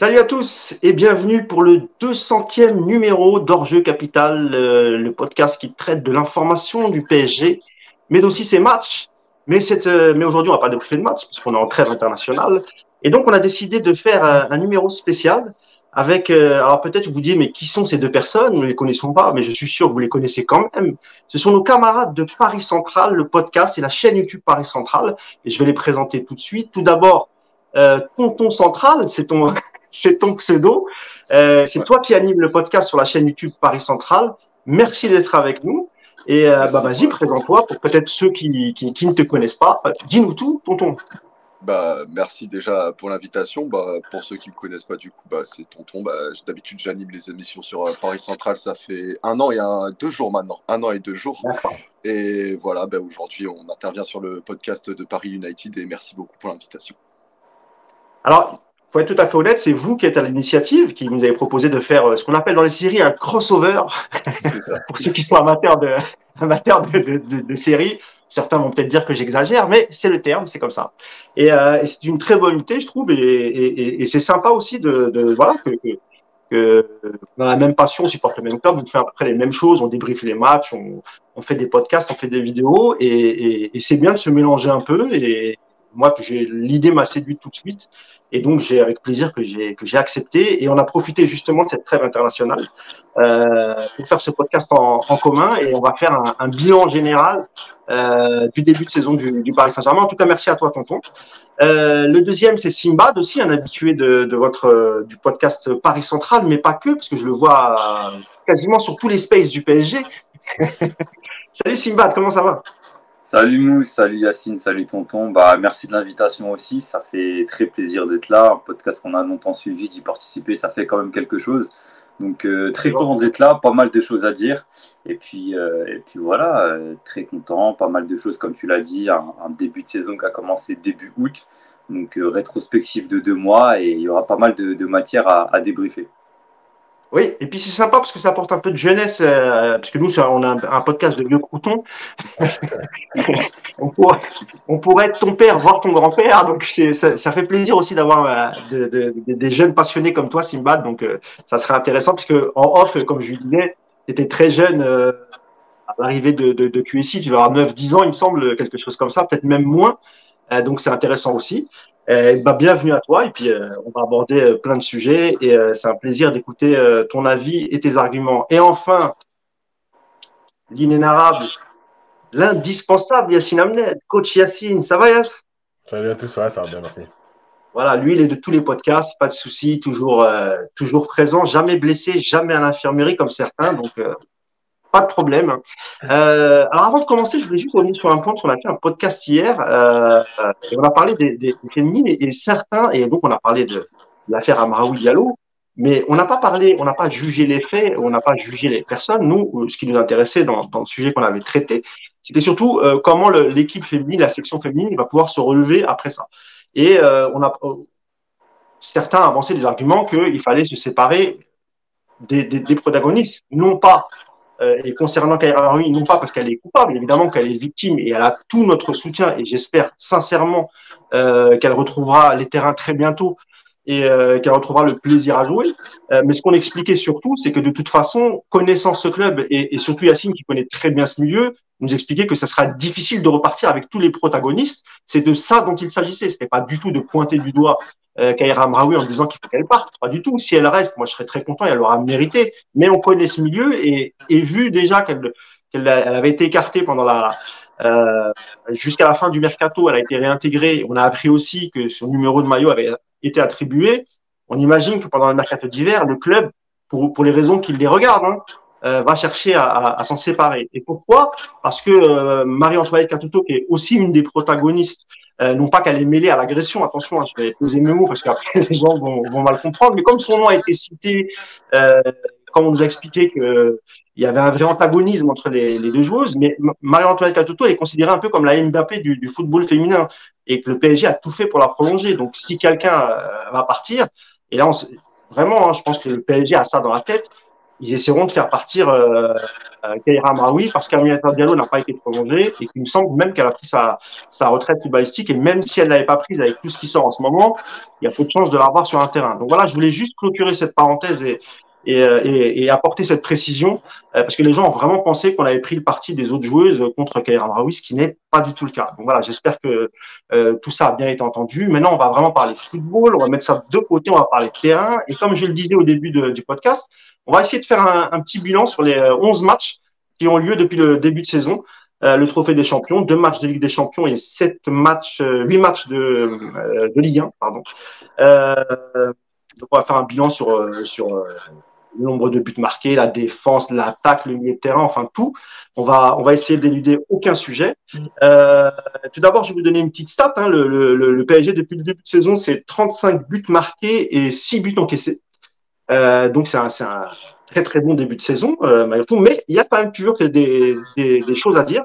Salut à tous et bienvenue pour le 200e numéro d'Orjeu Capital, le podcast qui traite de l'information du PSG, mais aussi ses matchs. Mais, euh, mais aujourd'hui, on va pas débriefer de matchs parce qu'on est en trêve internationale. Et donc, on a décidé de faire un, numéro spécial avec, euh, alors peut-être vous dites, mais qui sont ces deux personnes? Nous ne les connaissons pas, mais je suis sûr que vous les connaissez quand même. Ce sont nos camarades de Paris Central, le podcast et la chaîne YouTube Paris Central. Et je vais les présenter tout de suite. Tout d'abord, euh, Tonton Central, c'est ton, c'est ton pseudo. Euh, c'est toi qui anime le podcast sur la chaîne YouTube Paris Central. Merci d'être avec nous. Et euh, bah, vas-y, présente-toi pour peut-être ceux qui, qui, qui, ne te connaissent pas. Dis-nous tout, tonton. Bah, merci déjà pour l'invitation. Bah, pour ceux qui ne me connaissent pas, du coup, bah, c'est Tonton. Bah, D'habitude, j'anime les émissions sur euh, Paris Central. Ça fait un an et un, deux jours maintenant. Un an et deux jours. Et voilà, bah, aujourd'hui, on intervient sur le podcast de Paris United et merci beaucoup pour l'invitation. Alors, pour être tout à fait honnête, c'est vous qui êtes à l'initiative, qui nous avez proposé de faire euh, ce qu'on appelle dans les séries un crossover. pour ceux qui sont amateurs de, amateurs de, de, de, séries, certains vont peut-être dire que j'exagère, mais c'est le terme, c'est comme ça. Et, euh, et c'est une très bonne idée, je trouve, et, et, et c'est sympa aussi de, de voilà que, que, que dans la même passion, on supporte le même club, on fait à peu près les mêmes choses, on débriefe les matchs, on, on fait des podcasts, on fait des vidéos, et, et c'est bien de se mélanger un peu et moi l'idée m'a séduit tout de suite et donc j'ai avec plaisir que j'ai que j'ai accepté et on a profité justement de cette trêve internationale euh, pour faire ce podcast en, en, commun et on va faire un, bilan général euh, du début de saison du, du Paris Saint-Germain. En tout cas, merci à toi, tonton. Euh, le deuxième, c'est Simbad aussi, un habitué de, de votre du podcast Paris Central, mais pas que, parce que je le vois quasiment sur tous les spaces du PSG. Salut Simbad, comment ça va? Salut Mousse, salut Yacine, salut Tonton. Bah, merci de l'invitation aussi. Ça fait très plaisir d'être là. Un podcast qu'on a longtemps suivi, d'y participer, ça fait quand même quelque chose. Donc euh, très content d'être là, pas mal de choses à dire. Et puis, euh, et puis voilà, euh, très content, pas mal de choses comme tu l'as dit, un, début de saison qui a commencé début août. Donc rétrospective de deux mois et il y aura pas mal de, matière à débriefer. Oui, et puis c'est sympa parce que ça apporte un peu de jeunesse, euh, parce que nous, on a un, podcast de vieux croutons. on, pourrait, on, pourrait, être ton père, voir ton grand-père, donc ça, fait plaisir aussi d'avoir euh, de, de, de, des jeunes passionnés comme toi, Simbad, donc euh, ça serait intéressant, parce que en off, comme je lui disais, tu étais très jeune euh, à l'arrivée de, de, QSI, tu vas avoir 9-10 ans, il me semble, quelque chose comme ça, peut-être même moins, donc c'est intéressant aussi. Euh, bah, bienvenue à toi. Et puis euh, on va aborder euh, plein de sujets. Et c'est un plaisir d'écouter ton avis et tes arguments. Et enfin, l'inénarrable, l'indispensable Yacine Amned, coach Yacine, ça va Yass Salut à tous, ouais, ça va bien, merci. Voilà, lui, il est de tous les podcasts, pas de souci, toujours, toujours présent, jamais blessé, jamais à l'infirmerie comme certains. Donc, pas de problème. Euh, alors avant de commencer, je voulais juste revenir sur un point, on a fait un podcast hier, euh, on a parlé des, des, féminines et, certains, et donc on a parlé de, l'affaire Amraoui Diallo, mais on n'a pas parlé, on n'a pas jugé les faits, on n'a pas jugé les personnes. Nous, ce qui nous intéressait dans, le sujet qu'on avait traité, c'était surtout euh, comment l'équipe féminine, la section féminine, va pouvoir se relever après ça. Et euh, on a certains avancé des arguments qu'il fallait se séparer des, protagonistes, non pas euh, et concernant Rui, non pas parce qu'elle est coupable, évidemment qu'elle est victime et elle a tout notre soutien et j'espère sincèrement euh, qu'elle retrouvera les terrains très bientôt et euh, qu'elle retrouvera le plaisir à jouer. Euh, mais ce qu'on expliquait surtout, c'est que de toute façon, connaissant ce club et, surtout Yacine qui connaît très bien ce milieu, nous expliquait que ça sera difficile de repartir avec tous les protagonistes. C'est de ça dont il s'agissait. C'était pas du tout de pointer du doigt euh, Kaira Amraoui en disant qu'il faut qu'elle parte. Pas du tout. Si elle reste, moi je serais très content elle aura mérité. Mais on connaît ce milieu et, et vu déjà qu'elle qu'elle avait été écartée pendant la euh, jusqu'à la fin du mercato, elle a été réintégrée. On a appris aussi que son numéro de maillot avait été attribué. On imagine que pendant le mercato d'hiver, le club, pour, pour les raisons qu'il les regarde, hein, euh, va chercher à, à, à s'en séparer. Et pourquoi? Parce que euh, Marie-Antoinette Catuto, qui est aussi une des protagonistes euh, non pas qu'elle est mêlée à l'agression, attention, hein, je vais poser mes mots parce qu'après les gens vont, mal comprendre, mais comme son nom a été cité, euh, comme on nous a expliqué qu'il y avait un vrai antagonisme entre les, deux joueuses, mais Marie-Antoinette Catuto est considérée un peu comme la Mbappé du, du, football féminin et que le PSG a tout fait pour la prolonger. Donc si quelqu'un euh, va partir, et là on, vraiment, hein, je pense que le PSG a ça dans la tête, ils essaieront de faire partir euh, Kaira Mraoui parce qu'Aminata Diallo n'a pas été prolongée et qu'il me semble même qu'elle a pris sa, sa retraite footballistique et même si elle l'avait pas prise avec tout ce qui sort en ce moment, il y a peu de chances de l'avoir sur un terrain. Donc voilà, je voulais juste clôturer cette parenthèse et, et, euh, et, et, apporter cette précision euh, parce que les gens ont vraiment pensé qu'on avait pris le parti des autres joueuses contre Kaira Mraoui, ce qui n'est pas du tout le cas. Donc voilà, j'espère que euh, tout ça a bien été entendu. Maintenant, on va vraiment parler football, on va mettre ça de côté, on va parler terrain. Et comme je le disais au début de, du podcast, on va essayer de faire un, petit bilan sur les 11 matchs qui ont lieu depuis le début de saison. Euh, le trophée des champions, deux matchs de Ligue des champions et sept matchs, huit matchs de, de Ligue 1, pardon. donc on va faire un bilan sur, sur le nombre de buts marqués, la défense, l'attaque, le milieu de terrain, enfin tout. On va, on va essayer d'éluder aucun sujet. Euh, tout d'abord, je vais vous donner une petite stat. Hein. Le, le, le, PSG, depuis le début de saison, c'est 35 buts marqués et 6 buts encaissés. Euh, donc, c'est un, un, très, très bon début de saison, euh, malgré tout. Mais il y a quand même toujours des, des, des choses à dire.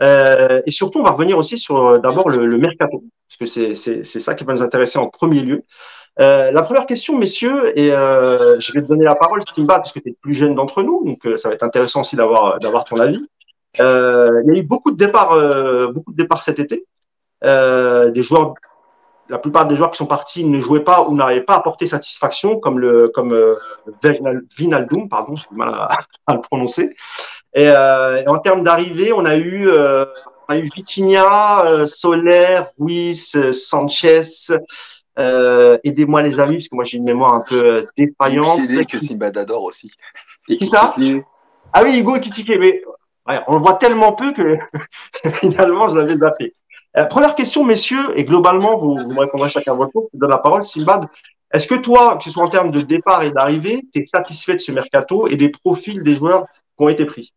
Euh, et surtout, on va revenir aussi sur euh, d'abord le, le, mercato, parce que c'est ça qui va nous intéresser en premier lieu. Euh, la première question, messieurs, et euh, je vais te donner la parole, Stimba, parce que tu es le plus jeune d'entre nous, donc euh, ça va être intéressant aussi d'avoir d'avoir ton avis. Euh, il y a eu beaucoup de départs, beaucoup de départs cet été. des joueurs, la plupart des joueurs qui sont partis ne jouaient pas ou n'arrivaient pas à apporter satisfaction, comme le comme Vinaldoom, pardon, j'ai mal à, à, le prononcer. Et, et en termes d'arrivée, on a eu on a eu Vitinha, Soler, Ruiz, Sanchez. Euh, Aidez-moi les amis, parce que moi j'ai une mémoire un peu euh, défaillante. Qui que Simba adore aussi. Et qui ça Ah oui, Hugo Kitike, mais ouais, on le voit tellement peu que finalement je l'avais zappé. Euh, première question, messieurs, et globalement, vous, vous me répondrez chacun votre tour. Je donne la parole, Simbad. Est-ce que toi, que ce soit en termes de départ et d'arrivée, tu es satisfait de ce mercato et des profils des joueurs qui ont été pris?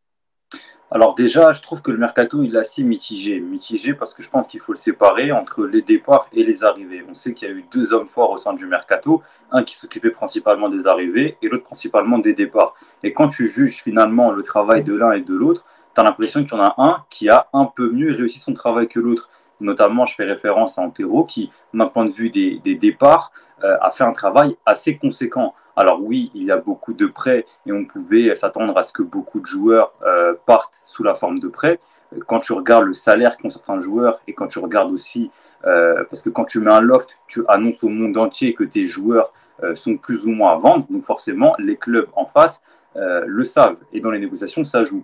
Alors déjà, je trouve que le mercato, il est assez mitigé. Mitigé parce que je pense qu'il faut le séparer entre les départs et les arrivées. On sait qu'il y a eu deux hommes forts au sein du mercato, un qui s'occupait principalement des arrivées et l'autre principalement des départs. Et quand tu juges finalement le travail de l'un et de l'autre, tu as l'impression qu'il y en a un qui a un peu mieux réussi son travail que l'autre. Notamment, je fais référence à Antero qui, d'un point de vue des, des départs, euh, a fait un travail assez conséquent. Alors oui, il y a beaucoup de prêts et on pouvait s'attendre à ce que beaucoup de joueurs euh, partent sous la forme de prêts. Quand tu regardes le salaire qu'ont certains joueurs et quand tu regardes aussi, euh, parce que quand tu mets un loft, tu annonces au monde entier que tes joueurs sont plus ou moins à vendre. Donc forcément, les clubs en face le savent et dans les négociations, ça joue.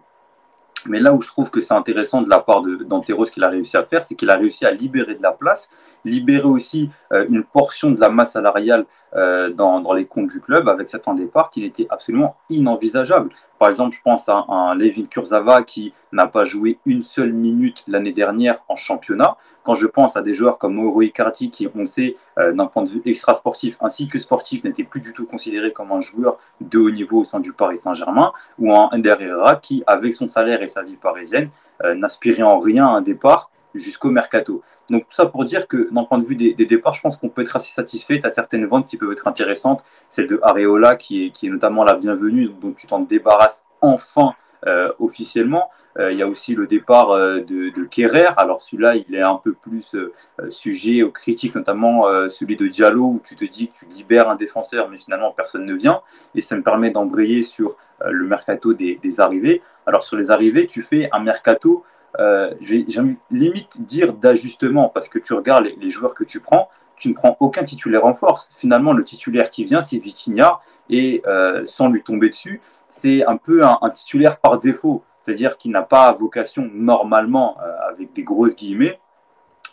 Mais là où je trouve que c'est intéressant de la part d'Anteros ce qu'il a réussi à faire, c'est qu'il a réussi à libérer de la place, libérer aussi euh, une portion de la masse salariale euh, dans, dans, les comptes du club avec certains départs qui n'étaient absolument inenvisageables. Par exemple, je pense à un Levin Kurzava qui n'a pas joué une seule minute l'année dernière en championnat. Quand je pense à des joueurs comme Mauro Icardi qui, on sait, euh, d'un point de vue extra-sportif ainsi que sportif, n'était plus du tout considéré comme un joueur de haut niveau au sein du Paris Saint-Germain, ou un Ender qui, avec son salaire et sa vie parisienne, euh, n'aspirait en rien à un départ jusqu'au mercato. Donc tout ça pour dire que d'un point de vue des, départs, je pense qu'on peut être assez satisfait. Tu as certaines ventes qui peuvent être intéressantes. Celle de Areola qui est, notamment la bienvenue, donc tu t'en débarrasses enfin euh, officiellement. Euh, il y a aussi le départ euh, de, de Kerrer. Alors celui-là, il est un peu plus sujet aux critiques, notamment celui de Diallo, où tu te dis que tu libères un défenseur, mais finalement personne ne vient. Et ça me permet d'embrayer sur le mercato des, arrivées. Alors sur les arrivées, tu fais un mercato, j'ai limite dire d'ajustement, parce que tu regardes les, joueurs que tu prends, tu ne prends aucun titulaire en force. Finalement, le titulaire qui vient, c'est Vitinha, et euh, sans lui tomber dessus, c'est un peu un, un, titulaire par défaut, c'est-à-dire qu'il n'a pas vocation normalement, euh, avec des grosses guillemets,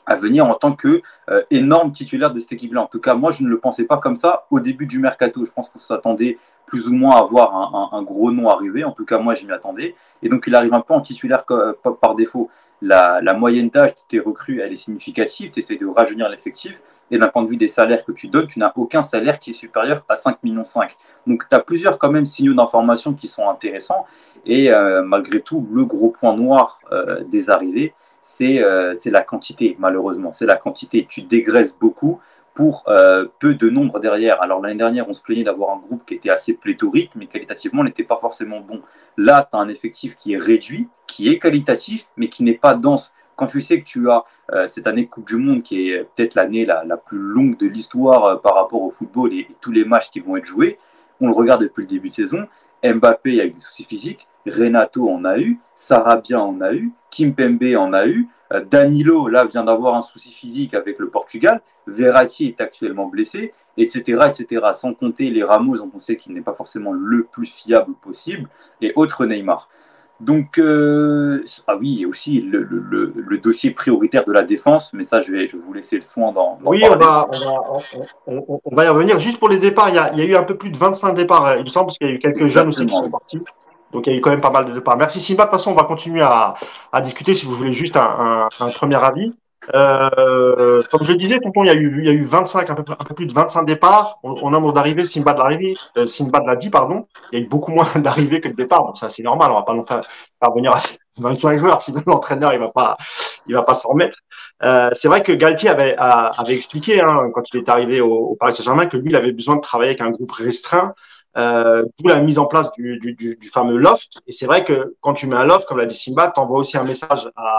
à venir en tant que euh, énorme titulaire de cette équipe-là. En tout cas, moi, je ne le pensais pas comme ça au début du mercato. Je pense qu'on s'attendait plus ou moins à voir un, gros nom arriver. En tout cas, moi, je m'y attendais. Et donc, il arrive un peu en titulaire par, par défaut. La, moyenne d'âge de tes recrues, elle est significative. Tu essaies de rajeunir l'effectif. Et d'un point de vue des salaires que tu donnes, tu n'as aucun salaire qui est supérieur à 5 millions 5. Donc tu as plusieurs quand même signaux d'information qui sont intéressants. Et euh, malgré tout, le gros point noir euh, des arrivées, c'est euh, la quantité, malheureusement. C'est la quantité. Tu dégraisses beaucoup pour euh, peu de nombre derrière. Alors l'année dernière, on se plaignait d'avoir un groupe qui était assez pléthorique, mais qualitativement n'était pas forcément bon. Là, tu as un effectif qui est réduit, qui est qualitatif, mais qui n'est pas dense quand tu sais que tu as euh, cette année Coupe du Monde qui est peut-être l'année la, la, plus longue de l'histoire par rapport au football et, tous les matchs qui vont être joués, on le regarde depuis le début de saison, Mbappé avec des soucis physiques, Renato en a eu, Sarabia en a eu, Kimpembe en a eu, euh, Danilo, là, vient d'avoir un souci physique avec le Portugal, Verratti est actuellement blessé, etc., etc. Sans compter les Ramos, dont on sait qu'il n'est pas forcément le plus fiable possible, et autres Neymar. Donc, euh, ah oui, et aussi le, le, dossier prioritaire de la défense, mais ça, je vais, je vais vous laisser le soin d'en Oui, on va, on, va, y revenir. Juste pour les départs, il y, a, il y, a, eu un peu plus de 25 départs, il me semble, parce qu'il y a eu quelques jeunes aussi qui sont partis. Donc il y a eu quand même pas mal de départs. Merci Simba. De toute façon, on va continuer à, à discuter si vous voulez juste un, un, un premier avis. Euh, comme je le disais, tonton, il y a eu, il y a eu 25, un peu, un plus de 25 départs. On, on a nombre d'arrivées, Simba de l'arrivée, euh, Simba de l'a dit, pardon. Il y a eu beaucoup moins d'arrivées que de départs. Donc ça, c'est normal. On va pas nous faire, faire venir à 25 joueurs. Sinon, l'entraîneur, il va pas, il va pas s'en remettre. Euh, c'est vrai que Galtier avait, avait expliqué, hein, quand il est arrivé au Paris Saint-Germain, que lui, il avait besoin de travailler avec un groupe restreint. Euh, d'où la mise en place du, du, du, du fameux loft. Et c'est vrai que quand tu mets un loft, comme l'a dit Simba, tu envoies aussi un message à,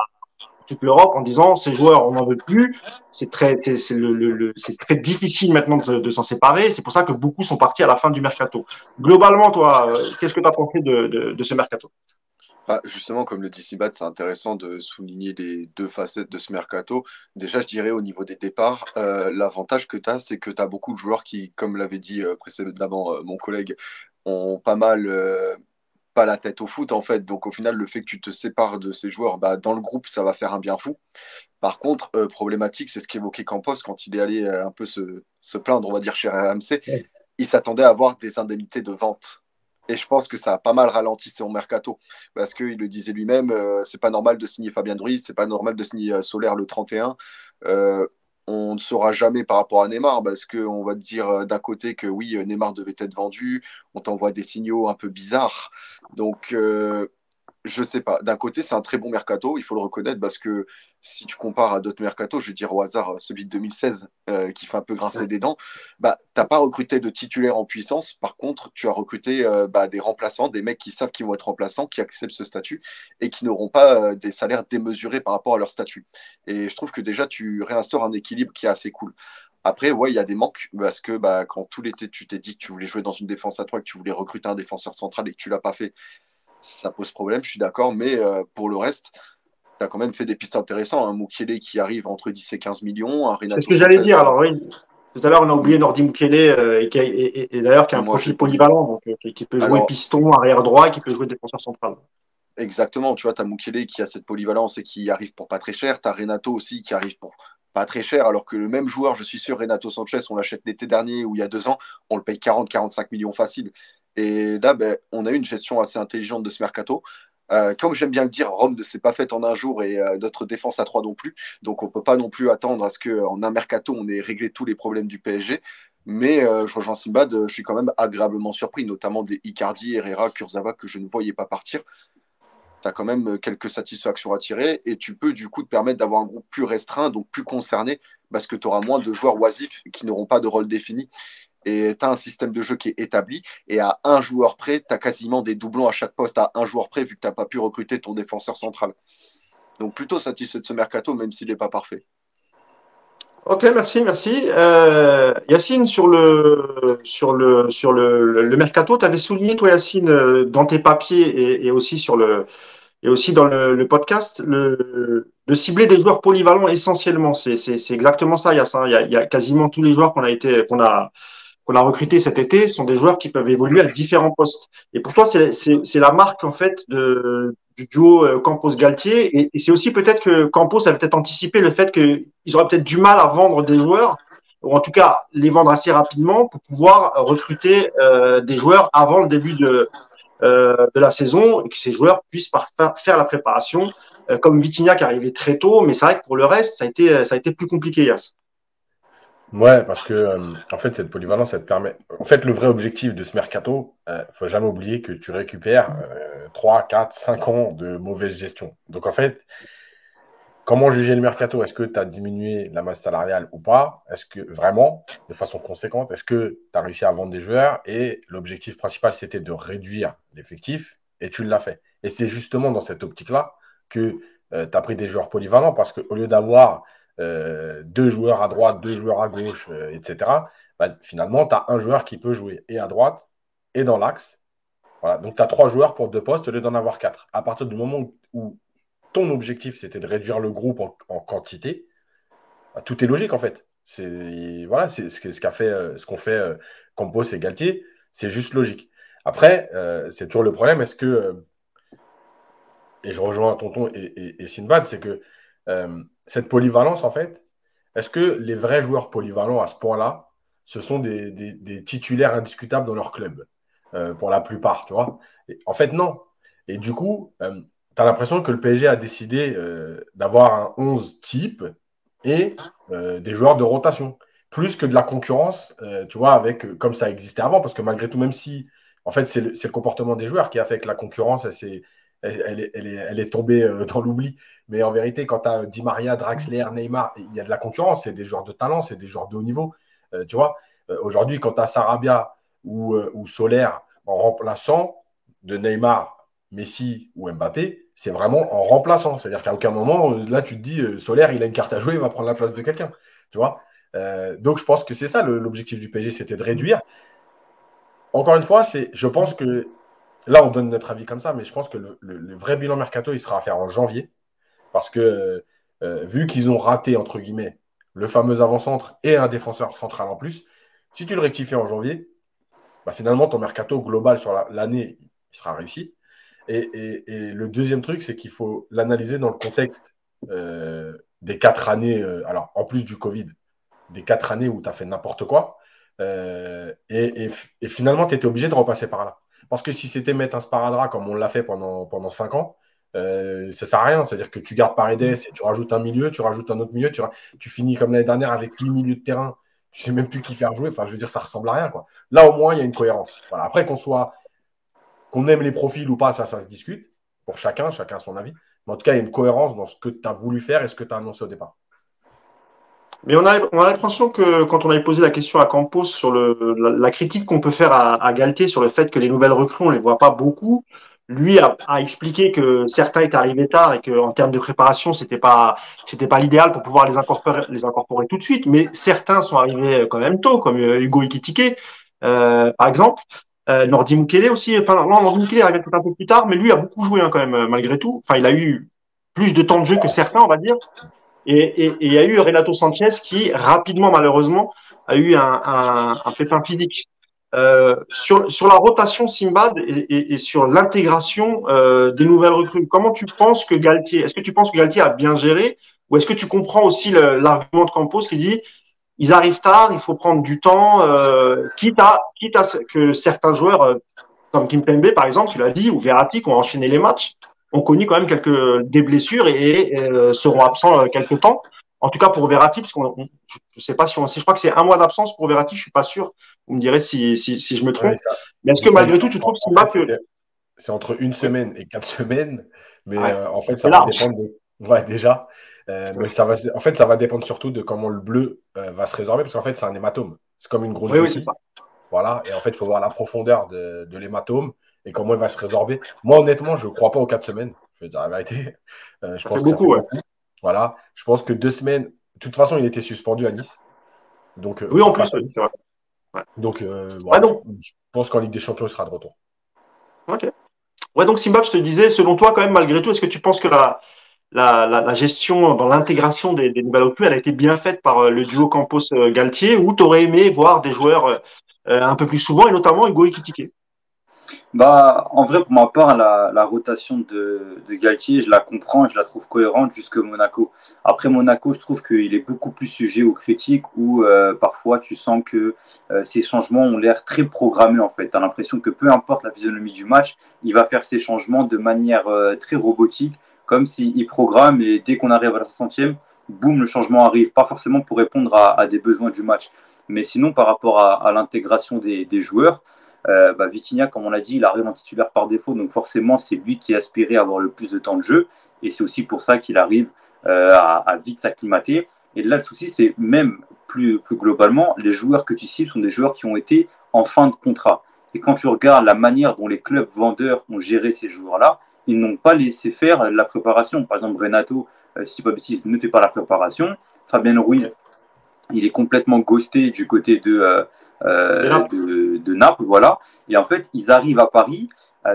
toute l'Europe en disant ces joueurs, on n'en veut plus. C'est très, c'est, le, le, c'est très difficile maintenant de, de s'en séparer. C'est pour ça que beaucoup sont partis à la fin du mercato. Globalement, toi, euh, qu'est-ce que tu as pensé de, de, de, ce mercato? Bah, Justement, comme le dit Sibat, c'est intéressant de souligner les deux facettes de ce mercato. Déjà, je dirais au niveau des départs, euh, l'avantage que tu as, c'est que tu as beaucoup de joueurs qui, comme l'avait dit euh, précédemment euh, mon collègue, ont pas mal pas la tête au foot en fait. Donc au final, le fait que tu te sépares de ces joueurs, bah, dans le groupe, ça va faire un bien fou. Par contre, euh, problématique, c'est ce qu'évoquait Campos quand il est allé euh, un peu se, se, plaindre, on va dire, chez RMC. Il s'attendait à avoir des indemnités de vente. Et je pense que ça a pas mal ralenti son mercato. Parce qu'il le disait lui-même, euh, c'est pas normal de signer Fabien Druy, c'est pas normal de signer euh, Solaire le 31. Euh, on ne saura jamais par rapport à Neymar parce qu'on va te dire d'un côté que oui, Neymar devait être vendu, on t'envoie des signaux un peu bizarres. Donc, je sais pas. D'un côté, c'est un très bon mercato, il faut le reconnaître, parce que si tu compares à d'autres mercatos, je vais dire au hasard celui de 2016 euh, qui fait un peu grincer des dents, bah, tu n'as pas recruté de titulaires en puissance. Par contre, tu as recruté euh, bah, des remplaçants, des mecs qui savent qu'ils vont être remplaçants, qui acceptent ce statut et qui n'auront pas euh, des salaires démesurés par rapport à leur statut. Et je trouve que déjà, tu réinstaures un équilibre qui est assez cool. Après, ouais, il y a des manques parce que bah, quand tout l'été, tu t'es dit que tu voulais jouer dans une défense à trois, que tu voulais recruter un défenseur central et que tu l'as pas fait, ça pose problème, je suis d'accord, mais euh, pour le reste, tu as quand même fait des pistes intéressantes. Un Mukele qui arrive entre 10 et 15 millions, un Renato. C'est ce que j'allais dire, alors oui. Tout à l'heure, on a oublié Nordi Mukele, euh, et, et, et, d'ailleurs qui a un Moi, profil polyvalent, donc euh, qui peut jouer alors, piston, arrière droit, et qui peut jouer défenseur central. Exactement, tu vois, tu as Mukele qui a cette polyvalence et qui arrive pour pas très cher. Tu as Renato aussi qui arrive pour pas très cher, alors que le même joueur, je suis sûr, Renato Sanchez, on l'achète l'été dernier ou il y a deux ans, on le paye 40-45 millions facile. Et là, ben, on a eu une gestion assez intelligente de ce mercato. Euh, comme j'aime bien le dire, Rome ne s'est pas faite en un jour et euh, notre défense à trois non plus. Donc on ne peut pas non plus attendre à ce qu'en un mercato, on ait réglé tous les problèmes du PSG. Mais euh, je rejoins Simbad, je suis quand même agréablement surpris, notamment des Icardi, Herrera, Kurzawa que je ne voyais pas partir. Tu as quand même quelques satisfactions à tirer et tu peux du coup te permettre d'avoir un groupe plus restreint, donc plus concerné, parce que tu auras moins de joueurs oisifs qui n'auront pas de rôle défini et tu as un système de jeu qui est établi. Et à un joueur près, tu as quasiment des doublons à chaque poste à un joueur près, vu que tu n'as pas pu recruter ton défenseur central. Donc plutôt satisfait de ce mercato, même s'il n'est pas parfait. Ok, merci, merci. Euh, Yacine, sur le sur le sur le, le mercato, tu avais souligné toi Yacine dans tes papiers et, aussi sur le et aussi dans le, podcast le, cibler des joueurs polyvalents essentiellement. C'est exactement ça, Yacine. Il y a, il y a quasiment tous les joueurs qu'on a été qu'on a qu'on a recrutés cet été sont des joueurs qui peuvent évoluer à différents postes. Et pour toi, c'est la marque en fait de, du duo euh, Campos-Galtier. Et, c'est aussi peut-être que Campos avait peut-être anticipé le fait qu'ils auraient peut-être du mal à vendre des joueurs, ou en tout cas les vendre assez rapidement pour pouvoir recruter euh, des joueurs avant le début de, euh, de la saison et que ces joueurs puissent faire la préparation, euh, comme Vitinha qui arrivait très tôt. Mais c'est vrai que pour le reste, ça a été, ça a été plus compliqué, Yass. Ouais, parce que euh, en fait, cette polyvalence, ça te permet. En fait, le vrai objectif de ce mercato, il euh, faut jamais oublier que tu récupères euh, 3, 4, 5 ans de mauvaise gestion. Donc, en fait, comment juger le mercato? Est-ce que tu as diminué la masse salariale ou pas? Est-ce que vraiment, de façon conséquente, est-ce que tu as réussi à vendre des joueurs? Et l'objectif principal, c'était de réduire l'effectif et tu l'as fait. Et c'est justement dans cette optique-là que euh, tu as pris des joueurs polyvalents parce qu'au lieu d'avoir euh, deux joueurs à droite, deux joueurs à gauche, euh, etc., bah, finalement, tu as un joueur qui peut jouer et à droite et dans l'axe Voilà. Donc, tu as trois joueurs pour deux postes au lieu d'en avoir quatre. À partir du moment où, ton objectif, c'était de réduire le groupe en, quantité, bah, tout est logique, en fait. C'est voilà, c'est ce qu'a fait, euh, ce qu'ont fait Campos et Galtier. C'est juste logique. Après, c'est toujours le problème. Est-ce que et je rejoins Tonton et, Sinbad, c'est que cette polyvalence, en fait, est-ce que les vrais joueurs polyvalents à ce point-là, ce sont des, titulaires indiscutables dans leur club Pour la plupart, tu vois? en fait, non. Et du coup, tu as l'impression que le PSG a décidé d'avoir un 11 type et euh, des joueurs de rotation, plus que de la concurrence, euh, tu vois, avec euh, comme ça existait avant, parce que malgré tout, même si, en fait, c'est le, comportement des joueurs qui a fait que la concurrence, elle, elle, est, elle est, tombée dans l'oubli. Mais en vérité, quand tu as Di Maria, Draxler, Neymar, il y a de la concurrence, c'est des joueurs de talent, c'est des joueurs de haut niveau, tu vois. Aujourd'hui, quand tu as Sarabia ou, ou Solaire en remplaçant de Neymar, Messi ou Mbappé, c'est vraiment en remplaçant. C'est-à-dire qu'à aucun moment, là, tu te dis, euh, Solaire, il a une carte à jouer, il va prendre la place de quelqu'un. Tu vois euh, Donc, je pense que c'est ça l'objectif du PSG, c'était de réduire. Encore une fois, c'est, je pense que là, on donne notre avis comme ça, mais je pense que le, vrai bilan mercato, il sera à faire en janvier. Parce que, euh, vu qu'ils ont raté, entre guillemets, le fameux avant-centre et un défenseur central en plus, si tu le rectifies en janvier, bah, finalement, ton mercato global sur l'année, il sera réussi. Et, le deuxième truc, c'est qu'il faut l'analyser dans le contexte euh, des quatre années, euh, alors en plus du Covid, des quatre années où tu as fait n'importe quoi. Euh, et, finalement, tu étais obligé de repasser par là. Parce que si c'était mettre un sparadrap comme on l'a fait pendant, pendant cinq ans, ça ne sert à rien. C'est-à-dire que tu gardes Paredes et tu rajoutes un milieu, tu rajoutes un autre milieu, tu, finis comme l'année dernière avec huit milieux de terrain. Tu sais même plus qui faire jouer. Enfin, je veux dire, ça ressemble à rien. Là, au moins, il y a une cohérence. Après, qu'on soit qu'on aime les profils ou pas, ça, ça se discute. Pour chacun, chacun son avis. Mais en tout cas, il y a une cohérence dans ce que tu as voulu faire et ce que tu as annoncé au départ. Mais on a, on a l'impression que quand on avait posé la question à Campos sur la, critique qu'on peut faire à, à, sur le fait que les nouvelles recrues, on les voit pas beaucoup, lui a, expliqué que certains étaient arrivés tard et qu'en termes de préparation, c'était pas c'était pas l'idéal pour pouvoir les incorporer, les incorporer tout de suite. Mais certains sont arrivés quand même tôt, comme euh, Hugo Ikitike, euh, par exemple. Euh, Nordi Mukele aussi, enfin non, Nordi Mukele arrive peut-être un peu plus tard, mais lui a beaucoup joué hein, quand même euh, malgré tout. Enfin, il a eu plus de temps de jeu que certains, on va dire. Et, il y a eu Renato Sanchez qui rapidement, malheureusement, a eu un, un, un pépin physique. Euh, sur, sur la rotation Simbad et, et, sur l'intégration euh, des nouvelles recrues, comment tu penses que Galtier, est-ce que tu penses que Galtier a bien géré ou est-ce que tu comprends aussi l'argument de Campos qui dit ils arrivent tard, il faut prendre du temps, euh, quitte, à, quitte à que certains joueurs, euh, comme Kim Pembe par exemple, tu l'as dit, ou Verratti, qui ont enchaîné les matchs, ont connu quand même quelques des blessures et, euh, seront absents euh, quelques temps. En tout cas pour Verratti, parce qu'on, je ne sais pas si on, je crois que c'est un mois d'absence pour Verratti, je suis pas sûr. Vous me direz si, si, si je me trompe. mais est-ce que malgré tout, tu trouves que c'est entre une semaine et quatre semaines, mais en fait, ça va dépendre de. Ouais, déjà. Euh, mais ça va, en fait, ça va dépendre surtout de comment le bleu euh, va se résorber, parce qu'en fait, c'est un hématome. C'est comme une grosse oui, oui, ça. Voilà, et en fait, il faut voir la profondeur de, de l'hématome et comment il va se résorber. Moi, honnêtement, je ne crois pas aux quatre semaines. Je vais dire la vérité. Euh, je pense beaucoup, ouais. Voilà, je pense que deux semaines. De toute façon, il était suspendu à Nice. Donc, oui, en plus, c'est vrai. Donc, voilà, je pense qu'en Ligue des Champions, il sera de retour. Ok. Ouais, donc Simba, je te disais, selon toi, quand même, malgré tout, est-ce que tu penses que la, la, gestion dans l'intégration des, nouvelles recrues, elle a été bien faite par euh, le duo Campos-Galtier, ou tu aurais aimé voir des joueurs euh, euh, un peu plus souvent, et notamment Hugo Ekitike? Bah, en vrai, pour ma part, la, rotation de, Galtier, je la comprends et je la trouve cohérente jusque Monaco. Après Monaco, je trouve qu'il est beaucoup plus sujet aux critiques où parfois tu sens que ces changements ont l'air très programmés en fait. Tu as l'impression que peu importe la physionomie du match, il va faire ces changements de manière très robotique comme s'il programme et dès qu'on arrive à la 60e, boum, le changement arrive. Pas forcément pour répondre à, des besoins du match, mais sinon par rapport à, l'intégration des, joueurs, euh, bah, Vitinha, comme on l'a dit, il arrive en titulaire par défaut, donc forcément c'est lui qui aspirait à avoir le plus de temps de jeu, et c'est aussi pour ça qu'il arrive euh, à, vite s'acclimater. Et là, le souci, c'est même plus, plus globalement, les joueurs que tu cites sont des joueurs qui ont été en fin de contrat. Et quand tu regardes la manière dont les clubs vendeurs ont géré ces joueurs-là, ils n'ont pas laissé faire la préparation. Par exemple, Renato, euh, si ne pas bêtise, ne fait pas la préparation. Fabien Ruiz, il est complètement ghosté du côté de, de, Naples. Voilà. Et en fait, ils arrivent à Paris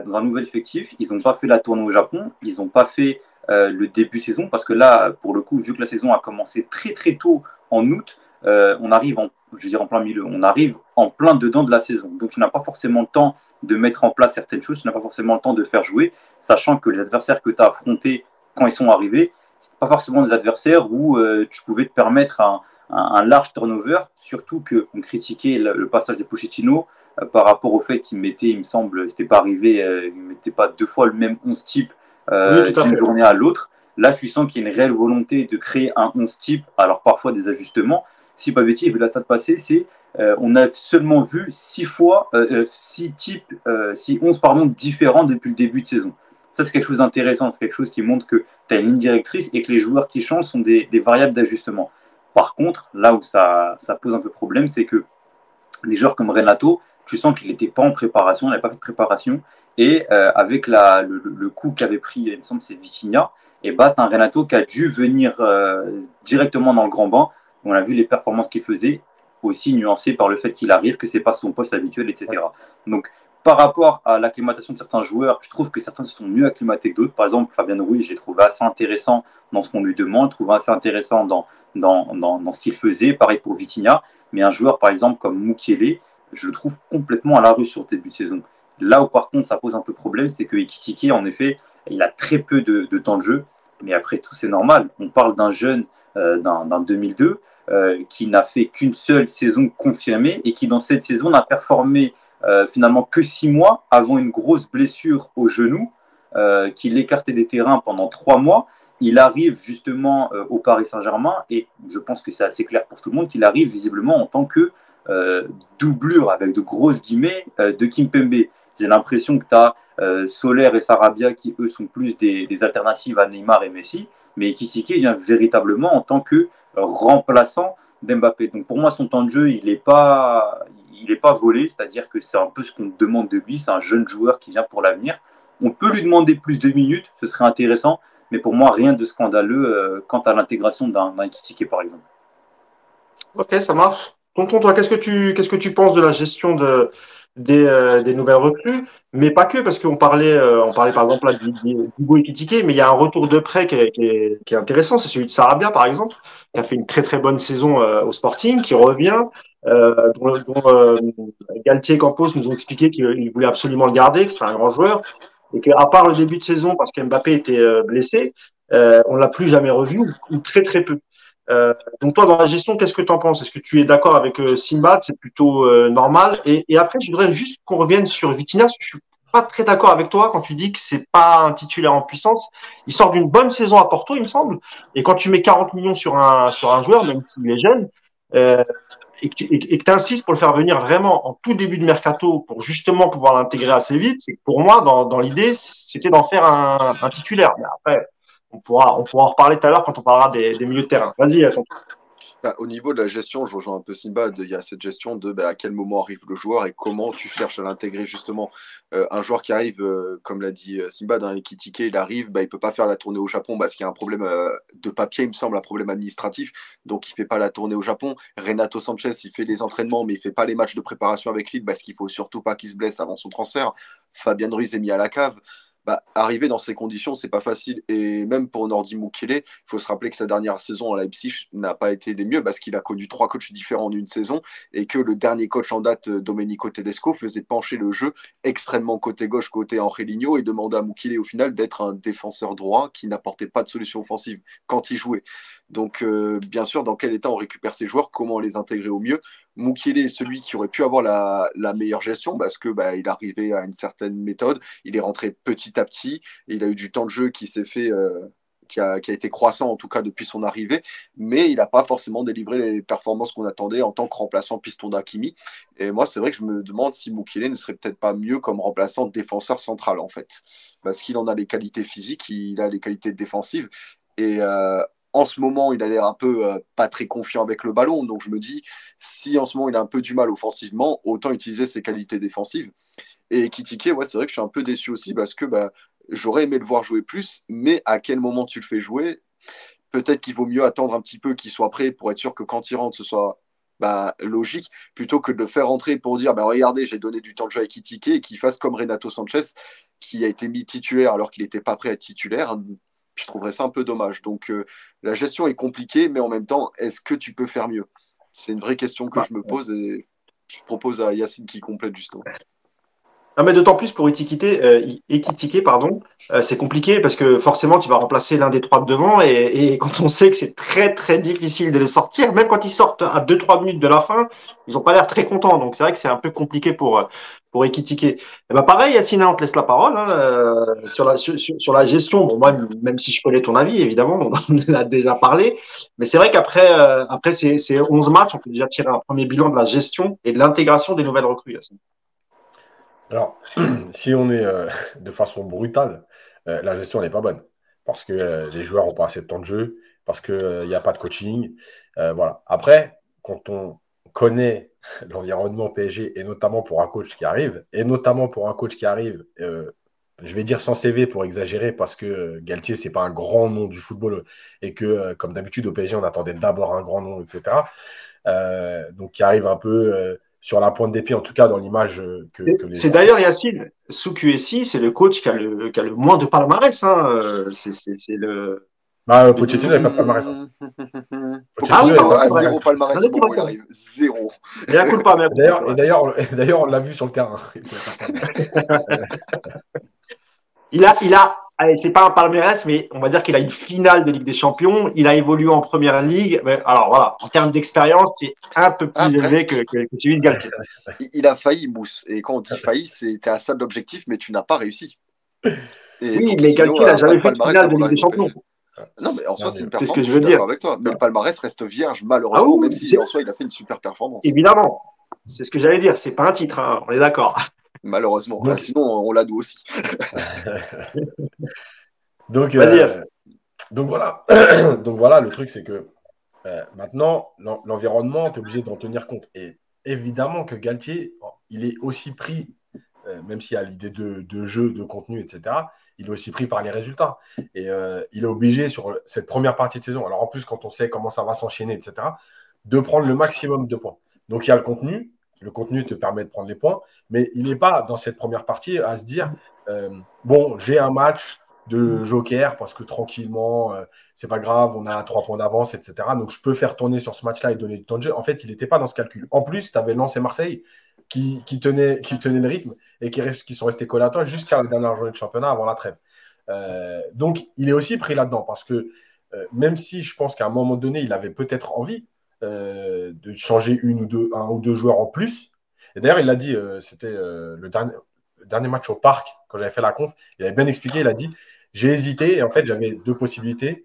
dans un nouvel effectif. Ils n'ont pas fait la tournée au Japon. Ils n'ont pas fait le début saison parce que là, pour le coup, vu que la saison a commencé très très tôt en août, on arrive en je veux dire en plein milieu. On arrive en plein dedans de la saison. Donc tu n'as pas forcément le temps de mettre en place certaines choses, tu n'as pas forcément le temps de faire jouer, sachant que les adversaires que tu as affrontés quand ils sont arrivés, ce pas forcément des adversaires où euh, tu pouvais te permettre un, large turnover, surtout qu'on critiquait le, passage de Pochettino euh, par rapport au fait qu'il mettait, il me semble, c'était pas arrivé, euh, il mettait pas deux fois le même 11 type d'une journée à l'autre. Là, tu sens qu'il y a une réelle volonté de créer un 11 type, alors parfois des ajustements, si pas bêtise, vu la stade passée, c'est euh, on a seulement vu six fois, euh, euh, six types, six, 11 pardon, différents depuis le début de saison. Ça, c'est quelque chose d'intéressant, c'est quelque chose qui montre que tu as une ligne directrice et que les joueurs qui changent sont des, variables d'ajustement. Par contre, là où ça, ça pose un peu problème, c'est que des joueurs comme Renato, tu sens qu'il n'était pas en préparation, il n'avait pas fait de préparation. Et avec la, le, coup qu'avait pris, il me semble, c'est Vitinha, et bah, tu un Renato qui a dû venir directement dans le grand banc on a vu les performances qu'il faisait, aussi nuancées par le fait qu'il arrive, que c'est pas son poste habituel, etc. Donc, par rapport à l'acclimatation de certains joueurs, je trouve que certains se sont mieux acclimatés que d'autres. Par exemple, Fabien Ruiz, j'ai trouvé assez intéressant dans ce qu'on lui demande, je trouve assez intéressant dans, dans, dans, ce qu'il faisait. Pareil pour Vitinha. Mais un joueur, par exemple, comme Mukiele, je le trouve complètement à la rue sur ce début de saison. Là où, par contre, ça pose un peu problème, c'est que Ekitike, en effet, il a très peu de, de temps de jeu. Mais après tout, c'est normal. On parle d'un jeune euh, d'un 2002, euh, qui n'a fait qu'une seule saison confirmée et qui dans cette saison n'a performé euh, finalement que six mois avant une grosse blessure au genou qui l'écartait des terrains pendant trois mois. Il arrive justement au Paris Saint-Germain et je pense que c'est assez clair pour tout le monde qu'il arrive visiblement en tant que doublure avec de grosses guillemets de Kimpembe. J'ai l'impression que tu as Solaire et Sarabia qui, eux, sont plus des, des, alternatives à Neymar et Messi mais Kitike vient véritablement en tant que remplaçant d'Mbappé. Donc pour moi, son temps de jeu, il n'est pas, il pas volé, c'est-à-dire que c'est un peu ce qu'on demande de lui, c'est un jeune joueur qui vient pour l'avenir. On peut lui demander plus de minutes, ce serait intéressant, mais pour moi, rien de scandaleux euh, quant à l'intégration d'un Kitike, par exemple. Ok, ça marche. Tonton, toi, qu'est-ce que tu, penses de la gestion de, des, euh, des nouvelles recrues? Mais pas que, parce qu'on parlait, euh, on parlait par exemple là d'Hugo Ekitike, mais il y a un retour de prêt qui est, intéressant, c'est celui de Sarabia par exemple, qui a fait une très très bonne saison au Sporting, qui revient, euh, dont, euh, Galtier Campos nous ont expliqué qu'ils voulaient absolument le garder, que c'est un grand joueur, et qu'à part le début de saison, parce qu'Mbappé était blessé, on l'a plus jamais revu, ou très très peu. Euh, donc toi, dans la gestion, qu'est-ce que tu en penses? Est-ce que tu es d'accord avec euh, Simba C'est plutôt euh, normal? Et, et, après, je voudrais juste qu'on revienne sur Vitinha. Je suis pas très d'accord avec toi quand tu dis que c'est pas un titulaire en puissance. Il sort d'une bonne saison à Porto, il me semble. Et quand tu mets 40 millions sur un sur un joueur, même s'il est jeune, euh, et que tu insistes pour le faire venir vraiment en tout début de mercato pour justement pouvoir l'intégrer assez vite, c'est que pour moi, dans, l'idée, c'était d'en faire un, un titulaire. Mais après, on pourra, on pourra en reparler tout à l'heure quand on parlera des, milieux de terrain. Vas-y, bah, au niveau de la gestion, je rejoins un peu Simba, il y a cette gestion de bah, à quel moment arrive le joueur et comment tu cherches à l'intégrer justement. Euh, un joueur qui arrive, euh, comme l'a dit euh, Simba, dans Ekitike, il arrive, bah, il ne peut pas faire la tournée au Japon parce qu'il y a un problème de papier, il me semble, un problème administratif, donc il ne fait pas la tournée au Japon. Renato Sanchez, il fait les entraînements, mais il ne fait pas les matchs de préparation avec Lille parce qu'il ne faut surtout pas qu'il se blesse avant son transfert. Fabien Ruiz est mis à la cave. Bah, arriver dans ces conditions, c'est pas facile. Et même pour Nordi Mukele, il faut se rappeler que sa dernière saison à Leipzig n'a pas été des mieux parce qu'il a connu trois coachs différents en une saison et que le dernier coach en date, Domenico Tedesco, faisait pencher le jeu extrêmement côté gauche, côté Angelino et demandait à Mukele au final d'être un défenseur droit qui n'apportait pas de solution offensive quand il jouait. Donc, euh, bien sûr, dans quel état on récupère ces joueurs, comment les intégrer au mieux Mukiele est celui qui aurait pu avoir la, meilleure gestion parce que bah, il arrivait à une certaine méthode, il est rentré petit à petit, il a eu du temps de jeu qui s'est fait, euh, qui, a, été croissant en tout cas depuis son arrivée, mais il n'a pas forcément délivré les performances qu'on attendait en tant que remplaçant piston d'Akimi. Et moi, c'est vrai que je me demande si Mukiele ne serait peut-être pas mieux comme remplaçant défenseur central en fait, parce qu'il en a les qualités physiques, il a les qualités défensives. Et euh, en ce moment, il a l'air un peu euh, pas très confiant avec le ballon. Donc je me dis, si en ce moment il a un peu du mal offensivement, autant utiliser ses qualités défensives. Et Kitike, ouais, c'est vrai que je suis un peu déçu aussi parce que bah, j'aurais aimé le voir jouer plus, mais à quel moment tu le fais jouer? Peut-être qu'il vaut mieux attendre un petit peu qu'il soit prêt pour être sûr que quand il rentre, ce soit bah, logique, plutôt que de le faire rentrer pour dire bah, regardez, j'ai donné du temps de jeu à Kitike et qu'il fasse comme Renato Sanchez, qui a été mis titulaire alors qu'il n'était pas prêt à être titulaire. Je trouverais ça un peu dommage. Donc euh, la gestion est compliquée, mais en même temps, est-ce que tu peux faire mieux? C'est une vraie question que bah, je me pose et je propose à Yacine qui complète justement. Non, mais d'autant plus pour étiqueter, euh, pardon, euh, c'est compliqué parce que forcément tu vas remplacer l'un des trois de devant et, quand on sait que c'est très très difficile de les sortir, même quand ils sortent à 2-3 minutes de la fin, ils n'ont pas l'air très contents. Donc c'est vrai que c'est un peu compliqué pour pour. Et eh ben pareil, Yacine, on te laisse la parole hein, euh, sur la sur, la gestion. Moi, même si je connais ton avis, évidemment, on en a déjà parlé, mais c'est vrai qu'après après ces, ces 11 matchs, on peut déjà tirer un premier bilan de la gestion et de l'intégration des nouvelles recrues. Yacine. Alors, si on est euh, de façon brutale, euh, la gestion n'est pas bonne. Parce que euh, les joueurs n'ont pas assez de temps de jeu, parce qu'il n'y a pas de coaching. voilà. Après, quand on connaît l'environnement PSG, et notamment pour un coach qui arrive, et notamment pour un coach qui arrive, je vais dire sans CV pour exagérer, parce que Galtier, ce n'est pas un grand nom du football, et que, comme d'habitude, au PSG, on attendait d'abord un grand nom, etc. donc, qui arrive un peu sur la pointe des pieds, en tout cas dans l'image euh, que, les. C'est d'ailleurs Yacine, sous QSI, c'est le coach qui a le, qui a le moins de palmarès. Hein. Euh, c'est le. Bah, euh, Pochettino n'avait pas de palmarès. Hein. Ah oui, non, zéro palmarès, il arrive. Zéro. D'ailleurs, et d'ailleurs, on l'a vu sur le terrain. il a, il a allez, c'est pas un palmarès, mais on va dire qu'il a une finale de Ligue des Champions. Il a évolué en première ligue. alors voilà, en termes d'expérience, c'est un peu plus ah, élevé que, que, que, celui de Galtier. Il a failli, Mousse. Et quand on dit failli, c'était à ça de l'objectif, mais tu n'as pas réussi. oui, mais Galtier n'a jamais fait de finale de Ligue des Champions. Non, mais en soi, c'est une performance. C'est ce que je veux dire. Avec toi. Mais le palmarès reste vierge, malheureusement, ah même si en soi, il a fait une super performance. Évidemment. C'est ce que j'allais dire. C'est pas un titre, hein. on est d'accord malheureusement. sinon, on l'a nous aussi. donc, euh, donc, voilà. donc voilà, le truc, c'est que euh, maintenant, l'environnement, tu es obligé d'en tenir compte. Et évidemment que Galtier, il est aussi pris, euh, même s'il y a l'idée de, de, jeu, de contenu, etc., il est aussi pris par les résultats. Et il est obligé sur cette première partie de saison, alors en plus, quand on sait comment ça va s'enchaîner, etc., de prendre le maximum de points. Donc il y a le contenu, le contenu te permet de prendre les points, mais il n'est pas dans cette première partie à se dire euh, bon, j'ai un match de joker parce que tranquillement, euh, c'est pas grave, on a trois points d'avance, etc. Donc je peux faire tourner sur ce match-là et donner du temps de jeu. En fait, il n'était pas dans ce calcul. En plus, tu avais et Marseille qui, tenaient, qui le rythme et qui, sont restés collés à toi jusqu'à la dernière journée de championnat avant la trêve. Euh, donc il est aussi pris là-dedans parce que même si je pense qu'à un moment donné, il avait peut-être envie, euh, de changer une ou deux, un ou deux joueurs en plus. Et d'ailleurs, il l'a dit, euh, c'était euh, le, dernier, dernier match au parc, quand j'avais fait la conf, il avait bien expliqué, il a dit, j'ai hésité, et en fait, j'avais deux possibilités.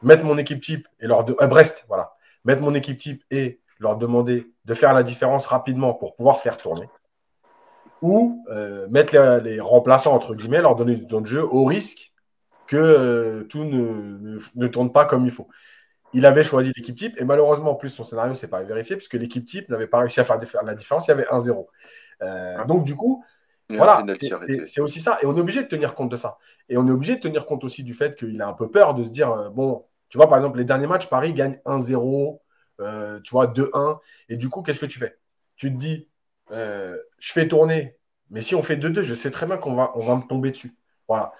Mettre mon équipe type et leur de... Brest, voilà. Mettre mon équipe type et leur demander de faire la différence rapidement pour pouvoir faire tourner. Ou mettre les, remplaçants, entre guillemets, leur donner du temps de jeu au risque que tout ne, ne, tourne pas comme il faut il avait choisi l'équipe type et malheureusement, en plus, son scénario s'est pas vérifié puisque l'équipe type n'avait pas réussi à faire la différence. Il y avait 1-0. Euh, donc, du coup, voilà, c'est aussi ça. Et on est obligé de tenir compte de ça. Et on est obligé de tenir compte aussi du fait qu'il a un peu peur de se dire euh, bon, tu vois, par exemple, les derniers matchs, Paris gagne 1-0, euh, tu vois, 2-1. Et du coup, qu'est-ce que tu fais? Tu te dis je fais tourner, mais si on fait 2-2, je sais très bien qu'on va, me tomber dessus. Voilà.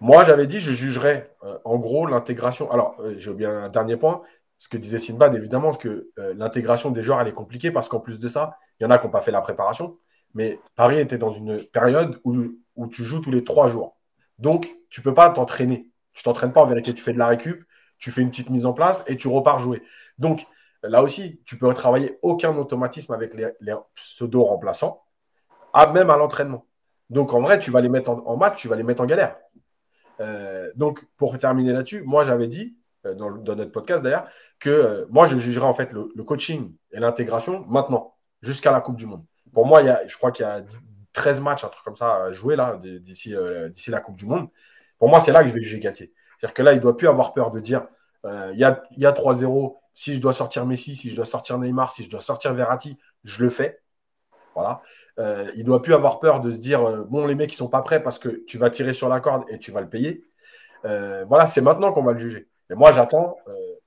Moi, j'avais dit, je jugerais euh, en gros l'intégration. Alors, euh, j'ai oublié un dernier point. Ce que disait Sinbad, évidemment, que euh, l'intégration des joueurs, elle est compliquée parce qu'en plus de ça, il y en a qui n'ont pas fait la préparation. Mais Paris était dans une période où, tu joues tous les trois jours. Donc, tu ne peux pas t'entraîner. Tu t'entraînes pas en vérité. Tu fais de la récup, tu fais une petite mise en place et tu repars jouer. Donc, là aussi, tu peux travailler aucun automatisme avec les, pseudo-remplaçants, même à l'entraînement. Donc, en vrai, tu vas les mettre en match, tu vas les mettre en galère. Euh, donc, pour terminer là-dessus, moi, j'avais dit, euh, dans, notre podcast d'ailleurs, que euh, moi, je jugerais en fait le, coaching et l'intégration maintenant, jusqu'à la Coupe du Monde. Pour moi, je crois qu'il y a 13 matchs, un truc comme ça, à jouer là, d'ici d'ici la Coupe du Monde. Pour moi, c'est là que je vais juger Galtier. C'est-à-dire que là, il ne doit plus avoir peur de dire il y a, y a 3-0, si je dois sortir Messi, si je dois sortir Neymar, si je dois sortir Verratti, je le fais. Voilà. Euh, il doit plus avoir peur de se dire euh, bon, les mecs, ils sont pas prêts parce que tu vas tirer sur la corde et tu vas le payer. Euh, voilà, c'est maintenant qu'on va le juger. Et moi, j'attends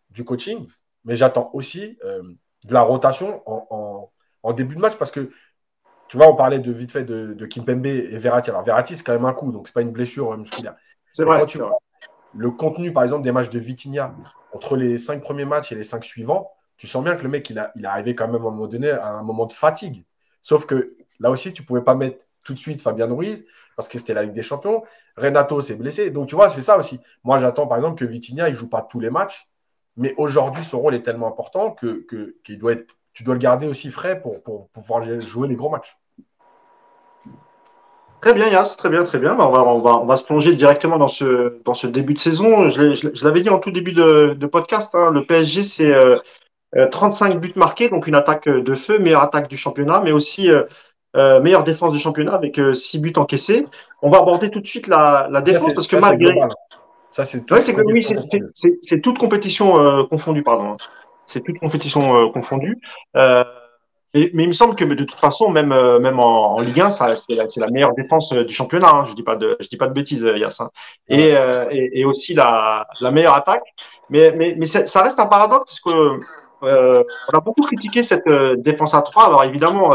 du coaching, mais j'attends aussi de la rotation en, en, début de match parce que tu vois, on parlait de vite fait de, de Kimpembe et Verratti. Alors, Verratti, c'est quand même un coup, donc c'est pas une blessure musculaire. C'est vrai. le contenu, par exemple, des matchs de Vitinha, entre les cinq premiers matchs et les cinq suivants, tu sens bien que le mec, il, a, il est arrivé quand même à un moment donné à un moment de fatigue. Sauf que là aussi, tu pouvais pas mettre tout de suite Fabien Ruiz parce que c'était la Ligue des Champions. Renato s'est blessé. Donc, tu vois, c'est ça aussi. Moi, j'attends, par exemple, que Vitinha, il joue pas tous les matchs. Mais aujourd'hui, son rôle est tellement important que, tu dois le garder aussi frais pour, pouvoir jouer les gros matchs. Très bien, Yass, très bien, très bien. Bah, on, va, on, va, on va se plonger directement dans ce, dans ce début de saison. Je, l'avais dit en tout début de, de podcast, hein, le PSG, c'est 35 euh, euh, buts marqués, donc une attaque de feu, meilleure attaque du championnat, mais aussi euh, meilleure défense du championnat avec 6 buts encaissés. On va aborder tout de suite la, la défense parce que malgré. Ça, c'est c'est toute compétition euh, confondue, pardon. C'est toute compétition euh, confondue. Euh, mais il me semble que de toute façon, même, même en, Ligue 1, c'est la, la, meilleure défense du championnat. Hein. Je dis pas de, je dis pas de bêtises, Yass. Hein. Et, et, et, aussi la, la meilleure attaque. Mais, mais, mais ça reste un paradoxe parce que on a beaucoup critiqué cette défense à 3. Alors évidemment,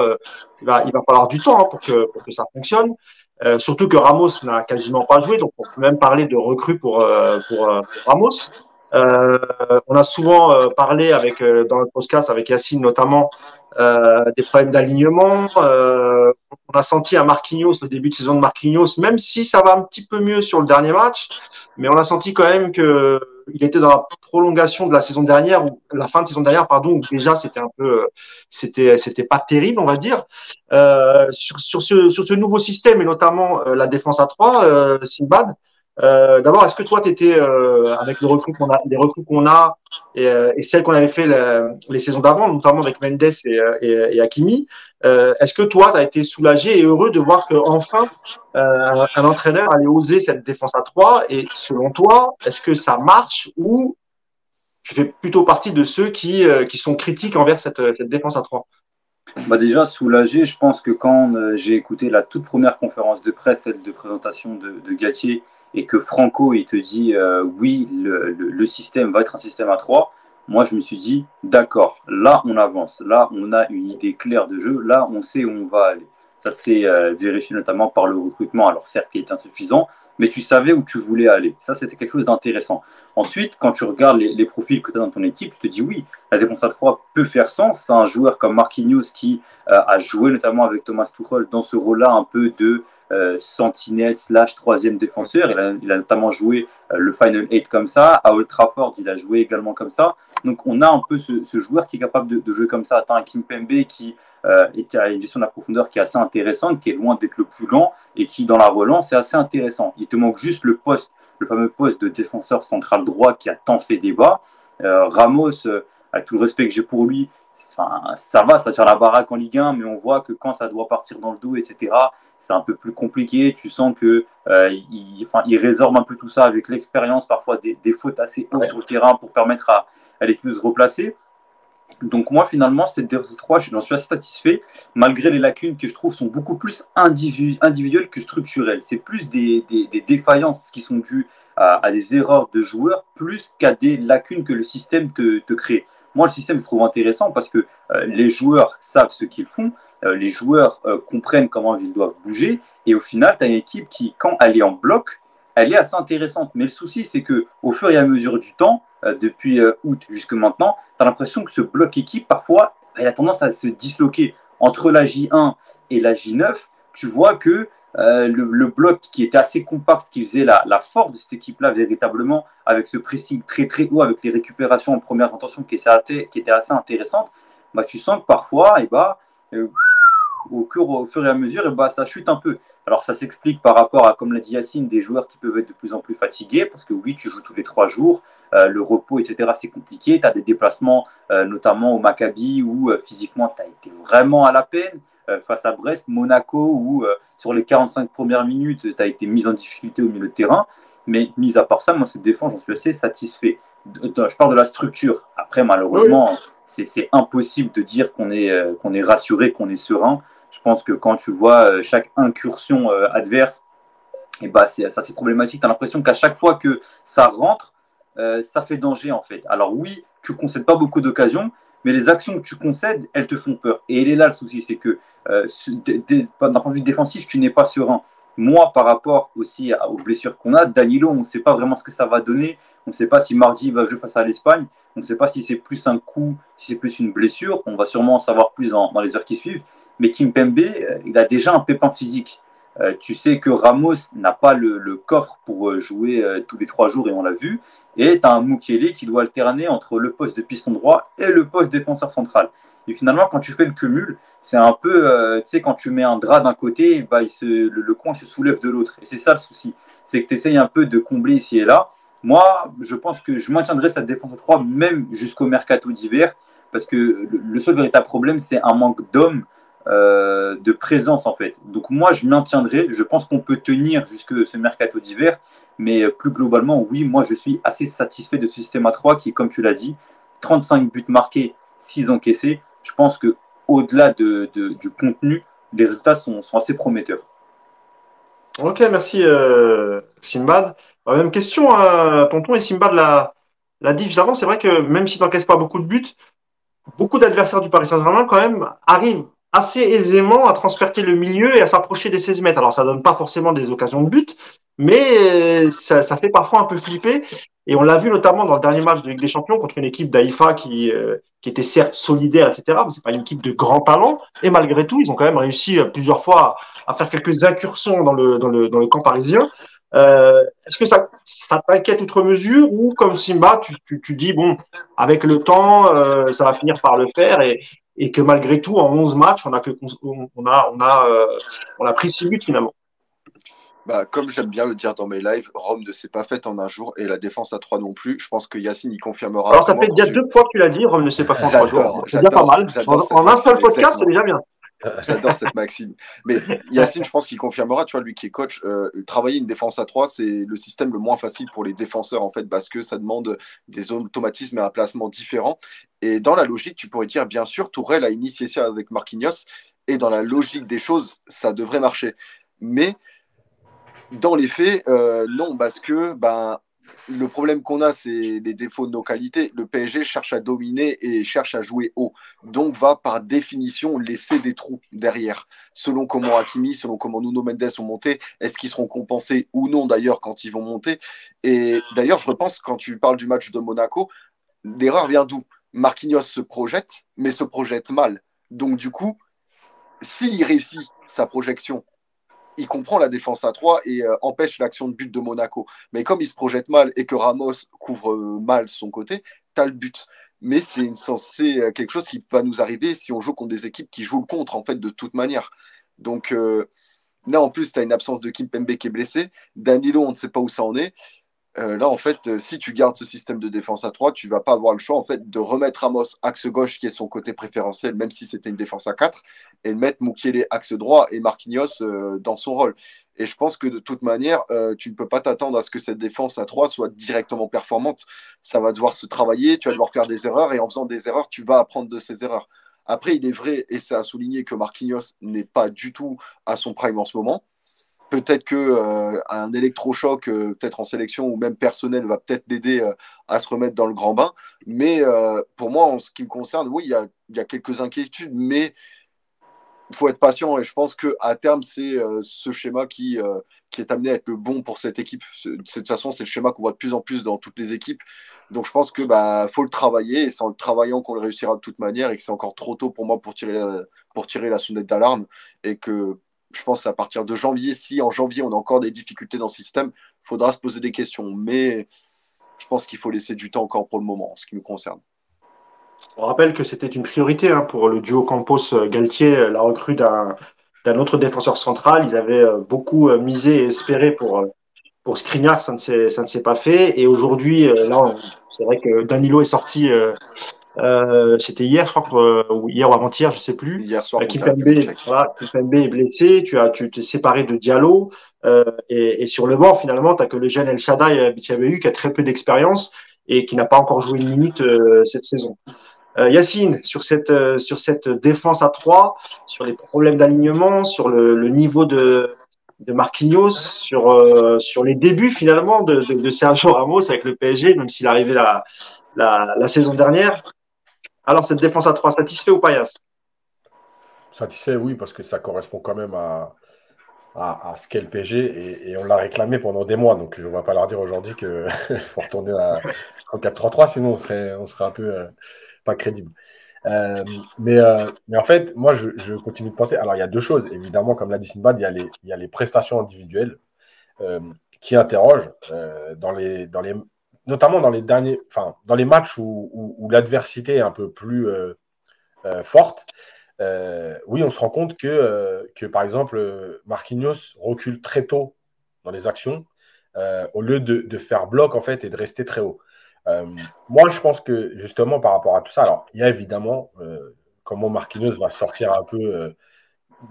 il, va, il va falloir du temps hein, pour, que, pour que ça fonctionne. Euh, surtout que Ramos n'a quasiment pas joué, donc on peut même parler de recrue pour, euh, pour, euh, pour, Ramos. on a souvent parlé avec dans notre podcast avec Yacine notamment des problèmes d'alignement. on a senti à Marquinhos le début de saison de Marquinhos, même si ça va un petit peu mieux sur le dernier match, mais on a senti quand même que il était dans la prolongation de la saison dernière, ou la fin de saison dernière, pardon, où déjà c'était un peu, c'était, c'était pas terrible, on va dire. Euh, sur, sur, ce, sur ce nouveau système et notamment euh, la défense à 3, euh, Sinbad, euh, d'abord, est-ce que toi, tu étais, euh, avec les recrues qu'on a et, euh, celles qu'on avait fait les saisons d'avant, notamment avec Mendes et, et, Hakimi, est-ce que toi, tu as été soulagé et heureux de voir qu'enfin, un, un, entraîneur allait oser cette défense à 3 Et selon toi, est-ce que ça marche ou tu fais plutôt partie de ceux qui, sont critiques envers cette, défense à 3 bah déjà, soulagé, je pense que quand j'ai écouté la toute première conférence de presse, celle de présentation de, de et que Franco, il te dit euh, oui, le, système va être un système à 3, moi je me suis dit d'accord, là on avance, là on a une idée claire de jeu, là on sait où on va aller. Ça s'est euh, vérifié notamment par le recrutement, alors certes qui est insuffisant, mais tu savais où tu voulais aller. Ça, c'était quelque chose d'intéressant. Ensuite, quand tu regardes les, profils que tu as dans ton équipe, tu te dis oui, la défense à 3 peut faire sens. Un joueur comme Marquinhos qui euh, a joué notamment avec Thomas Tuchel dans ce rôle-là un peu de sentinelle slash troisième défenseur. Il a, notamment joué euh, le Final 8 comme ça. À Old Trafford, il a joué également comme ça. Donc on a un peu ce, joueur qui est capable de, jouer comme ça. Attends, un Kimpembe qui, euh, qui a une gestion de la profondeur qui est assez intéressante, qui est loin d'être le plus lent et qui dans la relance est assez intéressant. Il te manque juste le poste, le fameux poste de défenseur central droit qui a tant fait débat. Ramos, avec tout le respect que j'ai pour lui, ça va, ça tire la baraque en Ligue 1, mais on voit que quand ça doit partir dans le dos, etc., c'est un peu plus compliqué. Tu sens que euh, il, enfin, il résorbe un peu tout ça avec l'expérience, parfois des, des, fautes assez hautes sur le terrain pour permettre à, à l'équipe de se replacer. Donc moi finalement cette 3 j'en suis assez satisfait malgré les lacunes que je trouve sont beaucoup plus individuelles que structurelles. C'est plus des, des, des, défaillances qui sont dues à, à, des erreurs de joueurs plus qu'à des lacunes que le système te, te crée. Moi, le système, je trouve intéressant parce que euh, les joueurs savent ce qu'ils font, les joueurs euh, comprennent comment ils doivent bouger, et au final, tu as une équipe qui, quand elle est en bloc, elle est assez intéressante. Mais le souci, c'est que au fur et à mesure du temps, depuis août jusque maintenant, tu as l'impression que ce bloc équipe, parfois, il a tendance à se disloquer. Entre la J1 et la J9, tu vois que euh, le, bloc qui était assez compact, qui faisait la, force de cette équipe-là véritablement, avec ce pressing très très haut, avec les récupérations en première intention qui étaient, assez intéressantes, bah, tu sens que parfois, eh bah, euh, au, fur et à mesure, et bah, ça chute un peu. Alors ça s'explique par rapport à, comme l'a dit Yacine, des joueurs qui peuvent être de plus en plus fatigués, parce que oui, tu joues tous les trois jours, euh, le repos, etc., c'est compliqué, tu as des déplacements, notamment au Maccabi, où physiquement, tu as été vraiment à la peine. Euh, face à Brest, Monaco, où euh, sur les 45 premières minutes, tu as été mis en difficulté au milieu de terrain. Mais mis à part ça, moi, cette défense, j'en suis assez satisfait. Je parle de la structure. Après, malheureusement, c'est impossible de dire qu'on est, euh, qu'on est rassuré, qu'on est serein. Je pense que quand tu vois chaque incursion adverse, et eh bah, ça c'est problématique. Tu as l'impression qu'à chaque fois que ça rentre, ça fait danger en fait. Alors oui, tu ne concèdes pas beaucoup d'occasions, mais les actions que tu concèdes, elles te font peur. Et il est là le souci, c'est que d'un point de vue défensif, tu n'es pas serein. Moi, par rapport aussi aux blessures qu'on a, Danilo, on ne sait pas vraiment ce que ça va donner. On ne sait pas si mardi va jouer face à l'Espagne. On ne sait pas si c'est plus un coup, si c'est plus une blessure. On va sûrement en savoir plus dans, les heures qui suivent. Mais Kim Pembe, euh, il a déjà un pépin physique. Euh, tu sais que Ramos n'a pas le, coffre pour euh, jouer tous les trois jours et on l'a vu. Et tu as un Mukele qui doit alterner entre le poste de piston droit et le poste défenseur central. Et finalement, quand tu fais le cumul, c'est un peu, euh, tu sais, quand tu mets un drap d'un côté, bah, le, coin se soulève de l'autre. Et c'est ça le souci. C'est que tu essayes un peu de combler ici et là. Moi, je pense que je maintiendrai cette défense à 3 même jusqu'au mercato d'hiver, parce que le seul véritable problème, c'est un manque d'hommes, euh, de présence en fait. Donc moi, je maintiendrai. Je pense qu'on peut tenir jusque ce mercato d'hiver, mais plus globalement, oui, moi, je suis assez satisfait de ce système à 3 qui, comme tu l'as dit, 35 buts marqués, 6 encaissés je pense que au-delà de, du contenu, les résultats sont, assez prometteurs. Ok, merci euh, Simbad. Euh, même question, à Tonton et Simbad l'a, l'a avant. C'est vrai que même si tu n'encaisses pas beaucoup de buts, beaucoup d'adversaires du Paris Saint-Germain quand même arrivent assez aisément à transpercer le milieu et à s'approcher des 16 mètres. Alors ça donne pas forcément des occasions de but, mais ça, ça fait parfois un peu flipper. Et on l'a vu notamment dans le dernier match de Ligue des Champions contre une équipe d'Aïfa qui, euh, qui était certes solidaire, etc. Mais c'est pas une équipe de grand talent. Et malgré tout, ils ont quand même réussi euh, plusieurs fois à, faire quelques incursions dans le, dans le, dans le camp parisien. Euh, Est-ce que ça, ça t'inquiète outre mesure ou comme Simba, tu, tu, tu dis bon, avec le temps, euh, ça va finir par le faire et, et que malgré tout, en 11 matchs, on a que on a on a euh, on a pris 6 buts finalement? Bah, comme j'aime bien le dire dans mes lives, Rome ne s'est pas faite en un jour et la défense à 3 non plus. Je pense que Yacine y confirmera. Alors, ça fait déjà deux fois que tu l'as dit, Rome ne s'est pas faite en 3 jours. C'est déjà pas mal. En, un seul podcast, c'est déjà bien. J'adore cette maxime. Mais Yacine, je pense qu'il confirmera, tu vois, lui qui est coach, euh, travailler une défense à 3, c'est le système le moins facile pour les défenseurs, en fait, parce que ça demande des automatismes et un placement différent. Et dans la logique, tu pourrais dire, bien sûr, Tourelle a initié ça avec Marquinhos, et dans la logique des choses, ça devrait marcher. Mais dans les faits, euh, non, parce que ben, le problème qu'on a, c'est les défauts de nos qualités. Le PSG cherche à dominer et cherche à jouer haut. Donc, va par définition laisser des trous derrière. Selon comment Hakimi, selon comment Nuno Mendes ont monté, est-ce qu'ils seront compensés ou non d'ailleurs quand ils vont monter? Et d'ailleurs, je repense quand tu parles du match de Monaco, l'erreur vient d'où? Marquinhos se projette, mais se projette mal. Donc, du coup, s'il réussit sa projection il comprend la défense à 3 et euh, empêche l'action de but de Monaco. Mais comme il se projette mal et que Ramos couvre euh, mal son côté, tu as le but. Mais c'est euh, quelque chose qui va nous arriver si on joue contre des équipes qui jouent le contre, en fait, de toute manière. Donc là, en plus, tu as une absence de Kim Pembe qui est blessé. Danilo, on ne sait pas où ça en est. Euh, là, en fait, euh, si tu gardes ce système de défense à 3, tu vas pas avoir le choix en fait de remettre Ramos axe gauche, qui est son côté préférentiel, même si c'était une défense à 4, et de mettre Mukiele axe droit et Marquinhos euh, dans son rôle. Et je pense que de toute manière, tu ne peux pas t'attendre à ce que cette défense à 3 soit directement performante. Ça va devoir se travailler, tu vas devoir faire des erreurs, et en faisant des erreurs, tu vas apprendre de ces erreurs. Après, il est vrai, et c'est à souligner, que Marquinhos n'est pas du tout à son prime en ce moment peut-être que euh, un électrochoc, euh, peut-être en sélection ou même personnel, va peut-être l'aider euh, à se remettre dans le grand bain. Mais pour moi, en ce qui me concerne, oui, il y a, quelques inquiétudes, mais il faut être patient. Et je pense qu'à terme, c'est ce schéma qui, qui est amené à être le bon pour cette équipe. De toute façon, c'est le schéma qu'on voit de plus en plus dans toutes les équipes. Donc je pense que bah faut le travailler et c'est en le travaillant qu'on le réussira de toute manière et que c'est encore trop tôt pour moi pour tirer pour tirer la sonnette d'alarme et que je pense à partir de janvier, si en janvier on a encore des difficultés dans le système, il faudra se poser des questions. Mais je pense qu'il faut laisser du temps encore pour le moment, en ce qui nous concerne. On rappelle que c'était une priorité hein, pour le duo Campos-Galtier, la recrue d'un autre défenseur central. Ils avaient euh, beaucoup euh, misé et espéré pour, euh, pour Skriniar, ça ne s'est pas fait. Et aujourd'hui, là, c'est vrai que Danilo est sorti euh, c'était hier, je crois, euh, ou hier ou avant-hier, je sais plus. Hier soir. Kipembe, voilà, est blessé. Tu as, tu t'es séparé de Diallo. Euh, et, et, sur le banc, finalement, tu as que le jeune El Shaddai Bichabehu qui a très peu d'expérience et qui n'a pas encore joué une minute euh, cette saison. Euh, Yacine, sur cette, sur cette défense à 3, sur les problèmes d'alignement, sur le, le niveau de, de Marquinhos, sur, euh, sur les débuts finalement de, de, Sergio Ramos avec le PSG, même s'il arrivait la, la, la, saison dernière. Alors, cette défense à 3, satisfait ou pas, Yass Satisfait, oui, parce que ça correspond quand même à, à, ce qu'est le PSG et, on l'a réclamé pendant des mois. Donc, je ne vais pas leur dire aujourd'hui qu'il faut retourner à 4-3-3, sinon on serait, on serait un peu euh, pas crédible. Euh, mais, euh, mais, en fait, moi, je, continue de penser. Alors, il y a deux choses. Évidemment, comme l'a dit Sinbad, il y a les, y a les prestations individuelles qui interrogent, dans les, dans les, notamment dans les derniers, enfin, dans les matchs où, l'adversité est un peu plus forte. Euh, oui, on se rend compte que, euh, que, par exemple, Marquinhos recule très tôt dans les actions euh, au lieu de, faire bloc en fait et de rester très haut. moi, je pense que justement par rapport à tout ça, alors il y a évidemment comment Marquinhos va sortir un peu.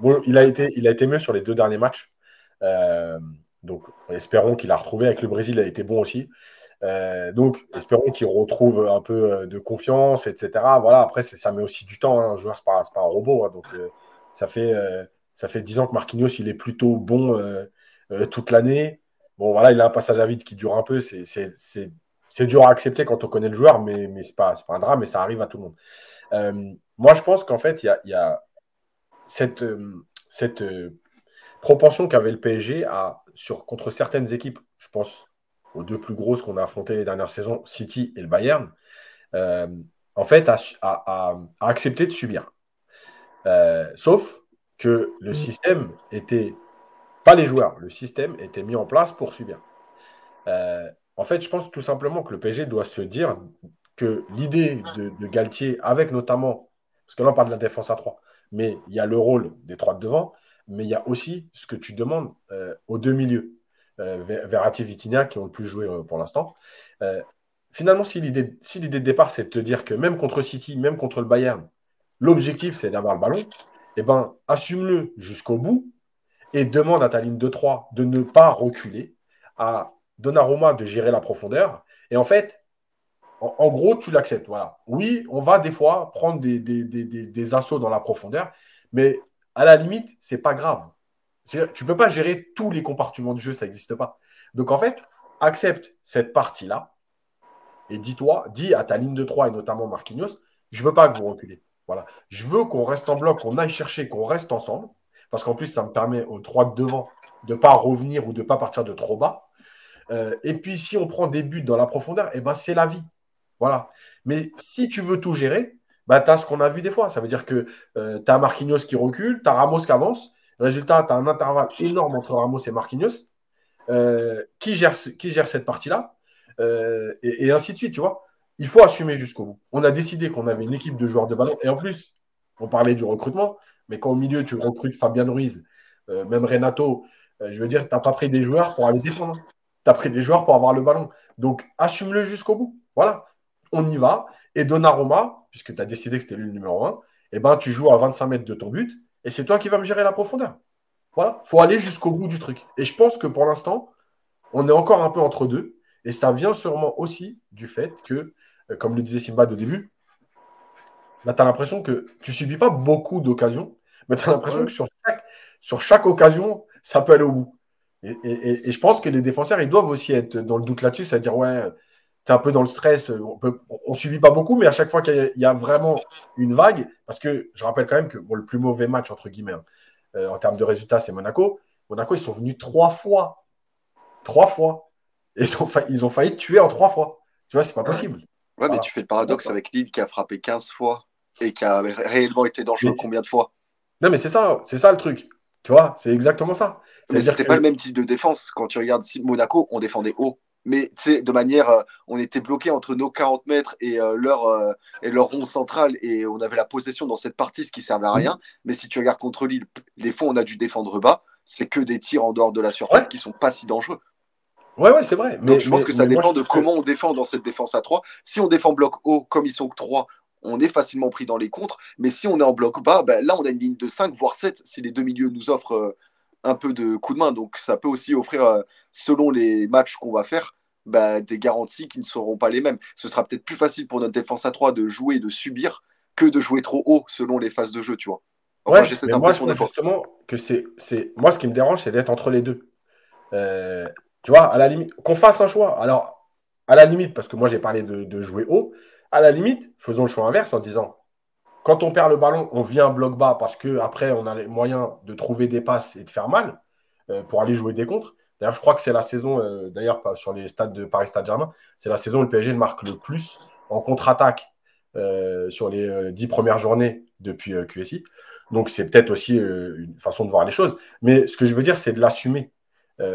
bon, il a, été, il a été mieux sur les deux derniers matchs. donc, espérons qu'il a retrouvé avec le Brésil, il a été bon aussi. Euh, donc, espérons qu'il retrouve un peu euh, de confiance, etc. Voilà, après, ça met aussi du temps. Hein. Un joueur, ce n'est pas, un robot. Hein. donc, euh, ça, fait, ça fait 10 ans que Marquinhos, il est plutôt bon toute l'année. Bon, voilà, il a un passage à vide qui dure un peu. C'est dur à accepter quand on connaît le joueur, mais, mais ce n'est pas, un drame, mais ça arrive à tout le monde. moi, je pense qu'en fait, il y a, y a, cette, cette propension qu'avait le PSG à, sur, contre certaines équipes. Je pense aux deux plus grosses qu'on a affrontées les dernières saisons, City et le Bayern, euh, en fait, a, accepté de subir. Euh, sauf que le mm. système était, pas les joueurs, le système était mis en place pour subir. Euh, en fait, je pense tout simplement que le PSG doit se dire que l'idée de, Galtier, avec notamment, parce que là on parle de la défense à 3, mais il y a le rôle des trois de devant, mais il y a aussi ce que tu demandes aux deux milieux. Euh, Verratti Vitinha qui ont le plus joué euh, pour l'instant. Euh, finalement, si l'idée si de départ, c'est de te dire que même contre City, même contre le Bayern, l'objectif, c'est d'avoir le ballon, eh ben, assume-le jusqu'au bout et demande à ta ligne de 3 de ne pas reculer, à Donnarumma de gérer la profondeur. Et en fait, en, gros, tu l'acceptes. Voilà. Oui, on va des fois prendre des, des, des, assauts dans la profondeur, mais à la limite, c'est pas grave. Tu ne peux pas gérer tous les compartiments du jeu, ça n'existe pas. Donc en fait, accepte cette partie-là et dis-toi, dis à ta ligne de 3 et notamment Marquinhos, je ne veux pas que vous reculez. Voilà. Je veux qu'on reste en bloc, qu'on aille chercher, qu'on reste ensemble. Parce qu'en plus, ça me permet aux trois de devant de ne pas revenir ou de ne pas partir de trop bas. Euh, et puis, si on prend des buts dans la profondeur, eh ben, c'est la vie. Voilà. Mais si tu veux tout gérer, bah, tu as ce qu'on a vu des fois. Ça veut dire que euh, tu as Marquinhos qui recule, tu as Ramos qui avance, Résultat, tu as un intervalle énorme entre Ramos et Marquinhos. Euh, qui, gère, qui gère cette partie-là euh, et, ainsi de suite, tu vois. Il faut assumer jusqu'au bout. On a décidé qu'on avait une équipe de joueurs de ballon. Et en plus, on parlait du recrutement, mais quand au milieu, tu recrutes Fabien Ruiz, euh, même Renato, je veux dire, tu n'as pas pris des joueurs pour aller défendre. Tu as pris des joueurs pour avoir le ballon. Donc, assume-le jusqu'au bout. Voilà. On y va. Et Donnarumma, puisque tu as décidé que c'était lui le numéro 1, eh ben, tu joues à 25 mètres de ton but et c'est toi qui vas me gérer la profondeur. Voilà, faut aller jusqu'au bout du truc. Et je pense que pour l'instant, on est encore un peu entre deux. Et ça vient sûrement aussi du fait que, euh, comme le disait Simba au début, tu as l'impression que tu subis pas beaucoup d'occasions, mais tu as l'impression que sur chaque, sur chaque occasion, ça peut aller au bout. Et, je pense que les défenseurs, ils doivent aussi être dans le doute là-dessus, c'est-à-dire, ouais, tu es un peu dans le stress, on ne subit pas beaucoup, mais à chaque fois qu'il y, a vraiment une vague, parce que je rappelle quand même que le plus mauvais match, entre guillemets, hein, euh, en termes de résultats, c'est Monaco. Monaco, ils sont venus trois fois. Trois fois. Et ils ont, failli, ils ont failli tuer en trois fois. Tu vois, c'est pas possible. Ouais, mais tu fais le paradoxe avec Lille qui a frappé 15 fois et qui a réellement été dangereux combien de fois? Non, mais c'est ça, c'est ça le truc. Tu vois, c'est exactement ça. Mais c'était pas le même type de défense. Quand tu regardes Monaco, on défendait haut mais de manière, euh, on était bloqué entre nos 40 mètres et, euh, leur, euh, et leur rond central et on avait la possession dans cette partie, ce qui servait à rien. Mais si tu regardes contre Lille, les fois on a dû défendre bas, c'est que des tirs en dehors de la surface qui sont pas si dangereux. Ouais, ouais, c'est vrai. Donc je pense que ça dépend de comment on défend dans cette défense à 3. Si on défend bloc haut, comme ils sont que 3, on est facilement pris dans les contres. Mais si on est en bloc bas, ben là, on a une ligne de 5, voire 7, si les deux milieux nous offrent un peu de coup de main. Donc ça peut aussi offrir, selon les matchs qu'on va faire, bah, des garanties qui ne seront pas les mêmes. Ce sera peut-être plus facile pour notre défense à 3 de jouer et de subir que de jouer trop haut selon les phases de jeu, tu vois. Enfin, j'ai cette impression moi, justement que c'est, moi ce qui me dérange, c'est d'être entre les deux. Euh, tu vois, à la limite, qu'on fasse un choix. Alors, à la limite, parce que moi j'ai parlé de, jouer haut, à la limite, faisons le choix inverse en disant quand on perd le ballon, on vient bloc bas parce qu'après, on a les moyens de trouver des passes et de faire mal euh, pour aller jouer des contres. D'ailleurs, je crois que c'est la saison, euh, d'ailleurs, sur les stades de Paris Stade Germain, c'est la saison où le PSG marque le plus en contre-attaque euh, sur les dix premières journées depuis QSI. Donc, c'est peut-être aussi une façon de voir les choses. Mais ce que je veux dire, c'est de l'assumer.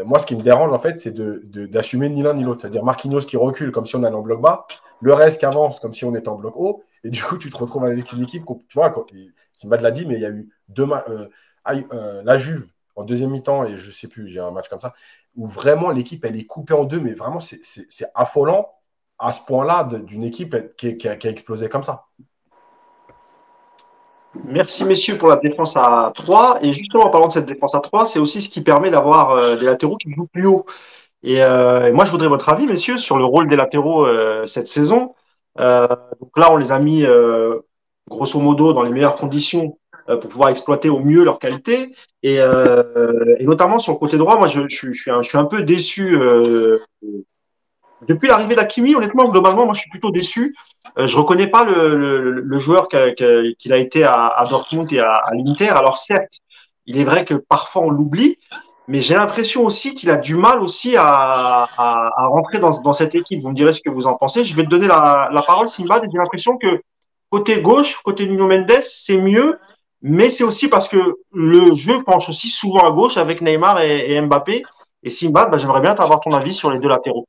Moi, ce qui me dérange, en fait, c'est d'assumer ni l'un ni l'autre. C'est-à-dire Marquinhos qui recule comme si on allait en bloc bas, le reste qui avance comme si on était en bloc haut, et du coup, tu te retrouves avec une équipe, tu vois, Simba l'a dit, mais il y a eu deux euh, euh, la Juve en deuxième mi-temps, et je sais plus, j'ai un match comme ça, où vraiment l'équipe, elle est coupée en deux, mais vraiment, c'est affolant à ce point-là d'une équipe qui a explosé comme ça. Merci messieurs pour la défense à 3. Et justement, en parlant de cette défense à 3, c'est aussi ce qui permet d'avoir euh, des latéraux qui jouent plus haut. Euh, et, moi, je voudrais votre avis, messieurs, sur le rôle des latéraux cette saison. Donc là, on les a mis grosso modo dans les meilleures conditions pour pouvoir exploiter au mieux leur qualité. Et, notamment sur le côté droit, moi, je, suis, un, peu déçu depuis l'arrivée d'Akimi, honnêtement, globalement, moi, je suis plutôt déçu. Euh, je reconnais pas le, joueur qu'il a, été à, Dortmund et à, l'Inter. Alors certes, il est vrai que parfois on l'oublie, mais j'ai l'impression aussi qu'il a du mal aussi à, rentrer dans, cette équipe. Vous me direz ce que vous en pensez. Je vais te donner la, parole, Simba. J'ai l'impression que côté gauche, côté Nuno Mendes, c'est mieux, mais c'est aussi parce que le jeu penche aussi souvent à gauche avec Neymar et, Mbappé. Et Simba, bah, j'aimerais bien avoir ton avis sur les deux latéraux.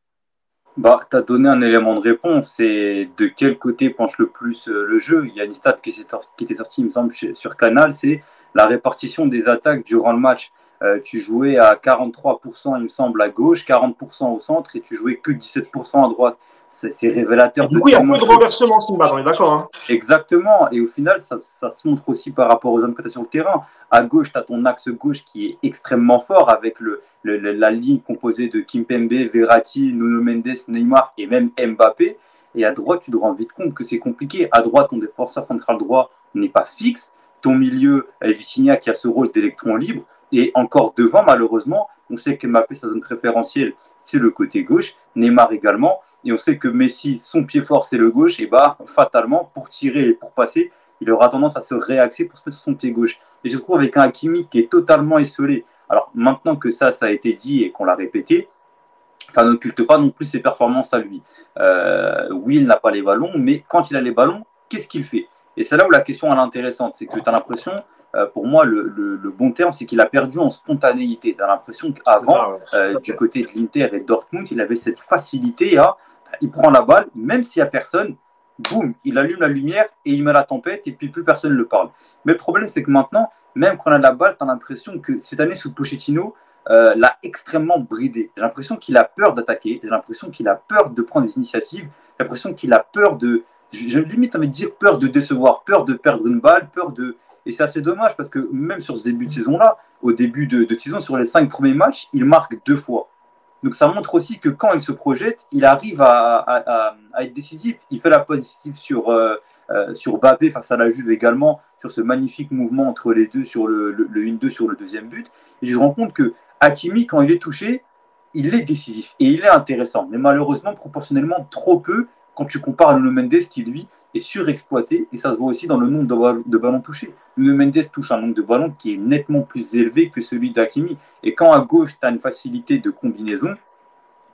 Bah, tu as donné un élément de réponse. C'est de quel côté penche le plus euh, le jeu? Il y a une stat qui était sortie, il me semble, sur Canal, c'est la répartition des attaques durant le match. Euh, tu jouais à 43%, il me semble, à gauche, 40% au centre et tu jouais que 17% à droite c'est révélateur de. Oui, il y a peu de renversement ce on est d'accord. Hein. Exactement. Et au final, ça, se montre aussi par rapport aux hommes que tu as sur le terrain. À gauche, tu as ton axe gauche qui est extrêmement fort avec le, la ligne composée de Kimpembe, Verratti, Nuno Mendes, Neymar et même Mbappé. Et à droite, tu te rends vite compte que c'est compliqué. À droite, ton défenseur central droit n'est pas fixe. Ton milieu, Vitinha, qui a ce rôle d'électron libre. Et encore devant, malheureusement, on sait que Mbappé, sa zone préférentielle, c'est le côté gauche. Neymar également et on sait que Messi, son pied fort, c'est le gauche, et bah, fatalement, pour tirer et pour passer, il aura tendance à se réaxer pour se mettre sur son pied gauche. Et je trouve avec un Hakimi qui est totalement esselé. Alors maintenant que ça, ça a été dit et qu'on l'a répété, ça n'occulte pas non plus ses performances à lui. Euh, oui, il n'a pas les ballons, mais quand il a les ballons, qu'est-ce qu'il fait? Et c'est là où la question est intéressante, c'est que tu as l'impression, euh, pour moi, le, bon terme, c'est qu'il a perdu en spontanéité. Tu as l'impression qu'avant, euh, du côté de l'Inter et de Dortmund, il avait cette facilité à il prend la balle, même s'il n'y a personne, boum, il allume la lumière et il met la tempête et puis plus personne ne le parle. Mais le problème, c'est que maintenant, même quand on a de la balle, tu as l'impression que cette année, sous Pochettino, euh, l'a extrêmement bridé. J'ai l'impression qu'il a peur d'attaquer, j'ai l'impression qu'il a peur de prendre des initiatives, j'ai l'impression qu'il a peur de, j'ai limite envie de dire peur de décevoir, peur de perdre une balle, peur de... Et c'est assez dommage parce que même sur ce début de saison-là, au début de, saison, sur les cinq premiers matchs, il marque deux fois. Donc ça montre aussi que quand il se projette, il arrive à, être décisif. Il fait la positive sur, euh, euh, sur Bappé face à la Juve également, sur ce magnifique mouvement entre les deux sur le, le, 1-2 sur le deuxième but. Et je me rends compte que Hakimi, quand il est touché, il est décisif et il est intéressant. Mais malheureusement, proportionnellement, trop peu quand tu compares à Nuno Mendes qui, lui, est surexploité, et ça se voit aussi dans le nombre de, ballons touchés. Nuno Mendes touche un nombre de ballons qui est nettement plus élevé que celui d'Akimi. Et quand à gauche, tu as une facilité de combinaison,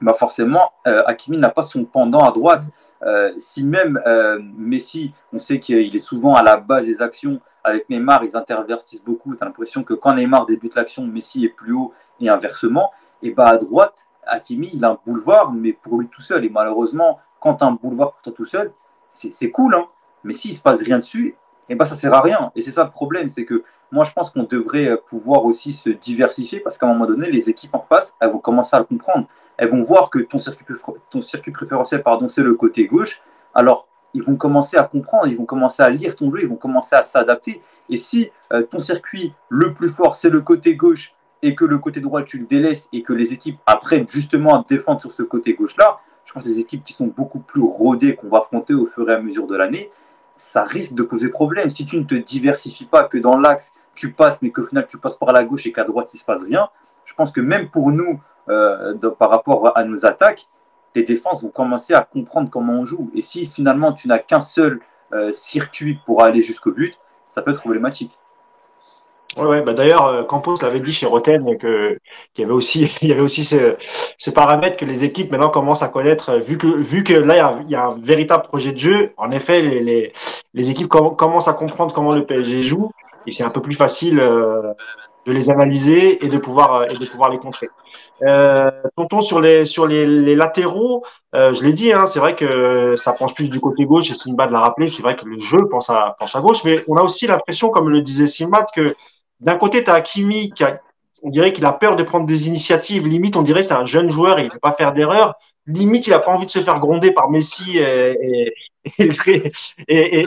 bah forcément, euh, n'a pas son pendant à droite. Euh, si même euh, Messi, on sait qu'il est souvent à la base des actions, avec Neymar, ils intervertissent beaucoup. Tu as l'impression que quand Neymar débute l'action, Messi est plus haut et inversement. Et bah à droite, Hakimi, il a un boulevard, mais pour lui tout seul. Et malheureusement, quand tu as un boulevard pour toi tout seul, c'est cool, hein. mais s'il ne se passe rien dessus, eh ben, ça ne sert à rien. Et c'est ça le problème, c'est que moi, je pense qu'on devrait euh, pouvoir aussi se diversifier parce qu'à un moment donné, les équipes en face, elles vont commencer à le comprendre. Elles vont voir que ton circuit, ton circuit préférentiel, pardon, c'est le côté gauche. Alors, ils vont commencer à comprendre, ils vont commencer à lire ton jeu, ils vont commencer à s'adapter. Et si euh, ton circuit le plus fort, c'est le côté gauche et que le côté droit, tu le délaisses et que les équipes apprennent justement à défendre sur ce côté gauche-là, je pense des équipes qui sont beaucoup plus rodées qu'on va affronter au fur et à mesure de l'année, ça risque de poser problème. Si tu ne te diversifies pas, que dans l'axe, tu passes, mais qu'au final, tu passes par la gauche et qu'à droite, il ne se passe rien, je pense que même pour nous, euh, par rapport à nos attaques, les défenses vont commencer à comprendre comment on joue. Et si finalement, tu n'as qu'un seul euh, circuit pour aller jusqu'au but, ça peut être problématique. Ouais, ouais. Bah d'ailleurs, euh, Campos l'avait dit chez Roten que qu'il y avait aussi, il y avait aussi ce, ce, paramètre que les équipes maintenant commencent à connaître, vu que vu que là il y a, un véritable projet de jeu. En effet, les les, les équipes commencent à comprendre comment le PSG joue et c'est un peu plus facile euh, de les analyser et de pouvoir euh, et de pouvoir les contrer. Euh, tonton sur les sur les, les latéraux, euh, je l'ai dit, hein, c'est vrai que ça penche plus du côté gauche et Simbad l'a rappelé, c'est vrai que le jeu pense à pense à gauche, mais on a aussi l'impression, comme le disait Simbad, que d'un côté, tu as qui a, on dirait qu'il a peur de prendre des initiatives. Limite, on dirait c'est un jeune joueur, il ne veut pas faire d'erreur. Limite, il n'a pas envie de se faire gronder par Messi et,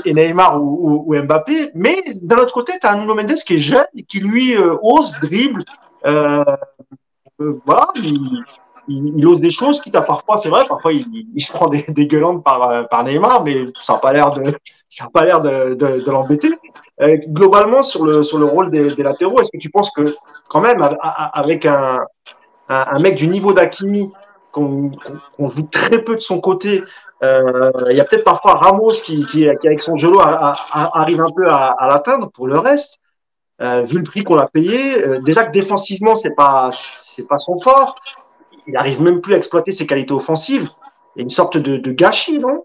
Neymar ou, Mbappé. Mais d'un autre côté, tu as un Nuno Mendes qui est jeune, qui lui euh, ose, dribble. Euh, euh, voilà, il, il, ose des choses, quitte à parfois, c'est vrai, parfois il, il, se prend des, des gueulantes par, par Neymar, mais ça n'a pas l'air de, ça pas l'air de, de, de l'embêter. Euh, globalement, sur le, sur le rôle des, des latéraux, est-ce que tu penses que, quand même, avec un, un, un mec du niveau d'Akimi, qu'on qu joue très peu de son côté, euh, il y a peut-être parfois Ramos qui, qui, qui avec son genou, arrive un peu à, à l'atteindre. Pour le reste, euh, vu le prix qu'on a payé, euh, déjà que défensivement, c'est pas, c'est pas son fort il n'arrive même plus à exploiter ses qualités offensives. Il y a une sorte de, gâchis, non?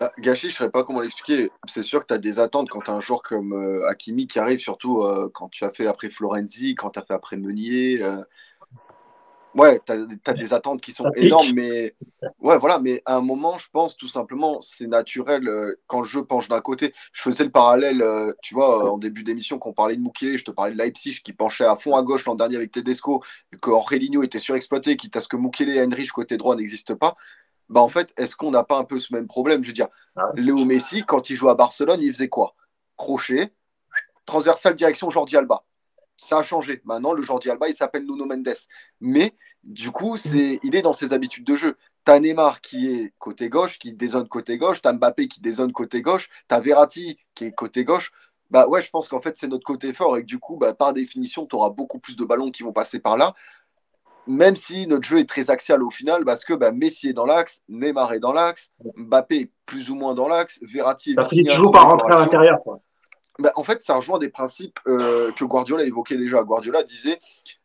Bah, Gâchis, je ne saurais pas comment l'expliquer. C'est sûr que tu as des attentes quand tu as un joueur comme euh, Hakimi qui arrive, surtout euh, quand tu as fait après Florenzi, quand tu as fait après Meunier. Euh, Ouais, tu as, des attentes qui sont énormes, mais ouais, voilà, mais à un moment, je pense tout simplement, c'est naturel euh, quand le jeu penche d'un côté. Je faisais le parallèle, euh, tu vois, euh, en début d'émission, quand on parlait de Mukele, je te parlais de Leipzig qui penchait à fond à gauche l'an dernier avec Tedesco, et que Aurelino était surexploité, quitte à ce que Mukele et Henrich côté droit n'existent pas. Bah en fait, est-ce qu'on n'a pas un peu ce même problème? Je veux dire, ah Léo Messi, quand il jouait à Barcelone, il faisait quoi? Crochet, transversal direction Jordi Alba ça a changé. Maintenant, le Jordi Alba, il s'appelle Nuno Mendes. Mais du coup, c'est, il est dans ses habitudes de jeu. T'as Neymar qui est côté gauche, qui dézone côté gauche. T'as Mbappé qui dézone côté gauche. T'as Verratti qui est côté gauche. Bah ouais, je pense qu'en fait, c'est notre côté fort et que du coup, bah, par définition, tu auras beaucoup plus de ballons qui vont passer par là. Même si notre jeu est très axial au final, parce que bah, Messi est dans l'axe, Neymar est dans l'axe, Mbappé est plus ou moins dans l'axe, Verratti est. Tu joues par rentrer à l'intérieur. Quoi. Bah, en fait, ça rejoint des principes euh, que Guardiola évoquait déjà. Guardiola disait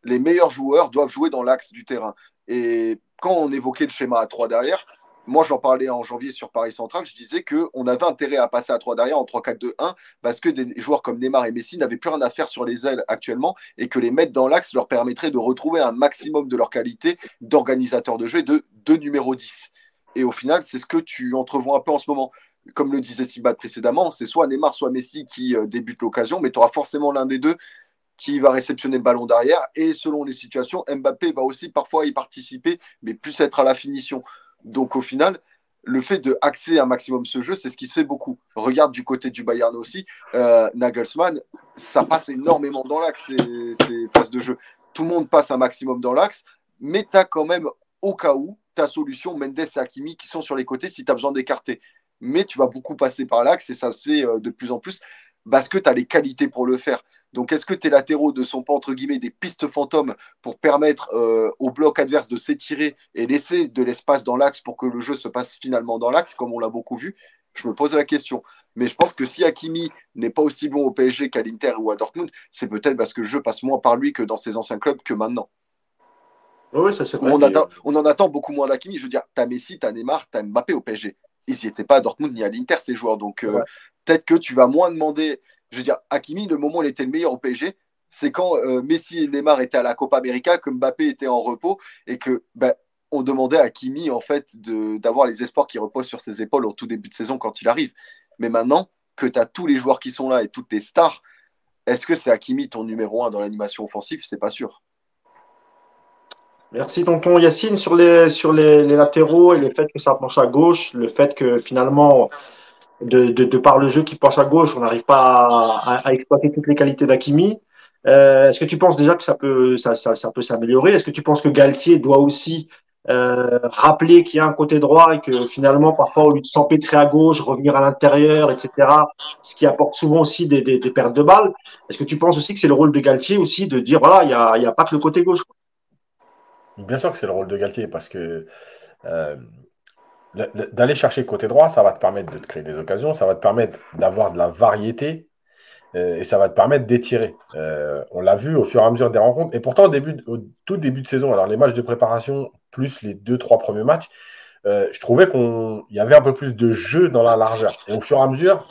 les meilleurs joueurs doivent jouer dans l'axe du terrain. Et quand on évoquait le schéma à 3 derrière, moi j'en parlais en janvier sur Paris Central, je disais qu'on avait intérêt à passer à 3 derrière en 3-4-2-1 parce que des joueurs comme Neymar et Messi n'avaient plus rien à faire sur les ailes actuellement et que les mettre dans l'axe leur permettrait de retrouver un maximum de leur qualité d'organisateur de jeu de, de numéro 10. Et au final, c'est ce que tu entrevois un peu en ce moment comme le disait Sibat précédemment, c'est soit Neymar, soit Messi qui euh, débute l'occasion, mais tu auras forcément l'un des deux qui va réceptionner le ballon derrière. Et selon les situations, Mbappé va aussi parfois y participer, mais plus être à la finition. Donc au final, le fait de axer un maximum ce jeu, c'est ce qui se fait beaucoup. Regarde du côté du Bayern aussi, euh, Nagelsmann, ça passe énormément dans l'axe, ces, ces phases de jeu. Tout le monde passe un maximum dans l'axe, mais tu as quand même, au cas où, ta solution, Mendes et Hakimi, qui sont sur les côtés si tu as besoin d'écarter mais tu vas beaucoup passer par l'axe et ça fait euh, de plus en plus parce que tu as les qualités pour le faire. Donc, est-ce que tes latéraux ne sont pas, entre guillemets, des pistes fantômes pour permettre euh, au bloc adverse de s'étirer et laisser de l'espace dans l'axe pour que le jeu se passe finalement dans l'axe, comme on l'a beaucoup vu? Je me pose la question. Mais je pense que si Hakimi n'est pas aussi bon au PSG qu'à l'Inter ou à Dortmund, c'est peut-être parce que le jeu passe moins par lui que dans ses anciens clubs que maintenant. Oui, ça, on, on, en attend beaucoup moins d'Hakimi. Je veux dire, tu as Messi, tu as Neymar, tu as Mbappé au PSG ils n'y étaient pas à Dortmund ni à l'Inter, ces joueurs. Donc, euh, peut-être que tu vas moins demander. Je veux dire, Hakimi, le moment où il était le meilleur au PSG, c'est quand euh, Messi et Neymar étaient à la Copa América, que Mbappé était en repos et que ben, on demandait à Hakimi en fait d'avoir les espoirs qui reposent sur ses épaules au tout début de saison quand il arrive. Mais maintenant que tu as tous les joueurs qui sont là et toutes les stars, est-ce que c'est Hakimi ton numéro un dans l'animation offensive? C'est pas sûr. Merci tonton Yacine sur les sur les, latéraux et le fait que ça penche à gauche, le fait que finalement de, de, par le jeu qui penche à gauche, on n'arrive pas à, exploiter toutes les qualités d'Akimi. Euh, Est-ce que tu penses déjà que ça peut ça, ça, ça peut s'améliorer? Est-ce que tu penses que Galtier doit aussi euh, rappeler qu'il y a un côté droit et que finalement, parfois, au lieu de s'empêtrer à gauche, revenir à l'intérieur, etc., ce qui apporte souvent aussi des, des, des pertes de balles. Est-ce que tu penses aussi que c'est le rôle de Galtier aussi de dire, voilà, il n'y a, y a pas que le côté gauche Bien sûr que c'est le rôle de Galtier parce que euh, d'aller chercher côté droit, ça va te permettre de te créer des occasions, ça va te permettre d'avoir de la variété euh, et ça va te permettre d'étirer. Euh, on l'a vu au fur et à mesure des rencontres. Et pourtant, au, tout début de saison, alors les matchs de préparation plus les deux, trois premiers matchs, je trouvais qu'il y avait un peu plus de jeu dans la largeur. Et au fur et à mesure,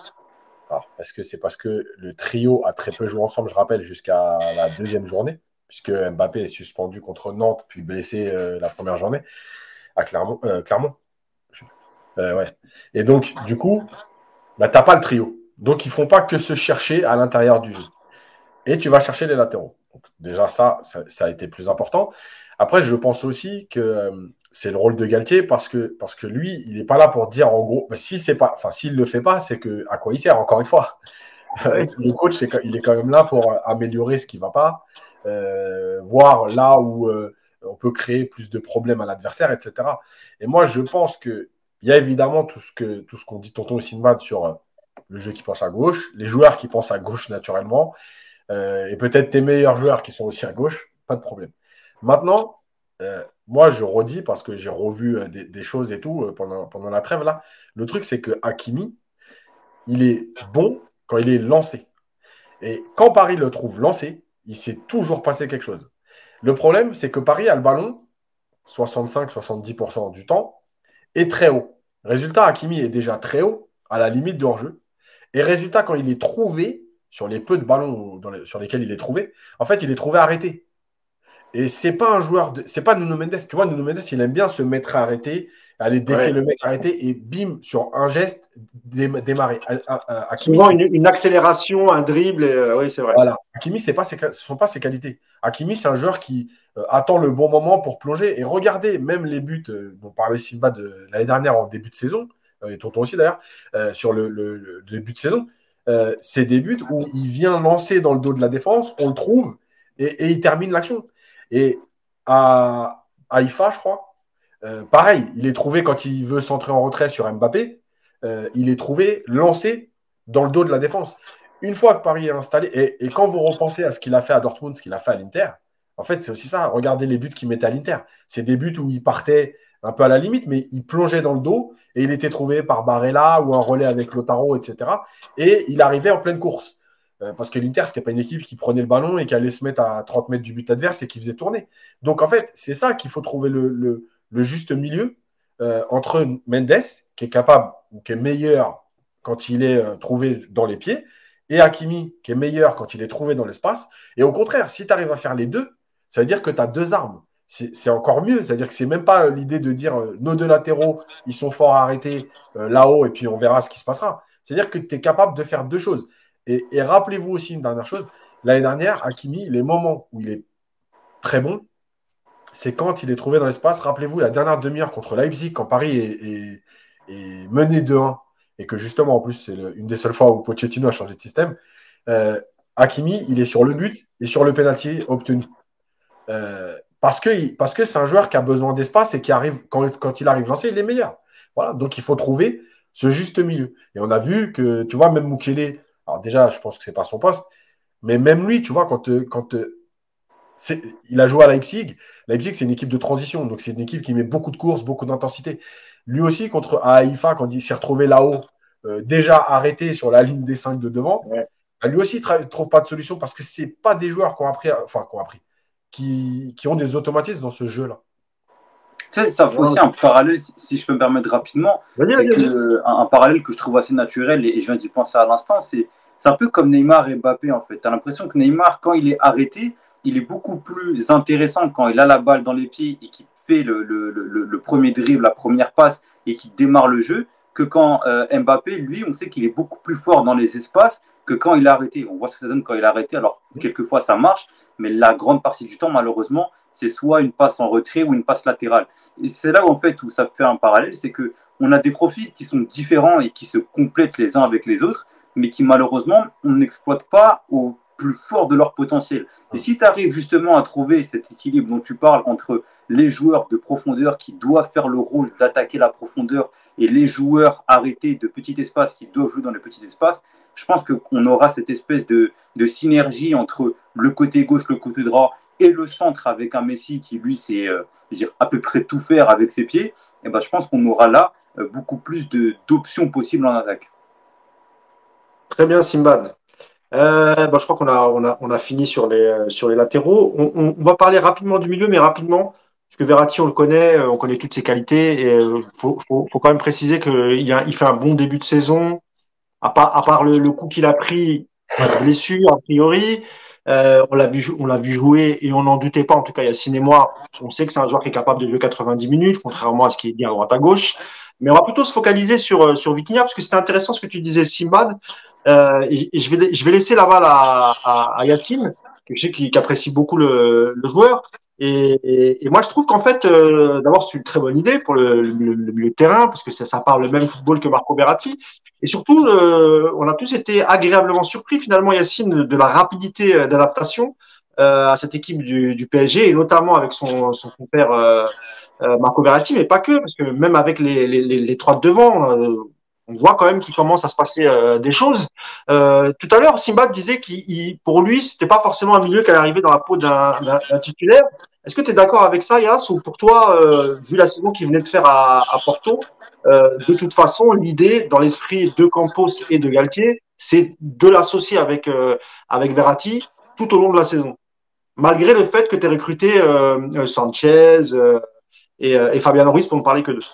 est-ce que c'est parce que le trio a très peu joué ensemble, je rappelle, jusqu'à la deuxième journée, puisque Mbappé est suspendu contre Nantes, puis blessé la première journée à Clermont. Clermont. ouais. Et donc, du coup, bah, tu n'as pas le trio. Donc, ils ne font pas que se chercher à l'intérieur du jeu. Et tu vas chercher les latéraux. déjà, ça, ça, a été plus important. Après, je pense aussi que euh, c'est le rôle de Galtier parce que, parce que lui, il n'est pas là pour dire en gros, si c'est pas, enfin, s'il ne le fait pas, c'est que à quoi il sert, encore une fois. le coach, il est quand même là pour améliorer ce qui ne va pas, euh, voir là où euh, on peut créer plus de problèmes à l'adversaire, etc. Et moi, je pense qu'il y a évidemment tout ce qu'on dit tonton Sinbad sur le jeu qui pense à gauche, les joueurs qui pensent à gauche naturellement, euh, et peut-être tes meilleurs joueurs qui sont aussi à gauche, pas de problème. Maintenant, euh, moi je redis parce que j'ai revu euh, des, choses et tout pendant, pendant la trêve là. Le truc c'est que Hakimi, il est bon quand il est lancé. Et quand Paris le trouve lancé, il s'est toujours passé quelque chose. Le problème, c'est que Paris a le ballon 65-70% du temps et très haut. Résultat, Hakimi est déjà très haut, à la limite de hors-jeu. Et résultat, quand il est trouvé, sur les peu de ballons sur lesquels il est trouvé, en fait, il est trouvé arrêté. Et c'est pas un joueur. C'est pas Nuno Mendes. Tu vois, Nuno Mendes, il aime bien se mettre arrêté, aller défier le mec arrêté et bim, sur un geste, démarrer. Souvent une, accélération, un dribble, euh, oui, c'est vrai. Voilà. Hakimi, pas ce ne sont pas ses qualités. Hakimi, c'est un joueur qui euh, attend le bon moment pour plonger. Et regardez, même les buts euh, dont parlait Simba de l'année dernière en début de saison, et Tonton aussi d'ailleurs, euh, sur le, début de saison, euh, c'est des buts où il vient lancer dans le dos de la défense, on le trouve et, il termine l'action. Et à, à IFA, je crois, euh, pareil, il est trouvé quand il veut centrer en retrait sur Mbappé, il est trouvé lancé dans le dos de la défense. Une fois que Paris est installé, et, et quand vous repensez à ce qu'il a fait à Dortmund, ce qu'il a fait à l'Inter, en fait, c'est aussi ça. Regardez les buts qu'il mettait à l'Inter. C'est des buts où il partait un peu à la limite, mais il plongeait dans le dos et il était trouvé par Barella ou un relais avec Lotaro, etc. Et il arrivait en pleine course. Euh, parce que l'Inter, ce n'était pas une équipe qui prenait le ballon et qui allait se mettre à 30 mètres du but adverse et qui faisait tourner. Donc en fait, c'est ça qu'il faut trouver le, juste milieu euh, entre Mendes, qui est capable ou qui est meilleur quand il est euh, trouvé dans les pieds, et Hakimi, qui est meilleur quand il est trouvé dans l'espace. Et au contraire, si tu arrives à faire les deux, ça veut dire que tu as deux armes c'est encore mieux. C'est-à-dire que c'est même pas l'idée de dire euh, nos deux latéraux, ils sont forts à arrêter euh, là-haut et puis on verra ce qui se passera. C'est-à-dire que tu es capable de faire deux choses. Et, rappelez-vous aussi une dernière chose. L'année dernière, Hakimi, les moments où il est très bon, c'est quand il est trouvé dans l'espace. Rappelez-vous la dernière demi-heure contre Leipzig, quand Paris est, mené 2-1 et que justement, en plus, c'est une des seules fois où Pochettino a changé de système. Euh, Hakimi, il est sur le but et sur le penalty obtenu. Euh, parce que c'est un joueur qui a besoin d'espace et qui arrive quand, il arrive lancé, il est meilleur. Voilà, donc il faut trouver ce juste milieu. Et on a vu que tu vois même Mukele, alors déjà je pense que c'est pas son poste, mais même lui, tu vois quand quand il a joué à Leipzig. Leipzig, c'est une équipe de transition, donc c'est une équipe qui met beaucoup de courses, beaucoup d'intensité. Lui aussi, contre Haïfa, quand il s'est retrouvé là-haut, euh, déjà arrêté sur la ligne des 5 de devant, bah, lui aussi, il ne trouve pas de solution parce que ce pas des joueurs qui ont appris, enfin, qui ont appris, qui, ont des automatismes dans ce jeu-là. Tu sais, ça fait aussi un parallèle, si je peux me permettre rapidement, c'est un, parallèle que je trouve assez naturel et, je viens d'y penser à l'instant, c'est un peu comme Neymar et Mbappé en fait. Tu as l'impression que Neymar, quand il est arrêté, il est beaucoup plus intéressant quand il a la balle dans les pieds et qu'il fait le, le, le, premier dribble, la première passe et qu'il démarre le jeu, que quand euh, Mbappé, lui, on sait qu'il est beaucoup plus fort dans les espaces que quand il a arrêté. On voit ce que ça donne quand il a arrêté. Alors, quelquefois, ça marche, mais la grande partie du temps, malheureusement, c'est soit une passe en retrait ou une passe latérale. Et c'est là, en fait, où ça fait un parallèle, c'est que on a des profils qui sont différents et qui se complètent les uns avec les autres, mais qui, malheureusement, on n'exploite pas au plus fort de leur potentiel. Et si tu arrives justement à trouver cet équilibre dont tu parles entre les joueurs de profondeur qui doivent faire le rôle d'attaquer la profondeur et les joueurs arrêtés de petit espace qui doivent jouer dans les petits espaces, je pense qu'on aura cette espèce de, synergie entre le côté gauche, le côté droit et le centre avec un Messi qui, lui, sait euh, dire, à peu près tout faire avec ses pieds. Et ben, je pense qu'on aura là euh, beaucoup plus d'options possibles en attaque. Très bien, Simbad. Euh, je crois qu'on a, on a, on a fini sur les, sur les latéraux. On, va parler rapidement du milieu, mais rapidement, parce que Verratti, on le connaît, on connaît toutes ses qualités. Et il faut, faut, quand même préciser qu'il il fait un bon début de saison à part, à part le, le coup qu'il a pris, la blessure a priori, euh, on l'a vu, on l'a vu jouer et on n'en doutait pas. En tout cas, Yacine et moi, on sait que c'est un joueur qui est capable de jouer 90 minutes, contrairement à ce qui est dit à droite à gauche. Mais on va plutôt se focaliser sur euh, sur Vitinha parce que c'était intéressant ce que tu disais, Simbad. Euh, et, je vais je vais laisser la balle à, à, à Yacine, que je sais qu'il apprécie beaucoup le, le joueur. Et, et, moi, je trouve qu'en fait, euh, d'abord, c'est une très bonne idée pour le, le, le, milieu de terrain, parce que ça, ça parle le même football que Marco Verratti. Et surtout, euh, on a tous été agréablement surpris, finalement, Yacine, de la rapidité euh, d'adaptation euh, à cette équipe du, du, PSG, et notamment avec son, son compère euh, Marco Verratti, mais pas que, parce que même avec les, les, les trois de devant, on voit quand même qu'il commence à se passer des choses. tout à l'heure, Simba disait qu'il, pour lui, c'était pas forcément un milieu qui allait arriver dans la peau d'un titulaire. Est-ce que tu es d'accord avec ça, Yass, ou pour toi, euh, vu la saison qu'il venait de faire à, Porto, euh, de toute façon, l'idée dans l'esprit de Campos et de Galtier, c'est de l'associer avec, euh, avec Verratti tout au long de la saison, malgré le fait que tu aies recruté euh, Sanchez et, et Fabian Ruiz pour ne parler que d'eux.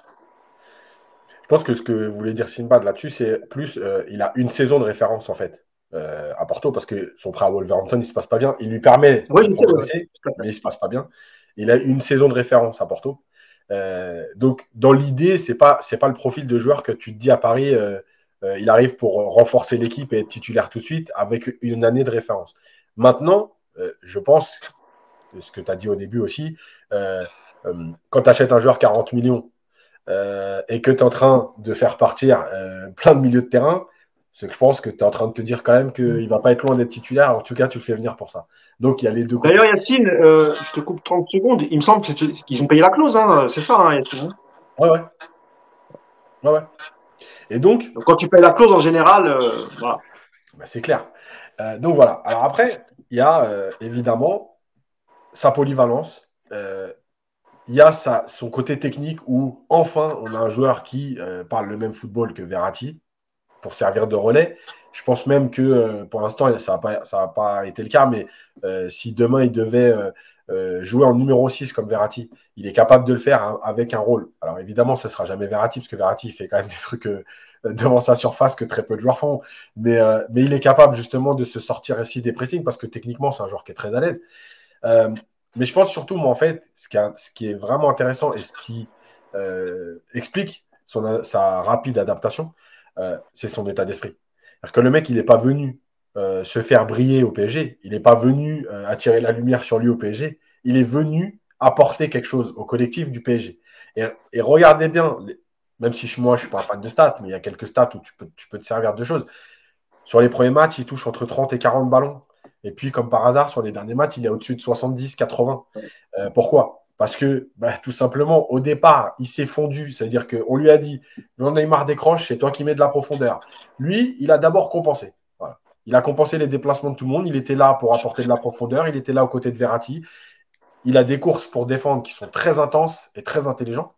Je pense que ce que voulait dire Sinbad là-dessus, c'est plus, il a une saison de référence en fait. Euh, à Porto parce que son prêt à Wolverhampton, il se passe pas bien. Il lui permet de progresser, mais il se passe pas bien. Il a une saison de référence à Porto. Euh, donc, dans l'idée, c'est pas c'est pas le profil de joueur que tu te dis à Paris. Euh, il arrive pour renforcer l'équipe et être titulaire tout de suite avec une année de référence. Maintenant, je pense, ce que tu as dit au début aussi, quand tu achètes un joueur 40 millions et que tu es en train de faire partir plein de milieux de terrain, c'est que je pense que tu es en train de te dire quand même qu'il ne va pas être loin d'être titulaire. En tout cas, tu le fais venir pour ça. Donc, il y a les deux. D'ailleurs, Yacine, euh, je te coupe 30 secondes. Il me semble qu'ils ont payé la clause. Hein. C'est ça, hein, Yacine hein Ouais, ouais. Ouais, ouais. Et donc, quand tu payes la clause en général, euh, voilà. Bah, c'est clair. Euh, donc voilà. Alors après, il y a évidemment sa polyvalence. Il y a son côté technique où enfin on a un joueur qui parle le même football que Verratti, pour servir de relais. Je pense même que euh, pour l'instant, ça n'a pas, pas, été le cas, mais euh, si demain il devait euh, jouer en numéro 6 comme Verratti, il est capable de le faire hein, avec un rôle. Alors évidemment, ce ne sera jamais Verratti, parce que Verratti fait quand même des trucs devant sa surface que très peu de joueurs font. Mais, mais il est capable justement de se sortir ici des pressings, parce que techniquement, c'est un joueur qui est très à l'aise. Mais je pense surtout, moi, en fait, ce qui, est vraiment intéressant et ce qui explique son, sa rapide adaptation, euh, c'est son état d'esprit. que le mec, il n'est pas venu euh, se faire briller au PSG, il n'est pas venu euh, attirer la lumière sur lui au PSG, il est venu apporter quelque chose au collectif du PSG. Et, regardez bien, même si moi je ne suis pas un fan de stats, mais il y a quelques stats où tu peux, tu peux te servir de choses. Sur les premiers matchs, il touche entre 30 et 40 ballons. Et puis, comme par hasard, sur les derniers matchs, il est au-dessus de 70, 80. pourquoi? Parce que, bah, tout simplement, au départ, il s'est fondu. C'est-à-dire qu'on lui a dit Jean Neymar décroche, c'est toi qui mets de la profondeur. Lui, il a d'abord compensé. Il a compensé les déplacements de tout le monde. Il était là pour apporter de la profondeur. Il était là aux côtés de Verratti. Il a des courses pour défendre qui sont très intenses et très intelligentes.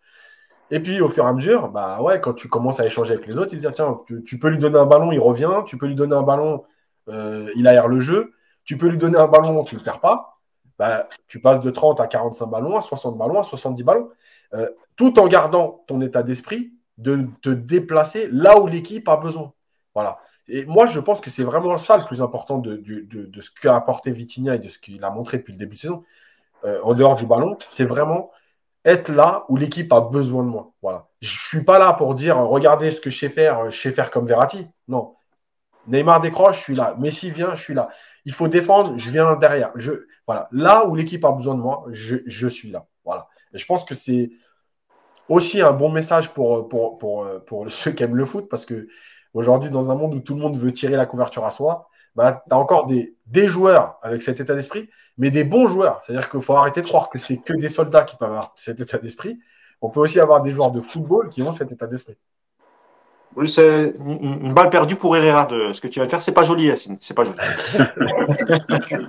Et puis, au fur et à mesure, bah ouais, quand tu commences à échanger avec les autres, il dit tiens, tu, peux lui donner un ballon, il revient. Tu peux lui donner un ballon, euh, il aère le jeu. Tu peux lui donner un ballon, tu ne le perds pas. Bah, tu passes de 30 à 45 ballons, à 60 ballons, à 70 ballons, euh, tout en gardant ton état d'esprit de te déplacer là où l'équipe a besoin. Voilà. Et moi, je pense que c'est vraiment ça le plus important de, ce qu'a apporté Vitinha et de ce qu'il a montré depuis le début de saison, euh, en dehors du ballon, c'est vraiment être là où l'équipe a besoin de moi. Voilà. Je ne suis pas là pour dire regardez ce que je sais faire, je sais faire comme Verratti. Non. Neymar décroche, je suis là. Messi vient, je suis là il faut défendre, je viens derrière. Voilà. Là où l'équipe a besoin de moi, je, suis là. Voilà. Et je pense que c'est aussi un bon message pour, ceux qui aiment le foot, parce que aujourd'hui, dans un monde où tout le monde veut tirer la couverture à soi, bah, tu as encore des, des joueurs avec cet état d'esprit, mais des bons joueurs. C'est-à-dire qu'il faut arrêter de croire que c'est que des soldats qui peuvent avoir cet état d'esprit. On peut aussi avoir des joueurs de football qui ont cet état d'esprit. Oui, c'est une balle perdue pour Herrera de ce que tu vas faire. C'est pas joli, Yacine. C'est pas joli.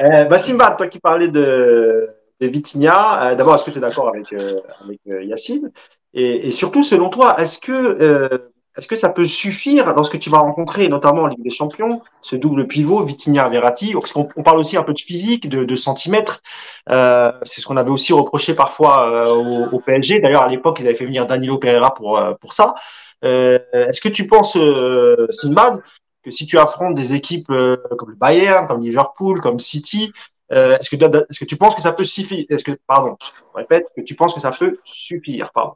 euh, bah, toi qui parlais de, de Vitinha, euh, d'abord, est-ce que tu es d'accord avec, euh, avec euh, Yacine? Et, et, surtout, selon toi, est-ce que est-ce que ça peut suffire lorsque tu vas rencontrer, notamment en Ligue des Champions, ce double pivot, Vitinha-Verratti on parle aussi un peu de physique, de, de centimètres. Euh, c'est ce qu'on avait aussi reproché parfois euh, au, au, PSG. D'ailleurs, à l'époque, ils avaient fait venir Danilo Pereira pour, euh, pour ça. Euh, est-ce que tu penses, euh, Sinbad, que si tu affrontes des équipes comme le Bayern, comme Liverpool, comme City, est-ce que, est-ce que tu penses que ça peut suffire Est-ce que, pardon, répète, que tu penses que ça peut suffire Pardon?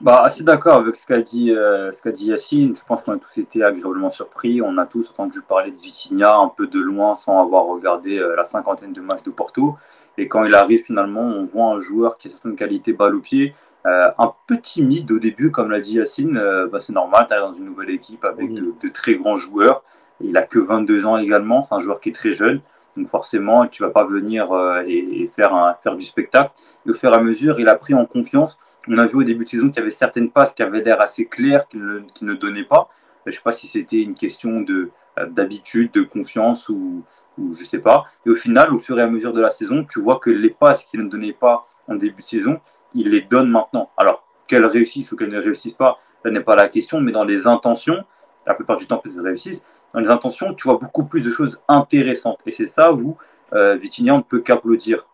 Bah, assez d'accord avec ce qu'a dit, euh, ce qu'a dit Yacine. Je pense qu'on a tous été agréablement surpris. On a tous entendu parler de Vitinha un peu de loin sans avoir regardé euh, la cinquantaine de matchs de Porto. Et quand il arrive finalement, on voit un joueur qui a certaines qualités balle au pied, euh, un peu timide au début, comme l'a dit Yacine. Bah, c'est normal, tu es dans une nouvelle équipe avec de, de, très grands joueurs. Il a que 22 ans également, c'est un joueur qui est très jeune. Donc forcément, tu vas pas venir et, et, faire, un, faire du spectacle. Et au fur et à mesure, il a pris en confiance on a vu au début de saison qu'il y avait certaines passes qui avaient l'air assez claires, qui ne, donnaient pas. Je ne sais pas si c'était une question de, euh, d'habitude, de confiance ou, ou je ne sais pas. Et au final, au fur et à mesure de la saison, tu vois que les passes qu'il ne donnait pas en début de saison, il les donne maintenant. Alors, qu'elles réussissent ou qu'elles ne réussissent pas, ce n'est pas la question, mais dans les intentions, la plupart du temps, qu'elles réussissent, dans les intentions, tu vois beaucoup plus de choses intéressantes. Et c'est ça où euh, ne peut qu'applaudir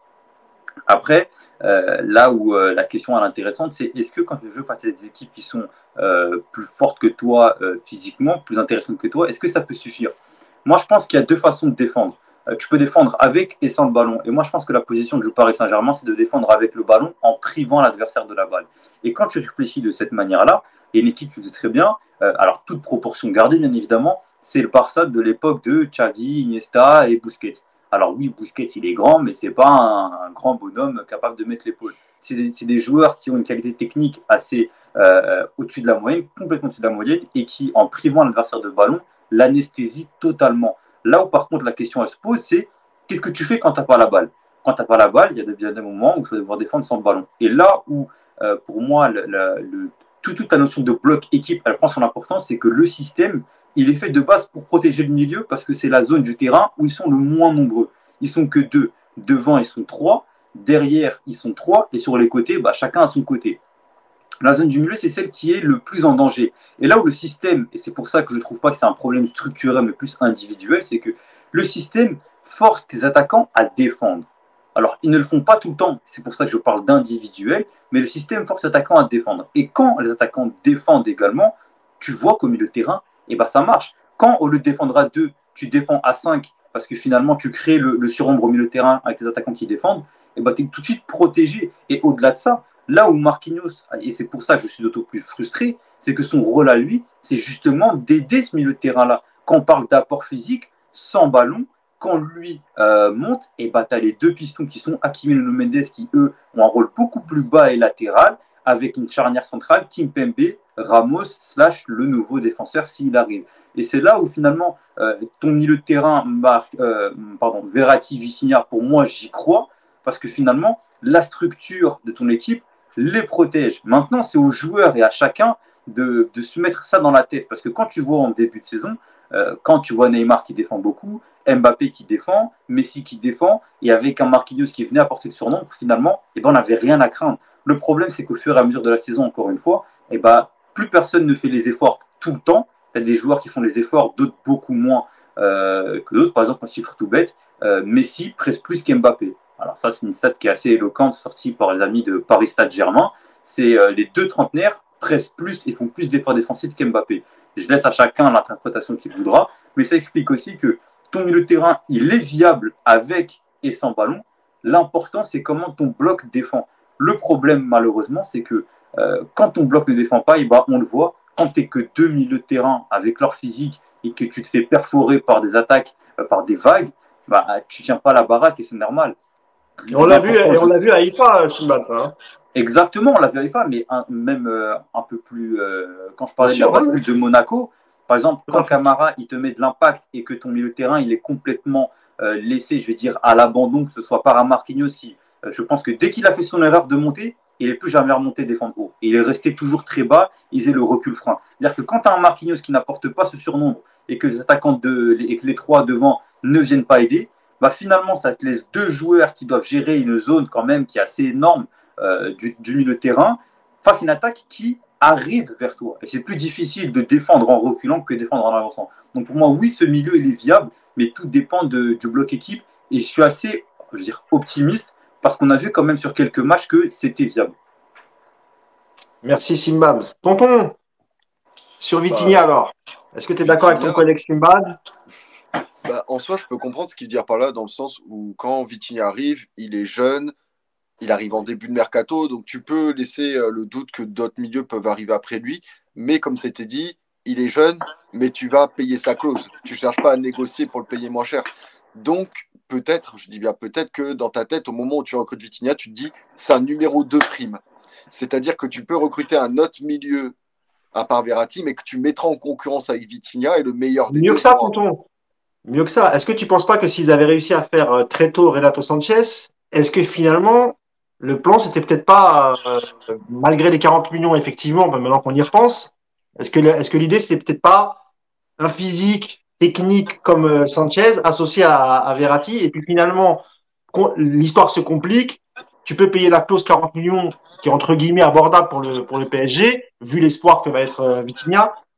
après, euh, là où euh, la question est intéressante, c'est est-ce que quand tu joues face à des équipes qui sont euh, plus fortes que toi physiquement, plus intéressantes que toi, est-ce que ça peut suffire? Moi, je pense qu'il y a deux façons de défendre. Tu peux défendre avec et sans le ballon. Et moi, je pense que la position du Paris Saint-Germain, c'est de défendre avec le ballon en privant l'adversaire de la balle. Et quand tu réfléchis de cette manière-là, et une équipe qui très bien, alors toute proportion gardée, bien évidemment, c'est le Barça de l'époque de Xavi, Iniesta et Busquets. Alors oui, Busquets, il est grand, mais c'est pas un, grand bonhomme capable de mettre l'épaule. C'est des, joueurs qui ont une qualité technique assez euh, au-dessus de la moyenne, complètement au-dessus de la moyenne, et qui, en privant l'adversaire de ballon, l'anesthésie totalement. Là où par contre la question se pose, c'est qu'est-ce que tu fais quand tu n'as pas la balle? Quand tu n'as pas la balle, il y a des, des moments où tu vas devoir défendre sans ballon. Et là où, euh, pour moi, le, le, tout, toute la notion de bloc équipe, elle prend son importance, c'est que le système, il est fait de base pour protéger le milieu parce que c'est la zone du terrain où ils sont le moins nombreux. Ils sont que deux. Devant, ils sont trois. Derrière, ils sont trois. Et sur les côtés, bah, chacun à son côté. La zone du milieu, c'est celle qui est le plus en danger. Et là où le système, et c'est pour ça que je ne trouve pas que c'est un problème structurel, mais plus individuel, c'est que le système force tes attaquants à défendre. Alors, ils ne le font pas tout le temps, c'est pour ça que je parle d'individuel, mais le système force les attaquants à défendre. Et quand les attaquants défendent également, tu vois qu'au milieu de terrain, et ben, ça marche. Quand de défendre à 2, tu défends à 5 parce que finalement tu crées le, le surombre au milieu de terrain avec tes attaquants qui défendent, et ben, tu es tout de suite protégé. Et au-delà de ça, là où Marquinhos, et c'est pour ça que je suis d'autant plus frustré, c'est que son rôle à lui, c'est justement d'aider ce milieu de terrain-là. Quand on parle d'apport physique, sans ballon, quand lui euh, monte, et bah, tu as les deux pistons qui sont Hakimi Mendes qui, eux, ont un rôle beaucoup plus bas et latéral, avec une charnière centrale, Kim Pembe, Ramos, slash le nouveau défenseur s'il arrive. Et c'est là où finalement euh, ton milieu de terrain, marque, euh, pardon, Verratti, pour moi j'y crois, parce que finalement la structure de ton équipe les protège. Maintenant c'est aux joueurs et à chacun de, de, se mettre ça dans la tête, parce que quand tu vois en début de saison, euh, quand tu vois Neymar qui défend beaucoup, Mbappé qui défend, Messi qui défend, et avec un Marquinhos qui venait apporter le surnom, finalement, eh ben, on n'avait rien à craindre. Le problème, c'est qu'au fur et à mesure de la saison, encore une fois, eh ben, plus personne ne fait les efforts tout le temps. Tu as des joueurs qui font les efforts, d'autres beaucoup moins euh, que d'autres. Par exemple, un chiffre tout bête, euh, Messi presque plus qu'Mbappé. Alors ça, c'est une stat qui est assez éloquente, sortie par les amis de Paris Stade Germain. C'est euh, les deux trentenaires pressent plus et font plus d'efforts défensifs qu'Mbappé. Je laisse à chacun l'interprétation qu'il voudra, mais ça explique aussi que ton milieu de terrain, il est viable avec et sans ballon. L'important, c'est comment ton bloc défend. Le problème, malheureusement, c'est que euh, quand ton bloc ne défend pas, et bah, on le voit, quand tu n'es que deux milieux de terrain avec leur physique et que tu te fais perforer par des attaques, euh, par des vagues, bah, tu tiens pas la baraque et c'est normal. Et on l'a vu, et on l'a vu à IFA, Chimbat. Hein. Exactement, on l'a vu à IFA, mais un, même euh, un peu plus. Euh, quand je parlais de la bascule de Monaco, Par exemple, quand Camara, il te met de l'impact et que ton milieu de terrain, il est complètement euh, laissé, je vais dire, à l'abandon, que ce soit par un Marquinhos, qui, euh, je pense que dès qu'il a fait son erreur de monter, il n'est plus jamais remonté défendre haut. il est resté toujours très bas, il faisait le recul frein. C'est-à-dire que quand tu as un Marquinhos qui n'apporte pas ce surnombre et que les attaquants de, et que les trois devant ne viennent pas aider, bah finalement, ça te laisse deux joueurs qui doivent gérer une zone quand même qui est assez énorme euh, du, milieu de terrain face à une attaque qui arrive vers toi. Et c'est plus difficile de défendre en reculant que défendre en avançant. Donc pour moi, oui, ce milieu, il est viable, mais tout dépend du bloc équipe. Et je suis assez je veux dire, optimiste parce qu'on a vu quand même sur quelques matchs que c'était viable. Merci Simbad. Tonton, sur Vitigny bah, alors, est-ce que tu es d'accord avec ton collègue Simbad bah, En soi, je peux comprendre ce qu'il veut dire par là, dans le sens où quand Vitigny arrive, il est jeune, il arrive en début de mercato, donc tu peux laisser euh, le doute que d'autres milieux peuvent arriver après lui, mais comme c'était dit, il est jeune, mais tu vas payer sa clause. Tu ne cherches pas à négocier pour le payer moins cher. Donc, peut-être, je dis bien peut-être que dans ta tête, au moment où tu recrutes Vitinha, tu te dis c'est un numéro 2 prime. C'est-à-dire que tu peux recruter un autre milieu à part Verratti, mais que tu mettras en concurrence avec Vitinha et le meilleur des Mieux que ça, Ponton. Mieux que ça. Est-ce que tu ne penses pas que s'ils avaient réussi à faire euh, très tôt Renato Sanchez, est-ce que finalement, le plan, c'était peut-être pas, euh, malgré les 40 millions, effectivement, maintenant qu'on y repense, est-ce que, l'idée, c'était peut-être pas un physique technique comme euh, Sanchez associé à, Verratti. Et puis finalement, l'histoire se complique. Tu peux payer la clause 40 millions qui est entre guillemets abordable pour le, pour le PSG, vu l'espoir que va être euh.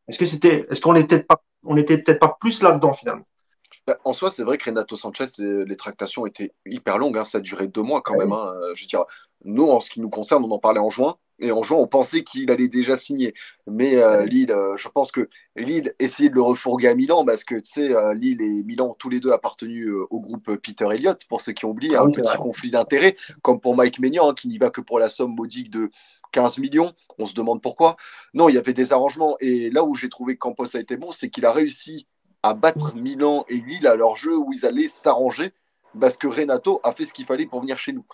Est-ce que c'était, est-ce qu'on était pas, peut-être pas plus là-dedans finalement? Bah, en soi, c'est vrai que Renato Sanchez, les tractations étaient hyper longues. Hein. Ça a duré deux mois quand même. Hein. Je veux dire, nous, en ce qui nous concerne, on en parlait en juin. Et en juin, on pensait qu'il allait déjà signer. Mais euh, Lille, euh, je pense que Lille essayait de le refourguer à Milan parce que tu sais, euh, Lille et Milan ont tous les deux appartenu au groupe Peter Elliott, pour ceux qui ont oublié, ah un petit conflit d'intérêts, comme pour Mike Maignan, hein, qui n'y va que pour la somme modique de 15 millions. On se demande pourquoi. Non, il y avait des arrangements. Et là où j'ai trouvé que Campos a été bon, c'est qu'il a réussi à battre Milan et Lille à leur jeu où ils allaient s'arranger parce que Renato a fait ce qu'il fallait pour venir chez nous.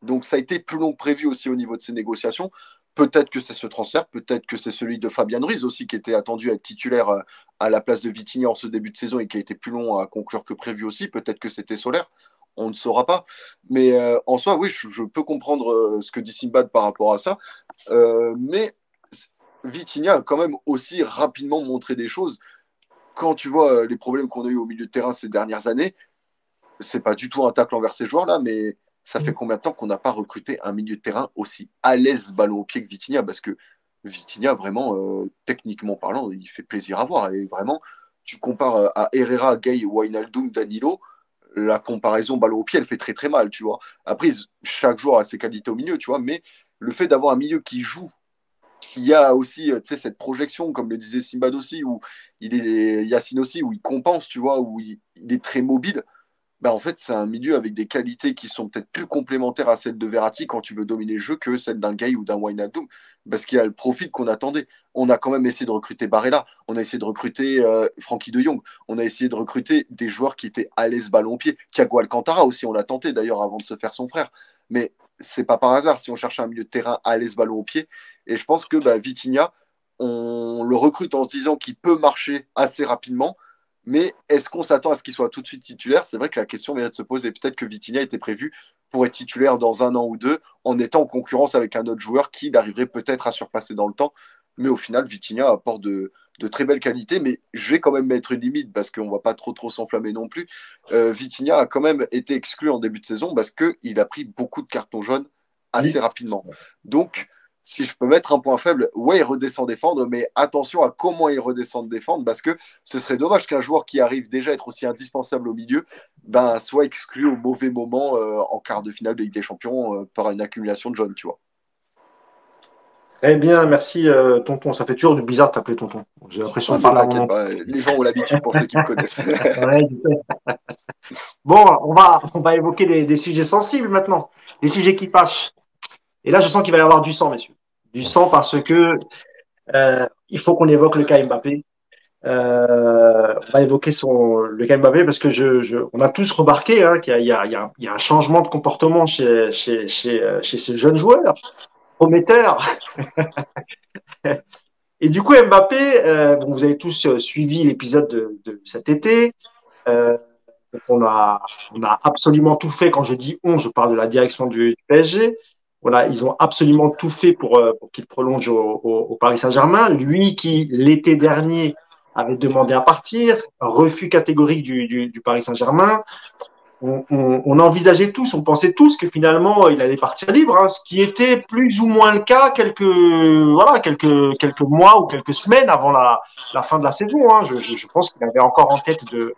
Donc ça a été plus long que prévu aussi au niveau de ces négociations. Peut-être que c'est ce transfert, peut-être que c'est celui de Fabien Ruiz aussi qui était attendu à être titulaire euh, à la place de Vitigny en ce début de saison et qui a été plus long à conclure que prévu aussi. Peut-être que c'était Solaire, on ne saura pas. Mais euh, en soi, oui, je, peux comprendre euh, ce que dit Simbad par rapport à ça. mais Vitinha a quand même aussi rapidement montré des choses. Quand tu vois les problèmes qu'on a eu au milieu de terrain ces dernières années, c'est pas du tout un tacle envers ces joueurs-là, mais ça fait mm. combien de temps qu'on n'a pas recruté un milieu de terrain aussi à l'aise ballon au pied que Vitinha? Parce que Vitinha, vraiment, euh, techniquement parlant, il fait plaisir à voir. Et vraiment, tu compares euh, à Herrera, Gay, Wijnaldum, Danilo, la comparaison ballon au pied, elle fait très très mal, tu vois. Après, chaque joueur a ses qualités au milieu, tu vois, mais le fait d'avoir un milieu qui joue, qui a aussi euh, cette projection, comme le disait Simbad aussi, où il est Yacine aussi, où il compense, tu vois, où il est très mobile, bah, en fait, c'est un milieu avec des qualités qui sont peut-être plus complémentaires à celles de Verratti quand tu veux dominer le jeu que celles d'un Gay ou d'un Wijnaldum, parce qu'il a le profil qu'on attendait. On a quand même essayé de recruter Barella, on a essayé de recruter euh, Frankie de Jong, on a essayé de recruter des joueurs qui étaient à l'aise ballon au pied. Thiago Alcantara aussi, on l'a tenté d'ailleurs avant de se faire son frère. Mais c'est pas par hasard si on cherche un milieu de terrain à l'aise ballon au pied. Et je pense que bah, Vitinha, on le recrute en se disant qu'il peut marcher assez rapidement mais est-ce qu'on s'attend à ce qu'il soit tout de suite titulaire? C'est vrai que la question mérite de se poser. Peut-être que Vitinha était prévu pour être titulaire dans un an ou deux, en étant en concurrence avec un autre joueur qui arriverait peut-être à surpasser dans le temps. Mais au final, Vitinha apporte de, très belles qualités. Mais je vais quand même mettre une limite parce qu'on ne va pas trop trop s'enflammer non plus. Euh, Vitinha a quand même été exclu en début de saison parce qu'il a pris beaucoup de cartons jaunes assez rapidement. Donc, si je peux mettre un point faible, ouais, il redescend défendre, mais attention à comment il redescend défendre, parce que ce serait dommage qu'un joueur qui arrive déjà à être aussi indispensable au milieu ben, soit exclu au mauvais moment euh, en quart de finale de Ligue des Champions euh, par une accumulation de jeunes, tu vois. Eh bien, merci euh, Tonton. Ça fait toujours du bizarre de t'appeler Tonton. J'ai l'impression de parler Les gens ont l'habitude pour ceux qui me connaissent. bon, on va, on va évoquer des, sujets sensibles maintenant, des sujets qui fâchent. Et là, je sens qu'il va y avoir du sang, messieurs du sang parce que euh, il faut qu'on évoque le cas Mbappé. Euh, on va évoquer son, le cas Mbappé parce que je, je on a tous remarqué hein, qu'il y, y, y, y, a un changement de comportement chez, chez, chez, chez ces jeunes joueurs prometteurs. Et du coup, Mbappé, euh, vous avez tous euh, suivi l'épisode de, cet été. Euh, on, a, absolument tout fait. Quand je dis on, je parle de la direction du, PSG. Voilà, ils ont absolument tout fait pour, qu'il prolonge au, Paris Saint-Germain. Lui qui, l'été dernier, avait demandé à partir, refus catégorique du Paris Saint-Germain, on, on, on, envisageait tous, on pensait tous que finalement il allait partir libre, hein, ce qui était plus ou moins le cas quelques voilà quelques quelques mois ou quelques semaines avant la, la fin de la saison. Hein. Je, je, je, pense qu'il avait encore en tête de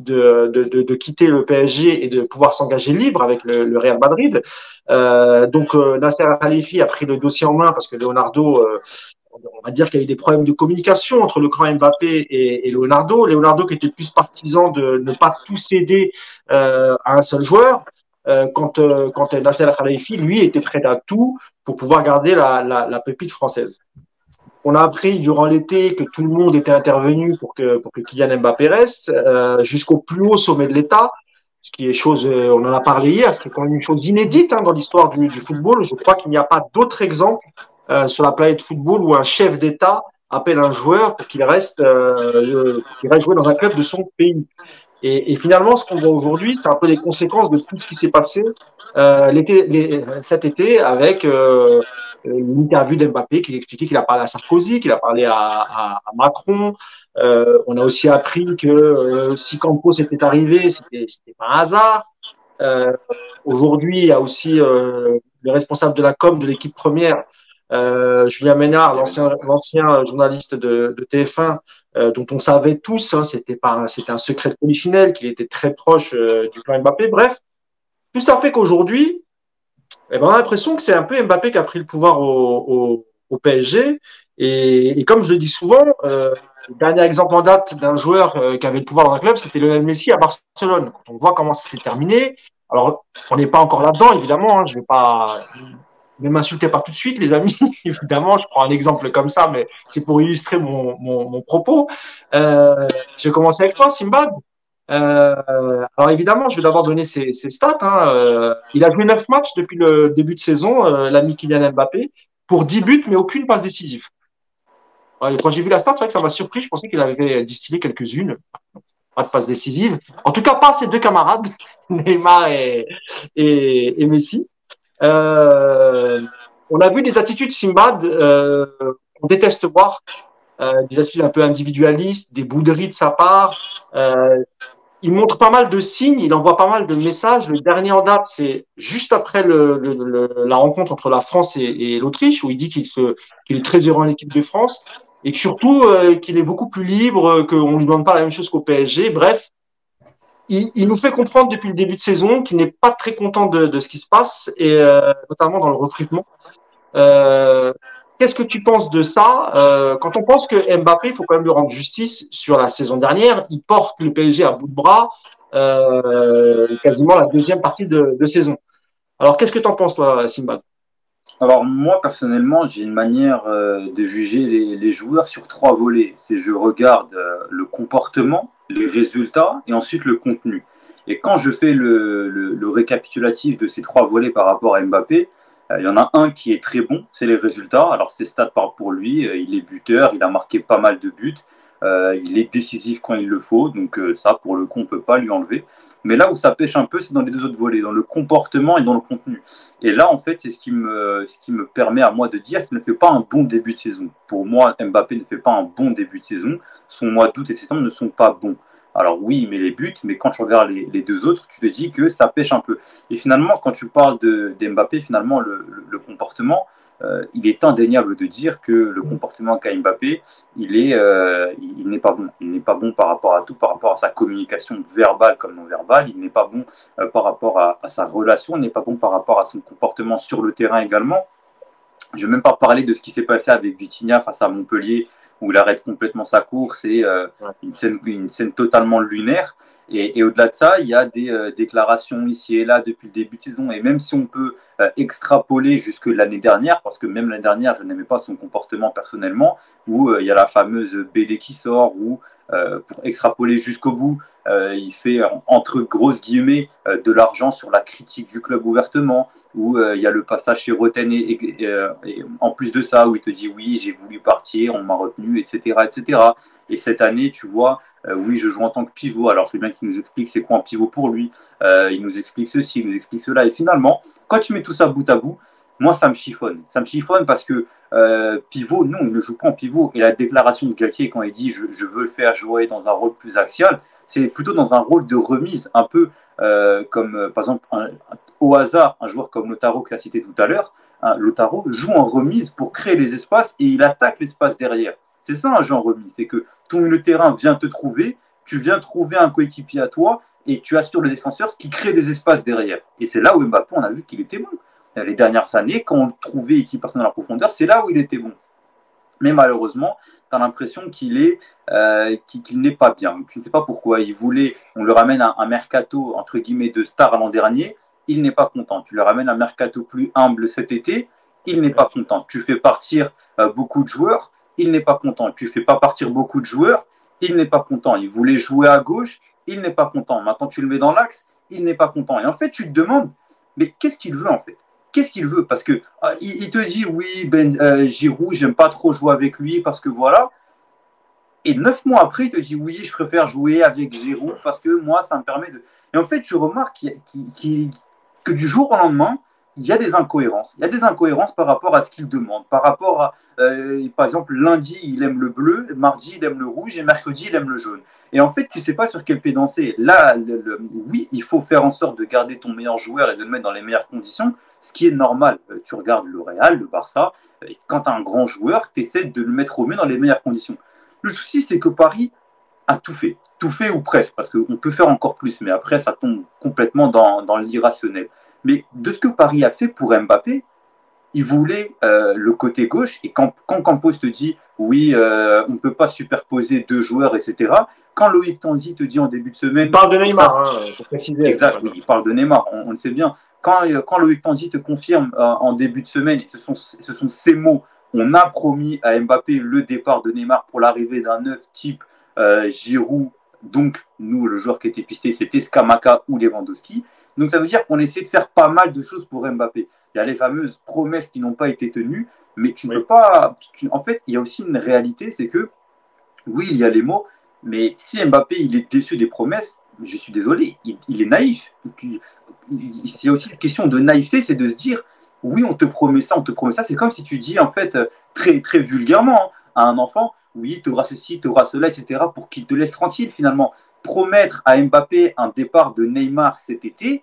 de, de, de, de quitter le PSG et de pouvoir s'engager libre avec le, le Real Madrid. Euh, donc euh, Nasser Khalifi a pris le dossier en main parce que Leonardo euh, on va dire qu'il y a eu des problèmes de communication entre le grand Mbappé et, Leonardo. Leonardo qui était plus partisan de ne pas tout céder euh, à un seul joueur, euh, quand, euh, quand Nasser Khalifi, lui, était prêt à tout pour pouvoir garder la, la, pépite française. On a appris durant l'été que tout le monde était intervenu pour que, pour que Kylian Mbappé reste, euh, jusqu'au plus haut sommet de l'État, ce qui est chose, euh, on en a parlé hier, ce une chose inédite hein, dans l'histoire du football. Je crois qu'il n'y a pas d'autre exemple euh, sur la planète football où un chef d'État appelle un joueur pour qu'il reste, euh, qu'il reste jouer dans un club de son pays. Et, et finalement, ce qu'on voit aujourd'hui, c'est un peu les conséquences de tout ce qui s'est passé euh, l'été, les, cet été avec euh, une d'Mbappé qui expliquait qu'il a parlé à Sarkozy, qu'il a parlé à, à, à Macron. Euh, on a aussi appris que euh, si Campos était arrivé, c'était, c'était pas un hasard. Euh, aujourd'hui, il y a aussi euh, le responsable de la com de l'équipe première euh, Julien Ménard, l'ancien journaliste de, de TF1, euh, dont on savait tous, hein, c'était un secret de polichinelle, qu'il était très proche euh, du plan Mbappé. Bref, tout ça fait qu'aujourd'hui, eh ben, on a l'impression que c'est un peu Mbappé qui a pris le pouvoir au, PSG. Et, comme je le dis souvent, le dernier exemple en date d'un joueur qui avait le pouvoir dans un club, c'était Lionel Messi à Barcelone. Quand on voit comment ça s'est terminé, alors on n'est pas encore là-dedans, évidemment. Hein, je vais pas ne m'insultez pas tout de suite, les amis. Évidemment, je prends un exemple comme ça, mais c'est pour illustrer mon, mon, mon propos. Euh, je vais commencer avec toi, Simbad. Euh, alors évidemment, je vais d'abord donner ses, ses stats. Hein. Euh, il a joué neuf matchs depuis le début de saison, euh, l'ami Kylian Mbappé, pour 10 buts, mais aucune passe décisive. Quand j'ai vu la stat, c'est vrai que ça m'a surpris. Je pensais qu'il avait distillé quelques-unes. Pas de passe décisive. En tout cas, pas ses deux camarades, Neymar et, et, et Messi. Euh, on a vu des attitudes Simbad euh, qu'on déteste voir, euh, des attitudes un peu individualistes, des bouderies de sa part. Euh, il montre pas mal de signes, il envoie pas mal de messages. Le dernier en date, c'est juste après le, le, le, la rencontre entre la France et, l'Autriche, où il dit qu'il qu'il est très heureux en équipe de France et que surtout euh, qu'il est beaucoup plus libre, qu'on lui demande pas la même chose qu'au PSG. Bref, il, nous fait comprendre depuis le début de saison qu'il n'est pas très content de, ce qui se passe, et euh, notamment dans le recrutement. Euh, Qu'est-ce que tu penses de ça? Euh, Quand on pense que Mbappé, il faut quand même lui rendre justice sur la saison dernière, il porte le PSG à bout de bras quasiment la deuxième partie de, saison. Alors, qu'est-ce que tu en penses, toi, Simba? Alors moi personnellement, j'ai une manière de juger les, joueurs sur trois volets. C'est je regarde le comportement, les résultats et ensuite le contenu. Et quand je fais le, le, récapitulatif de ces trois volets par rapport à Mbappé, euh, il y en a un qui est très bon, c'est les résultats. Alors c'est stats par pour lui, il est buteur, il a marqué pas mal de buts. Euh, il est décisif quand il le faut, donc euh, ça, pour le coup, on peut pas lui enlever. Mais là où ça pêche un peu, c'est dans les deux autres volets, dans le comportement et dans le contenu. Et là, en fait, c'est ce qui me, ce qui me permet à moi de dire qu'il ne fait pas un bon début de saison. Pour moi, Mbappé ne fait pas un bon début de saison. Son mois d'août et septembre ne sont pas bons. Alors oui, met les buts, mais quand tu regardes les, deux autres, tu te dis que ça pêche un peu. Et finalement, quand tu parles de, d'Mbappé, finalement, le, le, le comportement, euh, il est indéniable de dire que le comportement qu'a Mbappé, euh, il n'est pas bon. Il n'est pas bon par rapport à tout, par rapport à sa communication verbale comme non verbale. Il n'est pas bon euh, par rapport à, à, sa relation. Il n'est pas bon par rapport à son comportement sur le terrain également. Je ne vais même pas parler de ce qui s'est passé avec Vitinha face à Montpellier où il arrête complètement sa course et euh, une, scène, une scène totalement lunaire. Et, et au-delà de ça, il y a des euh, déclarations ici et là depuis le début de saison. Et même si on peut euh, extrapoler jusque l'année dernière, parce que même l'année dernière, je n'aimais pas son comportement personnellement, où il y a la fameuse BD qui sort, où pour extrapoler jusqu'au bout, il fait entre grosses guillemets de l'argent sur la critique du club ouvertement, où il y a le passage chez Roten et, en plus de ça, où il te dit oui, j'ai voulu partir, on m'a retenu, etc., etc. Et cette année, tu vois, oui, je joue en tant que pivot. Alors, je veux bien qu'il nous explique c'est quoi un pivot pour lui. il nous explique ceci, il nous explique cela. Et finalement, quand tu mets tout ça bout à bout, moi, ça me chiffonne. Ça me chiffonne parce que euh, pivot, non, il ne joue pas en pivot. Et la déclaration de Galtier, quand il dit je, veux le faire jouer dans un rôle plus axial, c'est plutôt dans un rôle de remise, un peu euh, comme, euh, par exemple, au hasard, un joueur comme Lotaro, que as cité tout à l'heure, hein, Lotaro joue en remise pour créer les espaces et il attaque l'espace derrière. C'est ça un jeu en remise, c'est que ton milieu terrain vient te trouver, tu viens trouver un coéquipier à toi et tu assures le défenseur, ce qui crée des espaces derrière. Et c'est là où Mbappé, on a vu qu'il était bon. Euh, les dernières années, quand on trouvait et qu'il partait dans la profondeur, c'est là où il était bon. Mais malheureusement, tu as l'impression qu'il est euh, qu'il n'est pas bien. Je ne sais pas pourquoi. Il voulait, on le ramène à un mercato entre guillemets de star l'an dernier, il n'est pas content. Tu le ramènes à un mercato plus humble cet été, il n'est pas content. Tu fais partir euh, beaucoup de joueurs, il n'est pas content. Tu fais pas partir beaucoup de joueurs, il n'est pas content. Il voulait jouer à gauche, il n'est pas content. Maintenant tu le mets dans l'axe, il n'est pas content. Et en fait, tu te demandes, mais qu'est-ce qu'il veut en fait? Qu'est-ce qu'il veut? Parce que ah, il, te dit oui, Ben euh, Giroud, j'aime pas trop jouer avec lui parce que voilà. Et neuf mois après, il te dit oui, je préfère jouer avec Giroud parce que moi, ça me permet de. Et en fait, tu remarques que du jour au lendemain, il y a des incohérences. Il y a des incohérences par rapport à ce qu'il demande. Par rapport à, euh, par exemple, lundi, il aime le bleu, mardi, il aime le rouge et mercredi, il aime le jaune. Et en fait, tu sais pas sur quel pied danser. Là, oui, il faut faire en sorte de garder ton meilleur joueur et de le mettre dans les meilleures conditions, ce qui est normal. Euh, tu regardes le Real, le Barça, et quand tu as un grand joueur, tu essaies de le mettre au mieux dans les meilleures conditions. Le souci, c'est que Paris a tout fait. Tout fait ou presque, parce qu'on peut faire encore plus, mais après, ça tombe complètement dans l'irrationnel. Mais de ce que Paris a fait pour Mbappé, il voulait euh, le côté gauche. Et quand, quand Campos te dit oui, euh, on ne peut pas superposer deux joueurs, etc. Quand Loïc Tanzi te dit en début de semaine. Il parle de Neymar, hein, pour préciser. Exact, il parle de Neymar, on, le sait bien. Quand, euh, quand Loïc Tanzi te confirme en début de semaine, ce sont, ce sont ces mots, on a promis à Mbappé le départ de Neymar pour l'arrivée d'un neuf type Giroud. Donc, nous, le joueur qui était pisté, c'était Skamaka ou Lewandowski. Donc ça veut dire qu'on essaie de faire pas mal de choses pour Mbappé. Il y a les fameuses promesses qui n'ont pas été tenues, mais tu ne peux pas. en fait, il y a aussi une réalité, c'est que oui, il y a les mots, mais si Mbappé il est déçu des promesses, je suis désolé, il, est naïf. Il, y a aussi une question de naïveté, c'est de se dire oui, on te promet ça, on te promet ça. C'est comme si tu dis en fait très très vulgairement hein, à un enfant oui, tu auras ceci, tu auras cela, etc., pour qu'il te laisse tranquille finalement. Promettre à Mbappé un départ de Neymar cet été,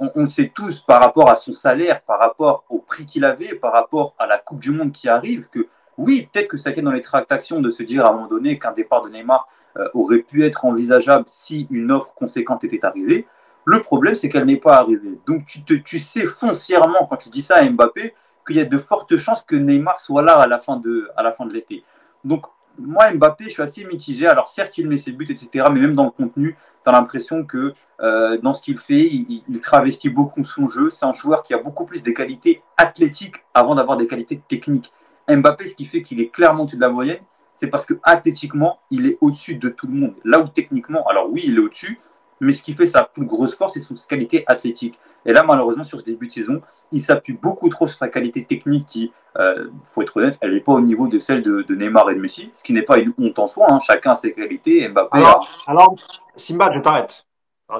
on, on, sait tous par rapport à son salaire, par rapport au prix qu'il avait, par rapport à la Coupe du Monde qui arrive, que oui, peut-être que ça était dans les tractations de se dire à un moment donné qu'un départ de Neymar euh, aurait pu être envisageable si une offre conséquente était arrivée. Le problème, c'est qu'elle n'est pas arrivée. Donc tu, te, tu sais foncièrement, quand tu dis ça à Mbappé, qu'il y a de fortes chances que Neymar soit là à la fin de, à la fin de l'été. Donc moi, Mbappé, je suis assez mitigé. Alors, certes, il met ses buts, etc. Mais même dans le contenu, tu as l'impression que euh, dans ce qu'il fait, il, travestit beaucoup son jeu. C'est un joueur qui a beaucoup plus des qualités athlétiques avant d'avoir des qualités techniques. Mbappé, ce qui fait qu'il est clairement au-dessus de la moyenne, c'est parce que athlétiquement, il est au-dessus de tout le monde. Là où techniquement, alors oui, il est au-dessus, mais ce qui fait sa plus grosse force, c'est son qualité athlétique. Et là, malheureusement, sur ce début de saison, il s'appuie beaucoup trop sur sa qualité technique qui, il euh, faut être honnête, elle n'est pas au niveau de celle de, Neymar et de Messi, ce qui n'est pas une honte en soi. Hein. Chacun a ses qualités. Mbappé. Alors, Simba, je t'arrête.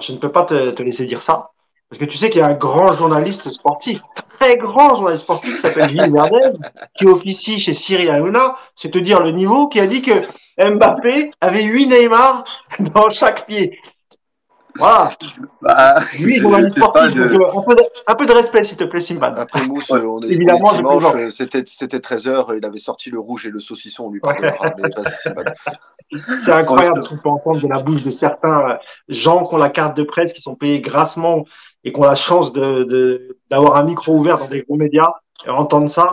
Je ne peux pas te, laisser dire ça. Parce que tu sais qu'il y a un grand journaliste sportif, très grand journaliste sportif qui s'appelle Gilles Verdez, qui officie chez Cyril Hanouna, c'est te dire le niveau, qui a dit que Mbappé avait 8 Neymar dans chaque pied. Voilà. Bah, Lui, un, peu de, respect, s'il te plaît, Simba. Après Mousse, on est, Évidemment, dimanche, c'était, c'était 13h, il avait sorti le rouge et le saucisson, on lui C'est incroyable ce qu'on peut entendre de la bouche de certains gens qui ont la carte de presse, qui sont payés grassement et qui ont la chance de, d'avoir un micro ouvert dans des gros médias et entendre ça.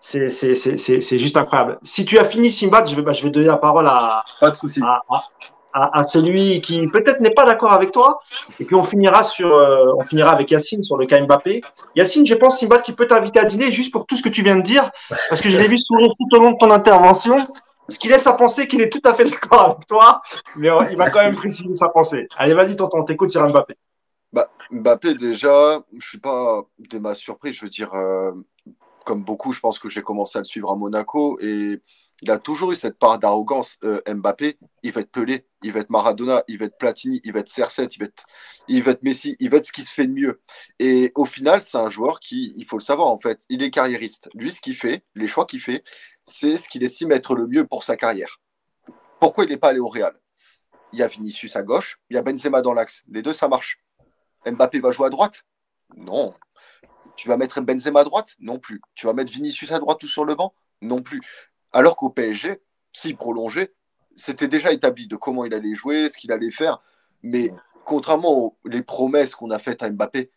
C'est, c'est, c'est, c'est juste incroyable. Si tu as fini, Simba, je vais, bah, je vais donner la parole à, Pas de souci à, celui qui peut-être n'est pas d'accord avec toi. Et puis on finira sur, euh, on finira avec Yacine sur le cas Mbappé. Yacine, je pense Simba qui peut t'inviter à dîner juste pour tout ce que tu viens de dire, parce que je l'ai vu sourire tout au long de ton intervention. ce qui laisse à penser qu'il est tout à fait d'accord avec toi, mais il va quand même préciser sa pensée. Allez, vas-y, tonton, t'écoutes sur Mbappé. Bah, Mbappé, déjà, je suis pas de ma surprise. Je veux dire, euh, comme beaucoup, je pense que j'ai commencé à le suivre à Monaco et il a toujours eu cette part d'arrogance. Euh, Mbappé, il va être Pelé, il va être Maradona, il va être Platini, il va être CR7, il va être, Messi, il va être ce qui se fait de mieux. Et au final, c'est un joueur qui, il faut le savoir en fait, il est carriériste. Lui, ce qu'il fait, les choix qu'il fait, c'est ce qu'il estime être le mieux pour sa carrière. Pourquoi il n'est pas allé au Real? Il y a Vinicius à gauche, il y a Benzema dans l'axe. Les deux, ça marche. Mbappé va jouer à droite? Non. Tu vas mettre Benzema à droite? Non plus. Tu vas mettre Vinicius à droite ou sur le banc? Non plus. Alors qu'au PSG, s'il prolongeait, c'était déjà établi de comment il allait jouer, ce qu'il allait faire. Mais contrairement aux les promesses qu'on a faites à Mbappé,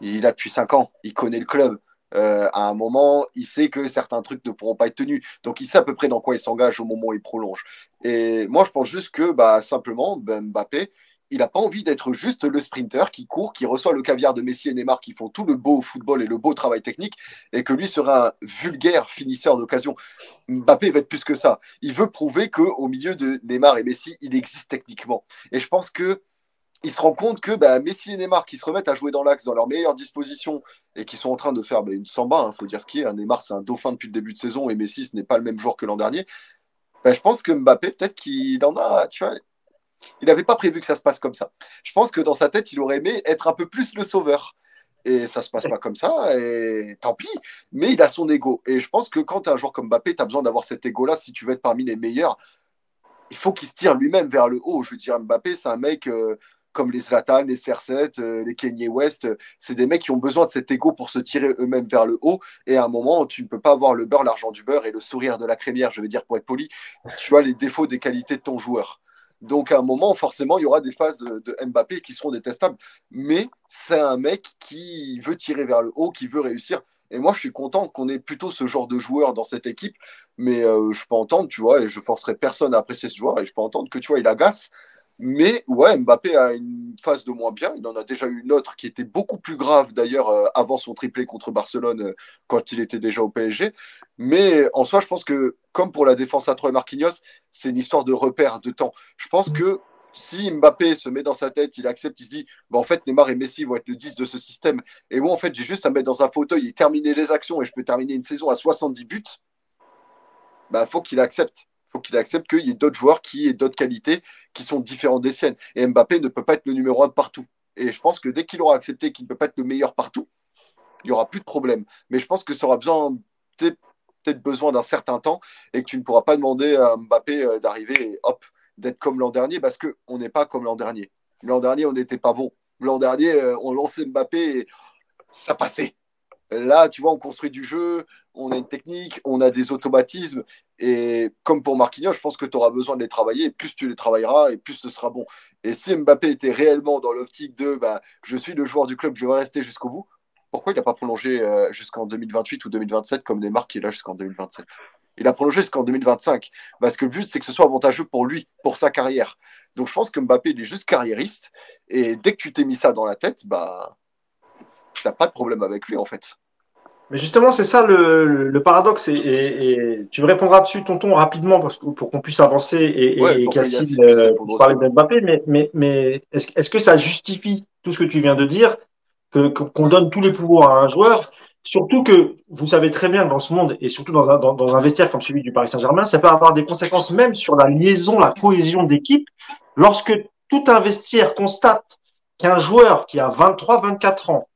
il a depuis 5 ans, il connaît le club. Euh, à un moment, il sait que certains trucs ne pourront pas être tenus. Donc, il sait à peu près dans quoi il s'engage au moment où il prolonge. Et moi, je pense juste que, bah, simplement, ben, Mbappé, il n'a pas envie d'être juste le sprinter qui court, qui reçoit le caviar de Messi et Neymar qui font tout le beau football et le beau travail technique, et que lui sera un vulgaire finisseur d'occasion. Mbappé va être plus que ça. Il veut prouver qu'au milieu de Neymar et Messi, il existe techniquement. Et je pense que il se rend compte que bah, Messi et Neymar qui se remettent à jouer dans l'axe dans leurs meilleures dispositions et qui sont en train de faire bah, une samba, il hein, faut dire ce qui est. Hein. Neymar, c'est un dauphin depuis le début de saison et Messi, ce n'est pas le même joueur que l'an dernier. Bah, je pense que Mbappé, peut-être qu'il en a, tu vois, il n'avait pas prévu que ça se passe comme ça. Je pense que dans sa tête, il aurait aimé être un peu plus le sauveur. Et ça se passe pas comme ça, et tant pis. Mais il a son ego. Et je pense que quand tu as un joueur comme Mbappé, tu as besoin d'avoir cet ego-là si tu veux être parmi les meilleurs. Il faut qu'il se tire lui-même vers le haut. Je veux dire, Mbappé, c'est un mec euh, comme les Zlatan, les CR7, euh, les Kanye West. c'est des mecs qui ont besoin de cet ego pour se tirer eux-mêmes vers le haut. Et à un moment, tu ne peux pas avoir le beurre, l'argent du beurre et le sourire de la crémière, je veux dire, pour être poli. Tu as les défauts des qualités de ton joueur. Donc à un moment, forcément, il y aura des phases de Mbappé qui seront détestables. Mais c'est un mec qui veut tirer vers le haut, qui veut réussir. Et moi, je suis content qu'on ait plutôt ce genre de joueur dans cette équipe. Mais euh, je peux entendre, tu vois, et je forcerai personne à apprécier ce joueur. Et je peux entendre que, tu vois, il agace. Mais ouais, Mbappé a une phase de moins bien. Il en a déjà eu une autre qui était beaucoup plus grave d'ailleurs euh, avant son triplé contre Barcelone euh, quand il était déjà au PSG. Mais en soi, je pense que comme pour la défense à 3 et Marquinhos, c'est une histoire de repère, de temps. Je pense que si Mbappé se met dans sa tête, il accepte, il se dit bah, en fait, Neymar et Messi vont être le 10 de ce système. Et moi, en fait, j'ai juste à me mettre dans un fauteuil et terminer les actions et je peux terminer une saison à 70 buts. Bah, faut qu'il accepte faut qu'il accepte qu'il y ait d'autres joueurs qui aient d'autres qualités qui sont différentes des siennes. Et Mbappé ne peut pas être le numéro un partout. Et je pense que dès qu'il aura accepté qu'il ne peut pas être le meilleur partout, il n'y aura plus de problème. Mais je pense que ça aura besoin, peut-être besoin d'un certain temps et que tu ne pourras pas demander à Mbappé euh, d'arriver et hop, d'être comme l'an dernier parce qu'on n'est pas comme l'an dernier. L'an dernier, on n'était pas bon. L'an dernier, euh, on lançait Mbappé et ça passait. Là, tu vois, on construit du jeu, on a une technique, on a des automatismes. Et comme pour Marquinhos, je pense que tu auras besoin de les travailler. Plus tu les travailleras, et plus ce sera bon. Et si Mbappé était réellement dans l'optique de bah, je suis le joueur du club, je vais rester jusqu'au bout, pourquoi il n'a pas prolongé euh, jusqu'en 2028 ou 2027 comme Neymar qui est là jusqu'en 2027 Il a prolongé jusqu'en 2025. Parce que le but, c'est que ce soit avantageux pour lui, pour sa carrière. Donc je pense que Mbappé, il est juste carriériste. Et dès que tu t'es mis ça dans la tête, bah, tu n'as pas de problème avec lui, en fait. Mais justement, c'est ça le, paradoxe. Et, tu me répondras dessus, tonton, rapidement, parce que, pour qu'on puisse avancer et, et Cassine euh, parler d'Mbappé. Mais, mais, mais est-ce que ça justifie tout ce que tu viens de dire, qu'on donne tous les pouvoirs à un joueur? Surtout que vous savez très bien dans ce monde, et surtout dans un, dans un vestiaire comme celui du Paris Saint-Germain, ça peut avoir des conséquences même sur la liaison, la cohésion d'équipe. Lorsque tout un vestiaire constate qu'un joueur qui a 23, 24 ans,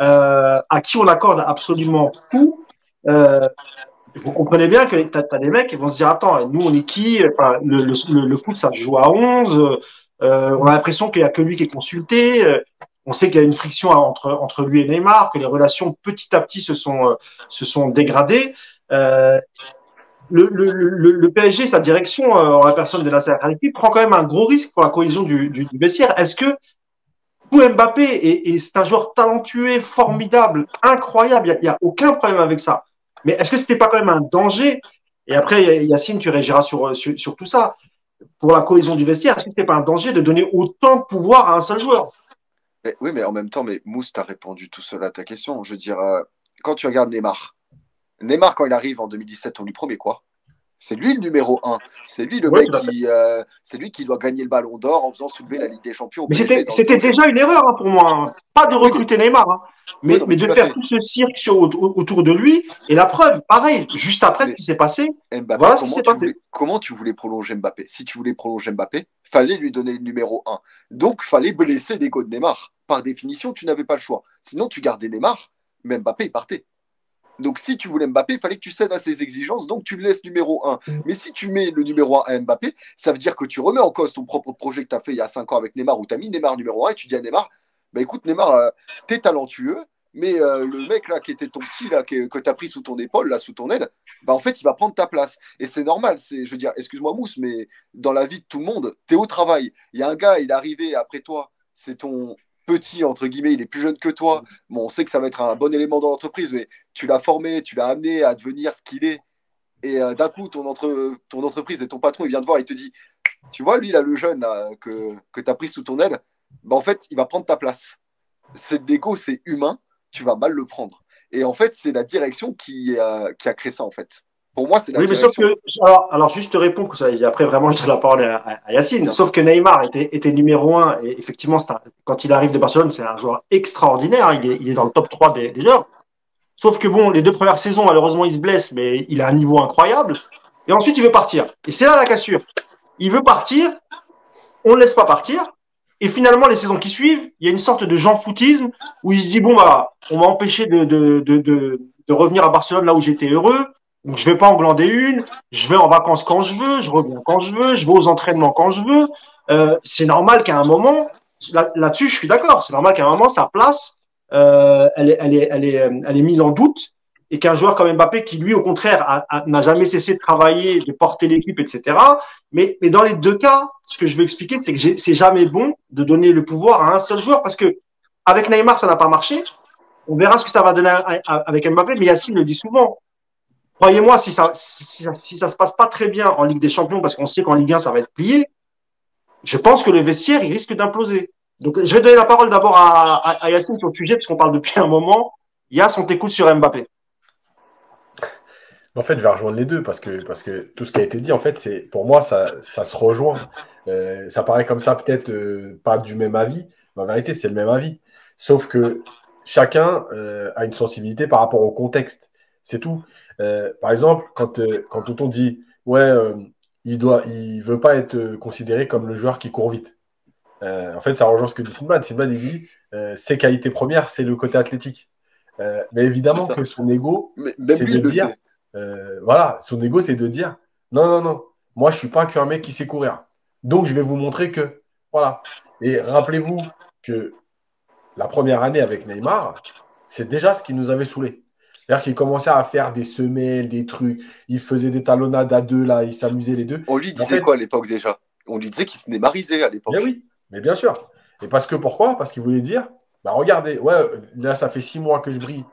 euh, à qui on accorde absolument tout, euh, vous comprenez bien que tu as, des mecs qui vont se dire Attends, nous, on est qui? Le, foot, ça joue à 11. Euh, on a l'impression qu'il n'y a que lui qui est consulté. On sait qu'il y a une friction entre, entre lui et Neymar, que les relations petit à petit se sont, se sont dégradées. Le, PSG, sa direction, en la personne de la Khalifi, prend quand même un gros risque pour la cohésion du, du, du vestiaire. Est-ce que Mbappé, et, c'est un joueur talentueux, formidable, incroyable, il n'y a, aucun problème avec ça. Mais est-ce que ce n'était pas quand même un danger? Et après, Yacine, tu réagiras sur, sur, tout ça. Pour la cohésion du vestiaire, est-ce que ce n'était pas un danger de donner autant de pouvoir à un seul joueur? Oui, mais en même temps, mais Mousse, tu répondu tout seul à ta question. Je veux dire, euh, quand tu regardes Neymar, Neymar, quand il arrive en 2017, on lui promet quoi? C'est lui le numéro 1. C'est lui le mec qui, euh, c'est lui qui doit gagner le ballon d'or en faisant soulever la Ligue des Champions. Mais c'était déjà une erreur hein, pour moi. Hein. Pas de recruter Neymar, hein. mais, mais de faire tout ce cirque autour de lui. Et la preuve, pareil, juste après ce qui s'est passé. voilà ce qui s'est passé. comment tu voulais prolonger Mbappé? Si tu voulais prolonger Mbappé, fallait lui donner le numéro 1. Donc, fallait blesser l'ego de Neymar. Par définition, tu n'avais pas le choix. Sinon, tu gardais Neymar, mais Mbappé, il partait. Donc, si tu voulais Mbappé, il fallait que tu cèdes à ses exigences, donc tu le laisses numéro 1. Mm. Mais si tu mets le numéro 1 à Mbappé, ça veut dire que tu remets en cause ton propre projet que tu as fait il y a 5 ans avec Neymar, où tu as mis Neymar numéro 1 et tu dis à Neymar, bah écoute, Neymar, euh, tu es talentueux, mais euh, le mec là qui était ton petit, là, que, tu as pris sous ton épaule, là, sous ton aile, bah en fait, il va prendre ta place. Et c'est normal, c'est, je veux dire, excuse-moi Mousse, mais dans la vie de tout le monde, tu es au travail. Il y a un gars, il est arrivé après toi, c'est ton petit, entre guillemets, il est plus jeune que toi. Bon, on sait que ça va être un bon élément dans l'entreprise, mais tu l'as formé, tu l'as amené à devenir ce qu'il est. Et euh, d'un coup, ton, entre, ton entreprise et ton patron, il vient te voir, il te dit Tu vois, lui, là, le jeune que, que tu as pris sous ton aile, bah, en fait, il va prendre ta place. C'est l'ego, c'est humain, tu vas mal le prendre. Et en fait, c'est la direction qui, qui a créé ça, en fait. Pour moi, c'est la oui, mais sauf que, alors, alors, juste te réponds, et après vraiment je donne la parole à, Yacine. Sauf que Neymar était, était numéro un, et effectivement, quand il arrive de Barcelone, c'est un joueur extraordinaire. Il est, il est dans le top 3 des, des joueurs. Sauf que bon, les deux premières saisons, malheureusement, il se blesse, mais il a un niveau incroyable. Et ensuite, il veut partir. Et c'est là la cassure. Il veut partir, on ne laisse pas partir. Et finalement, les saisons qui suivent, il y a une sorte de Jean foutisme où il se dit bon bah, on m'a empêché de, de, de, revenir à Barcelone là où j'étais heureux. Donc je vais pas en glander une, je vais en vacances quand je veux, je reviens quand je veux, je vais aux entraînements quand je veux. Euh, c'est normal qu'à un moment, là-dessus je suis d'accord, c'est normal qu'à un moment sa place, euh, elle, est, elle, est, elle, est, elle est mise en doute et qu'un joueur comme Mbappé qui lui au contraire n'a jamais cessé de travailler, de porter l'équipe, etc. Mais, mais dans les deux cas, ce que je veux expliquer, c'est que c'est jamais bon de donner le pouvoir à un seul joueur parce que avec Neymar ça n'a pas marché. On verra ce que ça va donner avec Mbappé, mais Yacine le dit souvent croyez-moi, si ça, si, ça se passe pas très bien en Ligue des Champions, parce qu'on sait qu'en Ligue 1, ça va être plié, je pense que le vestiaire, il risque d'imploser. Donc, je vais donner la parole d'abord à, à, Yacine sur le sujet, puisqu'on parle depuis un moment. Il y a son écoute sur Mbappé. En fait, je vais rejoindre les deux parce que, parce que tout ce qui a été dit, en fait, c'est pour moi, ça, se rejoint. Euh, ça paraît comme ça, peut-être euh, pas du même avis, mais en vérité, c'est le même avis. Sauf que chacun euh, a une sensibilité par rapport au contexte. C'est tout. Par exemple, quand, quand Tonton dit Ouais, il doit, il veut pas être considéré comme le joueur qui court vite. En fait, ça rejoint ce que dit Sinbad. Sinbad, il dit ses qualités premières, c'est le côté athlétique. mais évidemment que son ego, c'est de dire Voilà, son ego, c'est de dire Non, non, non, moi, je suis pas qu'un mec qui sait courir. Donc, je vais vous montrer que. Voilà. Et rappelez-vous que la première année avec Neymar, c'est déjà ce qui nous avait saoulés. C'est-à-dire qu'il commençait à faire des semelles, des trucs. Il faisait des talonnades à deux, là. Il s'amusait les deux. On lui disait quoi à l'époque déjà? On lui disait qu'il se némarisait à l'époque. Oui, mais bien sûr. Et parce que pourquoi? Parce qu'il voulait dire bah regardez, ouais, là, ça fait six mois que je brille.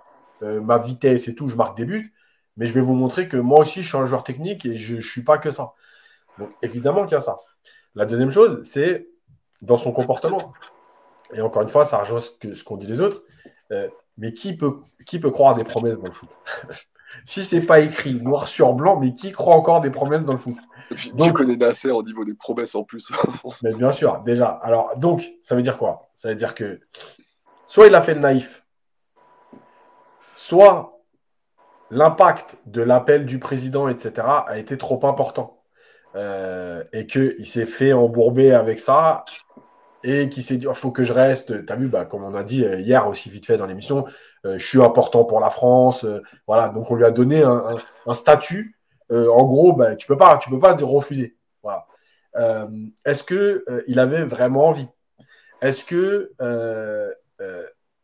Euh, ma vitesse et tout, je marque des buts. Mais je vais vous montrer que moi aussi, je suis un joueur technique et je ne suis pas que ça. Donc, évidemment qu'il y a ça. La deuxième chose, c'est dans son comportement. Et encore une fois, ça rejoint ce qu'ont dit les autres. Euh, mais qui peut, qui peut croire des promesses dans le foot? Si c'est pas écrit noir sur blanc, mais qui croit encore des promesses dans le foot donc, Tu connais Nasser au niveau des promesses en plus. mais bien sûr, déjà. Alors, donc, ça veut dire quoi? Ça veut dire que soit il a fait le naïf, soit l'impact de l'appel du président, etc., a été trop important. Euh, et qu'il s'est fait embourber avec ça et qui s'est dit il oh, faut que je reste. Tu as vu, bah, comme on a dit euh, hier aussi vite fait dans l'émission, euh, je suis important pour la France. Euh, voilà, donc on lui a donné un, statut. en gros, bah, tu peux pas, tu peux pas refuser. Voilà. Est-ce que il avait vraiment envie? Est-ce que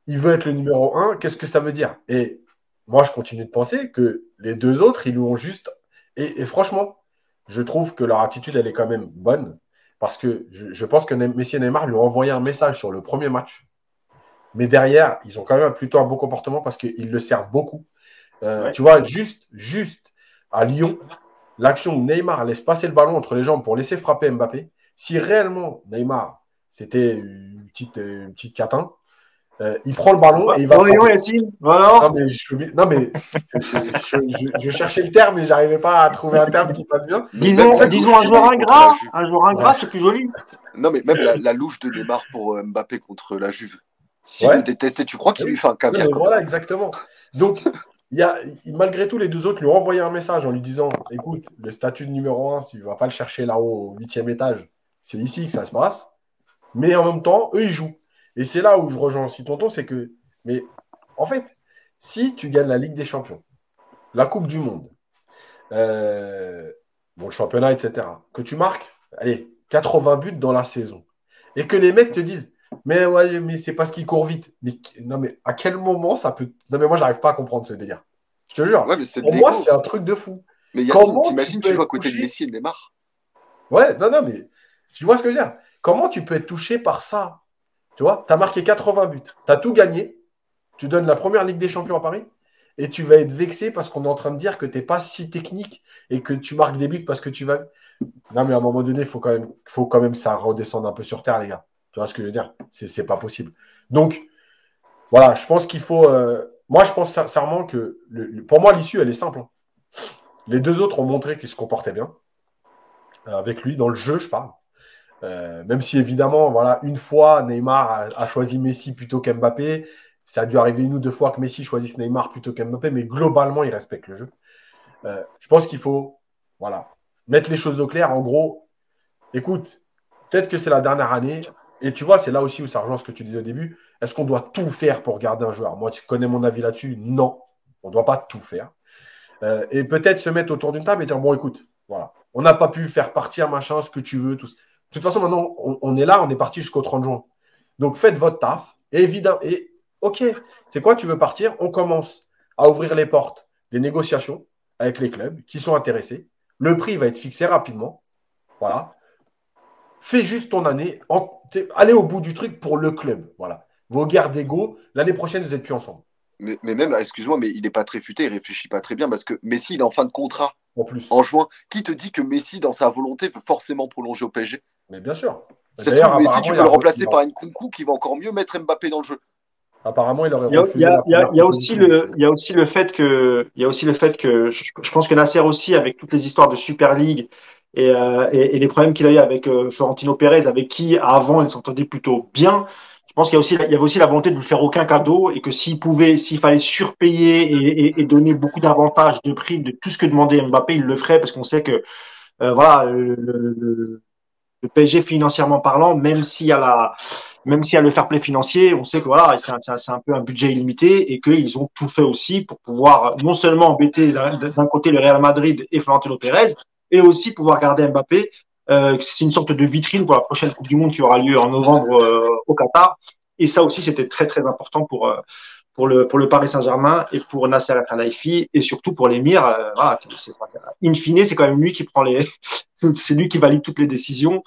il veut être le numéro un? Qu'est-ce que ça veut dire? Et moi, je continue de penser que les deux autres, ils lui ont juste. et franchement, je trouve que leur attitude, elle est quand même bonne. Parce que je, pense que Messi et Neymar lui ont envoyé un message sur le premier match. Mais derrière, ils ont quand même plutôt un bon comportement parce qu'ils le servent beaucoup. Euh, tu vois, juste, juste à Lyon, l'action où Neymar laisse passer le ballon entre les jambes pour laisser frapper Mbappé. Si réellement Neymar, c'était une petite, une petite catin, Euh, il prend le ballon et il va. Non, Yacine. Non, mais, je, non, mais je, cherchais le terme, mais j'arrivais pas à trouver un terme qui passe bien. Disons, disons un joueur ingrat. Un joueur ingrat, c'est plus joli. Non, mais même la, louche de Neymar pour euh, Mbappé contre la Juve. S'il le détestait, tu crois qu'il lui fait un caviar Voilà, exactement. Donc, il y a, malgré tout, les deux autres lui ont envoyé un message en lui disant Écoute, le statut de numéro 1, si tu ne vas pas le chercher là-haut, au huitième étage, c'est ici que ça se passe. Mais en même temps, eux, ils jouent. Et c'est là où je rejoins aussi tonton c'est que, mais en fait, si tu gagnes la Ligue des Champions, la Coupe du Monde, euh, bon, le championnat, etc., que tu marques, allez, 80 buts dans la saison, et que les mecs te disent mais ouais, mais c'est parce qu'il court vite. Mais non, mais à quel moment ça peut. Non, mais moi, j'arrive pas à comprendre ce délire. Je te jure. Pour moi, c'est un truc de fou. Mais Yacine, t'imagines, tu joues à côté de Messi et Neymar Ouais, non, non, mais tu vois ce que je veux dire? Comment tu peux être touché par ça? Tu vois, tu as marqué 80 buts, tu as tout gagné, tu donnes la première Ligue des Champions à Paris, et tu vas être vexé parce qu'on est en train de dire que tu n'es pas si technique et que tu marques des buts parce que tu vas. Non, mais à un moment donné, il faut quand même, faut quand même ça redescendre un peu sur terre, les gars. Tu vois ce que je veux dire? C'est pas possible. Donc, voilà, je pense qu'il faut. Euh, moi, je pense sincèrement que pour moi, l'issue, elle est simple. Hein. Les deux autres ont montré qu'ils se comportaient bien. Euh, avec lui, dans le jeu, je parle. Euh, même si évidemment, voilà, une fois, Neymar a, choisi Messi plutôt qu'Mbappé. Ça a dû arriver une ou deux fois que Messi choisisse Neymar plutôt qu'Mbappé, mais globalement, il respecte le jeu. je pense qu'il faut voilà, mettre les choses au clair. En gros, écoute, peut-être que c'est la dernière année. Et tu vois, c'est là aussi où ça rejoint ce que tu disais au début. Est-ce qu'on doit tout faire pour garder un joueur? Moi, tu connais mon avis là-dessus. Non, on ne doit pas tout faire. Euh, et peut-être se mettre autour d'une table et dire bon, écoute, voilà, on n'a pas pu faire partir machin, ce que tu veux. Tout... De toute façon, maintenant, on, est là, on est parti jusqu'au 30 juin. Donc, faites votre taf. Et évidemment, et ok, c'est quoi, tu veux partir? On commence à ouvrir les portes des négociations avec les clubs qui sont intéressés. Le prix va être fixé rapidement. Voilà fais juste ton année, allez au bout du truc pour le club. Voilà. Vos guerres d'ego, l'année prochaine, vous n'êtes plus ensemble. Mais, même, excuse-moi, mais il n'est pas très futé, il réfléchit pas très bien parce que Messi, il est en fin de contrat. En plus. En juin. Qui te dit que Messi, dans sa volonté, veut forcément prolonger au PSG Mais bien sûr. C'est sûr, Messi, tu peux le remplacer par une Kunku qui va encore mieux mettre Mbappé dans le jeu. Apparemment, il aurait refusé. Il y a, aussi le, il y a aussi le fait que, il y a aussi le fait que, je, je pense que Nasser aussi, avec toutes les histoires de Super League euh, et, et, les problèmes qu'il a eu avec euh, Florentino Pérez, avec qui avant il s'entendait plutôt bien. Je pense qu'il y, a aussi, il y avait aussi la volonté de ne faire aucun cadeau et que s'il pouvait, s'il fallait surpayer et, et, donner beaucoup d'avantages, de prix, de tout ce que demandait Mbappé, il le ferait parce qu'on sait que euh, voilà, le, le, le, PSG financièrement parlant, même s'il y a la, même s'il y a le fair play financier, on sait que voilà, c'est un, peu un budget illimité et qu'ils ont tout fait aussi pour pouvoir non seulement embêter d'un côté le Real Madrid et Florentino Pérez, et aussi pouvoir garder Mbappé. Euh, c'est une sorte de vitrine pour la prochaine Coupe du Monde qui aura lieu en novembre euh, au Qatar. Et ça aussi, c'était très très important pour euh, pour le pour le Paris Saint-Germain et pour Nasser Al Khelaifi et surtout pour l'émir. Euh, in fine, c'est quand même lui qui prend les, c'est lui qui valide toutes les décisions.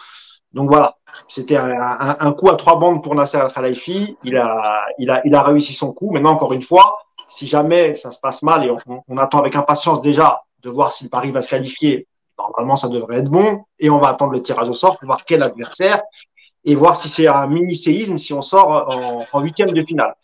Donc voilà, c'était un, coup à trois bandes pour Nasser Al Khelaifi. Il a il a il a réussi son coup. Maintenant, encore une fois, si jamais ça se passe mal et on attend avec impatience déjà de voir si le Paris va se qualifier Normalement, ça devrait être bon. Et on va attendre le tirage au sort pour voir quel adversaire et voir si c'est un mini séisme si on sort en, huitième de finale.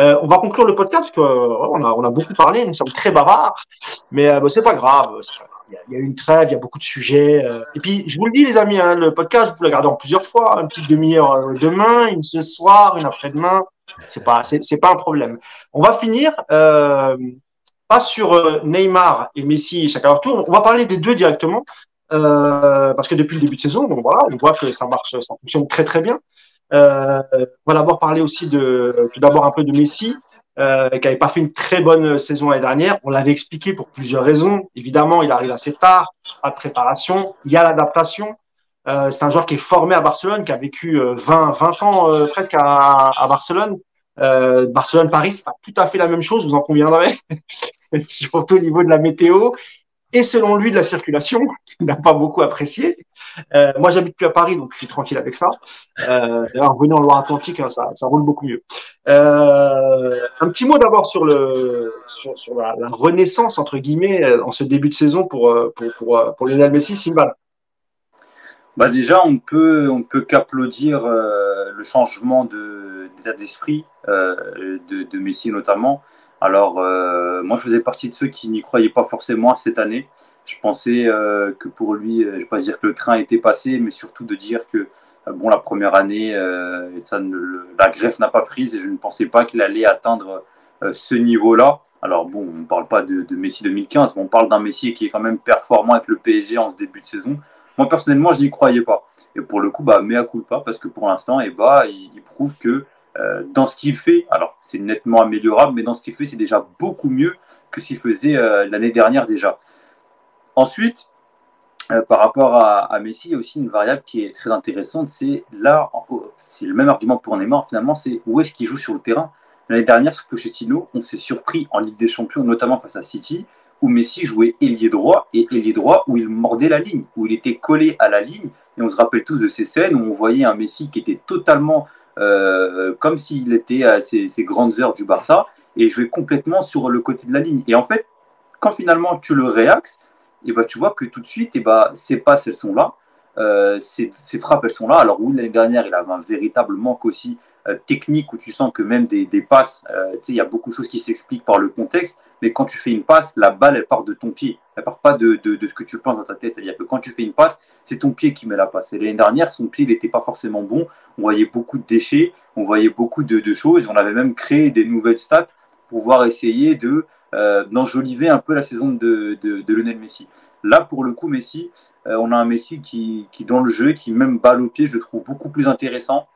Euh, on va conclure le podcast parce qu'on euh, a, beaucoup parlé, nous sommes très bavards, mais euh, c'est pas grave. Il y, a, une trêve, il y a beaucoup de sujets. et puis, je vous le dis, les amis, hein, le podcast, vous pouvez le regarder en plusieurs fois, une petite demi-heure demain, une ce soir, une après-demain. C'est pas, c'est pas un problème. On va finir pas sur euh, Neymar et Messi chacun leur tour. On va parler des deux directement euh, parce que depuis le début de saison, donc voilà, on voit que ça marche, ça fonctionne très très bien. Euh, on va d'abord parler aussi de tout d'abord un peu de Messi. Euh, qui n'avait pas fait une très bonne saison l'année dernière. On l'avait expliqué pour plusieurs raisons. Évidemment, il arrive assez tard, pas de préparation. Il y a l'adaptation. Euh, c'est un joueur qui est formé à Barcelone, qui a vécu 20, 20 ans presque à, à Barcelone. Barcelone-Paris, c'est pas tout à fait la même chose, vous en conviendrez. surtout au niveau de la météo et selon lui de la circulation, qu'il n'a pas beaucoup apprécié. Euh, moi, j'habite plus à Paris, donc je suis tranquille avec ça. Euh, D'ailleurs, venez en Loire-Atlantique, hein, ça, roule beaucoup mieux. Euh, un petit mot d'abord sur la, renaissance entre guillemets euh, en ce début de saison pour pour Lionel Messi, Simba. Bah déjà, on peut on peut qu'applaudir le changement d'état d'esprit de, Messi notamment. Alors, moi, je faisais partie de ceux qui n'y croyaient pas forcément cette année. Je pensais que pour lui, je ne vais pas dire que le train était passé, mais surtout de dire que bon, la première année, la greffe n'a pas prise et je ne pensais pas qu'il allait atteindre ce niveau-là. Alors bon, on ne parle pas de, Messi 2015, mais on parle d'un Messi qui est quand même performant avec le PSG en ce début de saison. Moi personnellement, je n'y croyais pas. Et pour le coup, bah, mea culpa, parce que pour l'instant, eh bah, il, prouve que euh, dans ce qu'il fait, alors c'est nettement améliorable, mais dans ce qu'il fait, c'est déjà beaucoup mieux que qu'il faisait euh, l'année dernière déjà. Ensuite, euh, par rapport à, Messi, il y a aussi une variable qui est très intéressante, c'est là, c'est le même argument pour Neymar finalement, c'est où est-ce qu'il joue sur le terrain L'année dernière, sous Pochettino, on s'est surpris en Ligue des Champions, notamment face à City, où Messi jouait ailier droit et ailier droit où il mordait la ligne, où il était collé à la ligne. Et on se rappelle tous de ces scènes où on voyait un Messi qui était totalement euh, comme s'il était à ses, grandes heures du Barça et jouait complètement sur le côté de la ligne. Et en fait, quand finalement tu le réaxes, et bah, tu vois que tout de suite, et bah, ces passes, elles sont là. Euh, ces, frappes, elles sont là. Alors oui, l'année dernière, il avait un véritable manque aussi euh, technique où tu sens que même des, passes, euh, il y a beaucoup de choses qui s'expliquent par le contexte, mais quand tu fais une passe, la balle, elle part de ton pied. Elle part pas de, de, ce que tu penses dans ta tête. C'est-à-dire que quand tu fais une passe, c'est ton pied qui met la passe. Et l'année dernière, son pied n'était pas forcément bon. On voyait beaucoup de déchets, on voyait beaucoup de, de choses. On avait même créé des nouvelles stats pour pouvoir essayer de euh, d'enjoliver un peu la saison de, de, Lionel Messi. Là, pour le coup, Messi, on a un Messi qui, qui, dans le jeu, qui même balle au pied, je le trouve beaucoup plus intéressant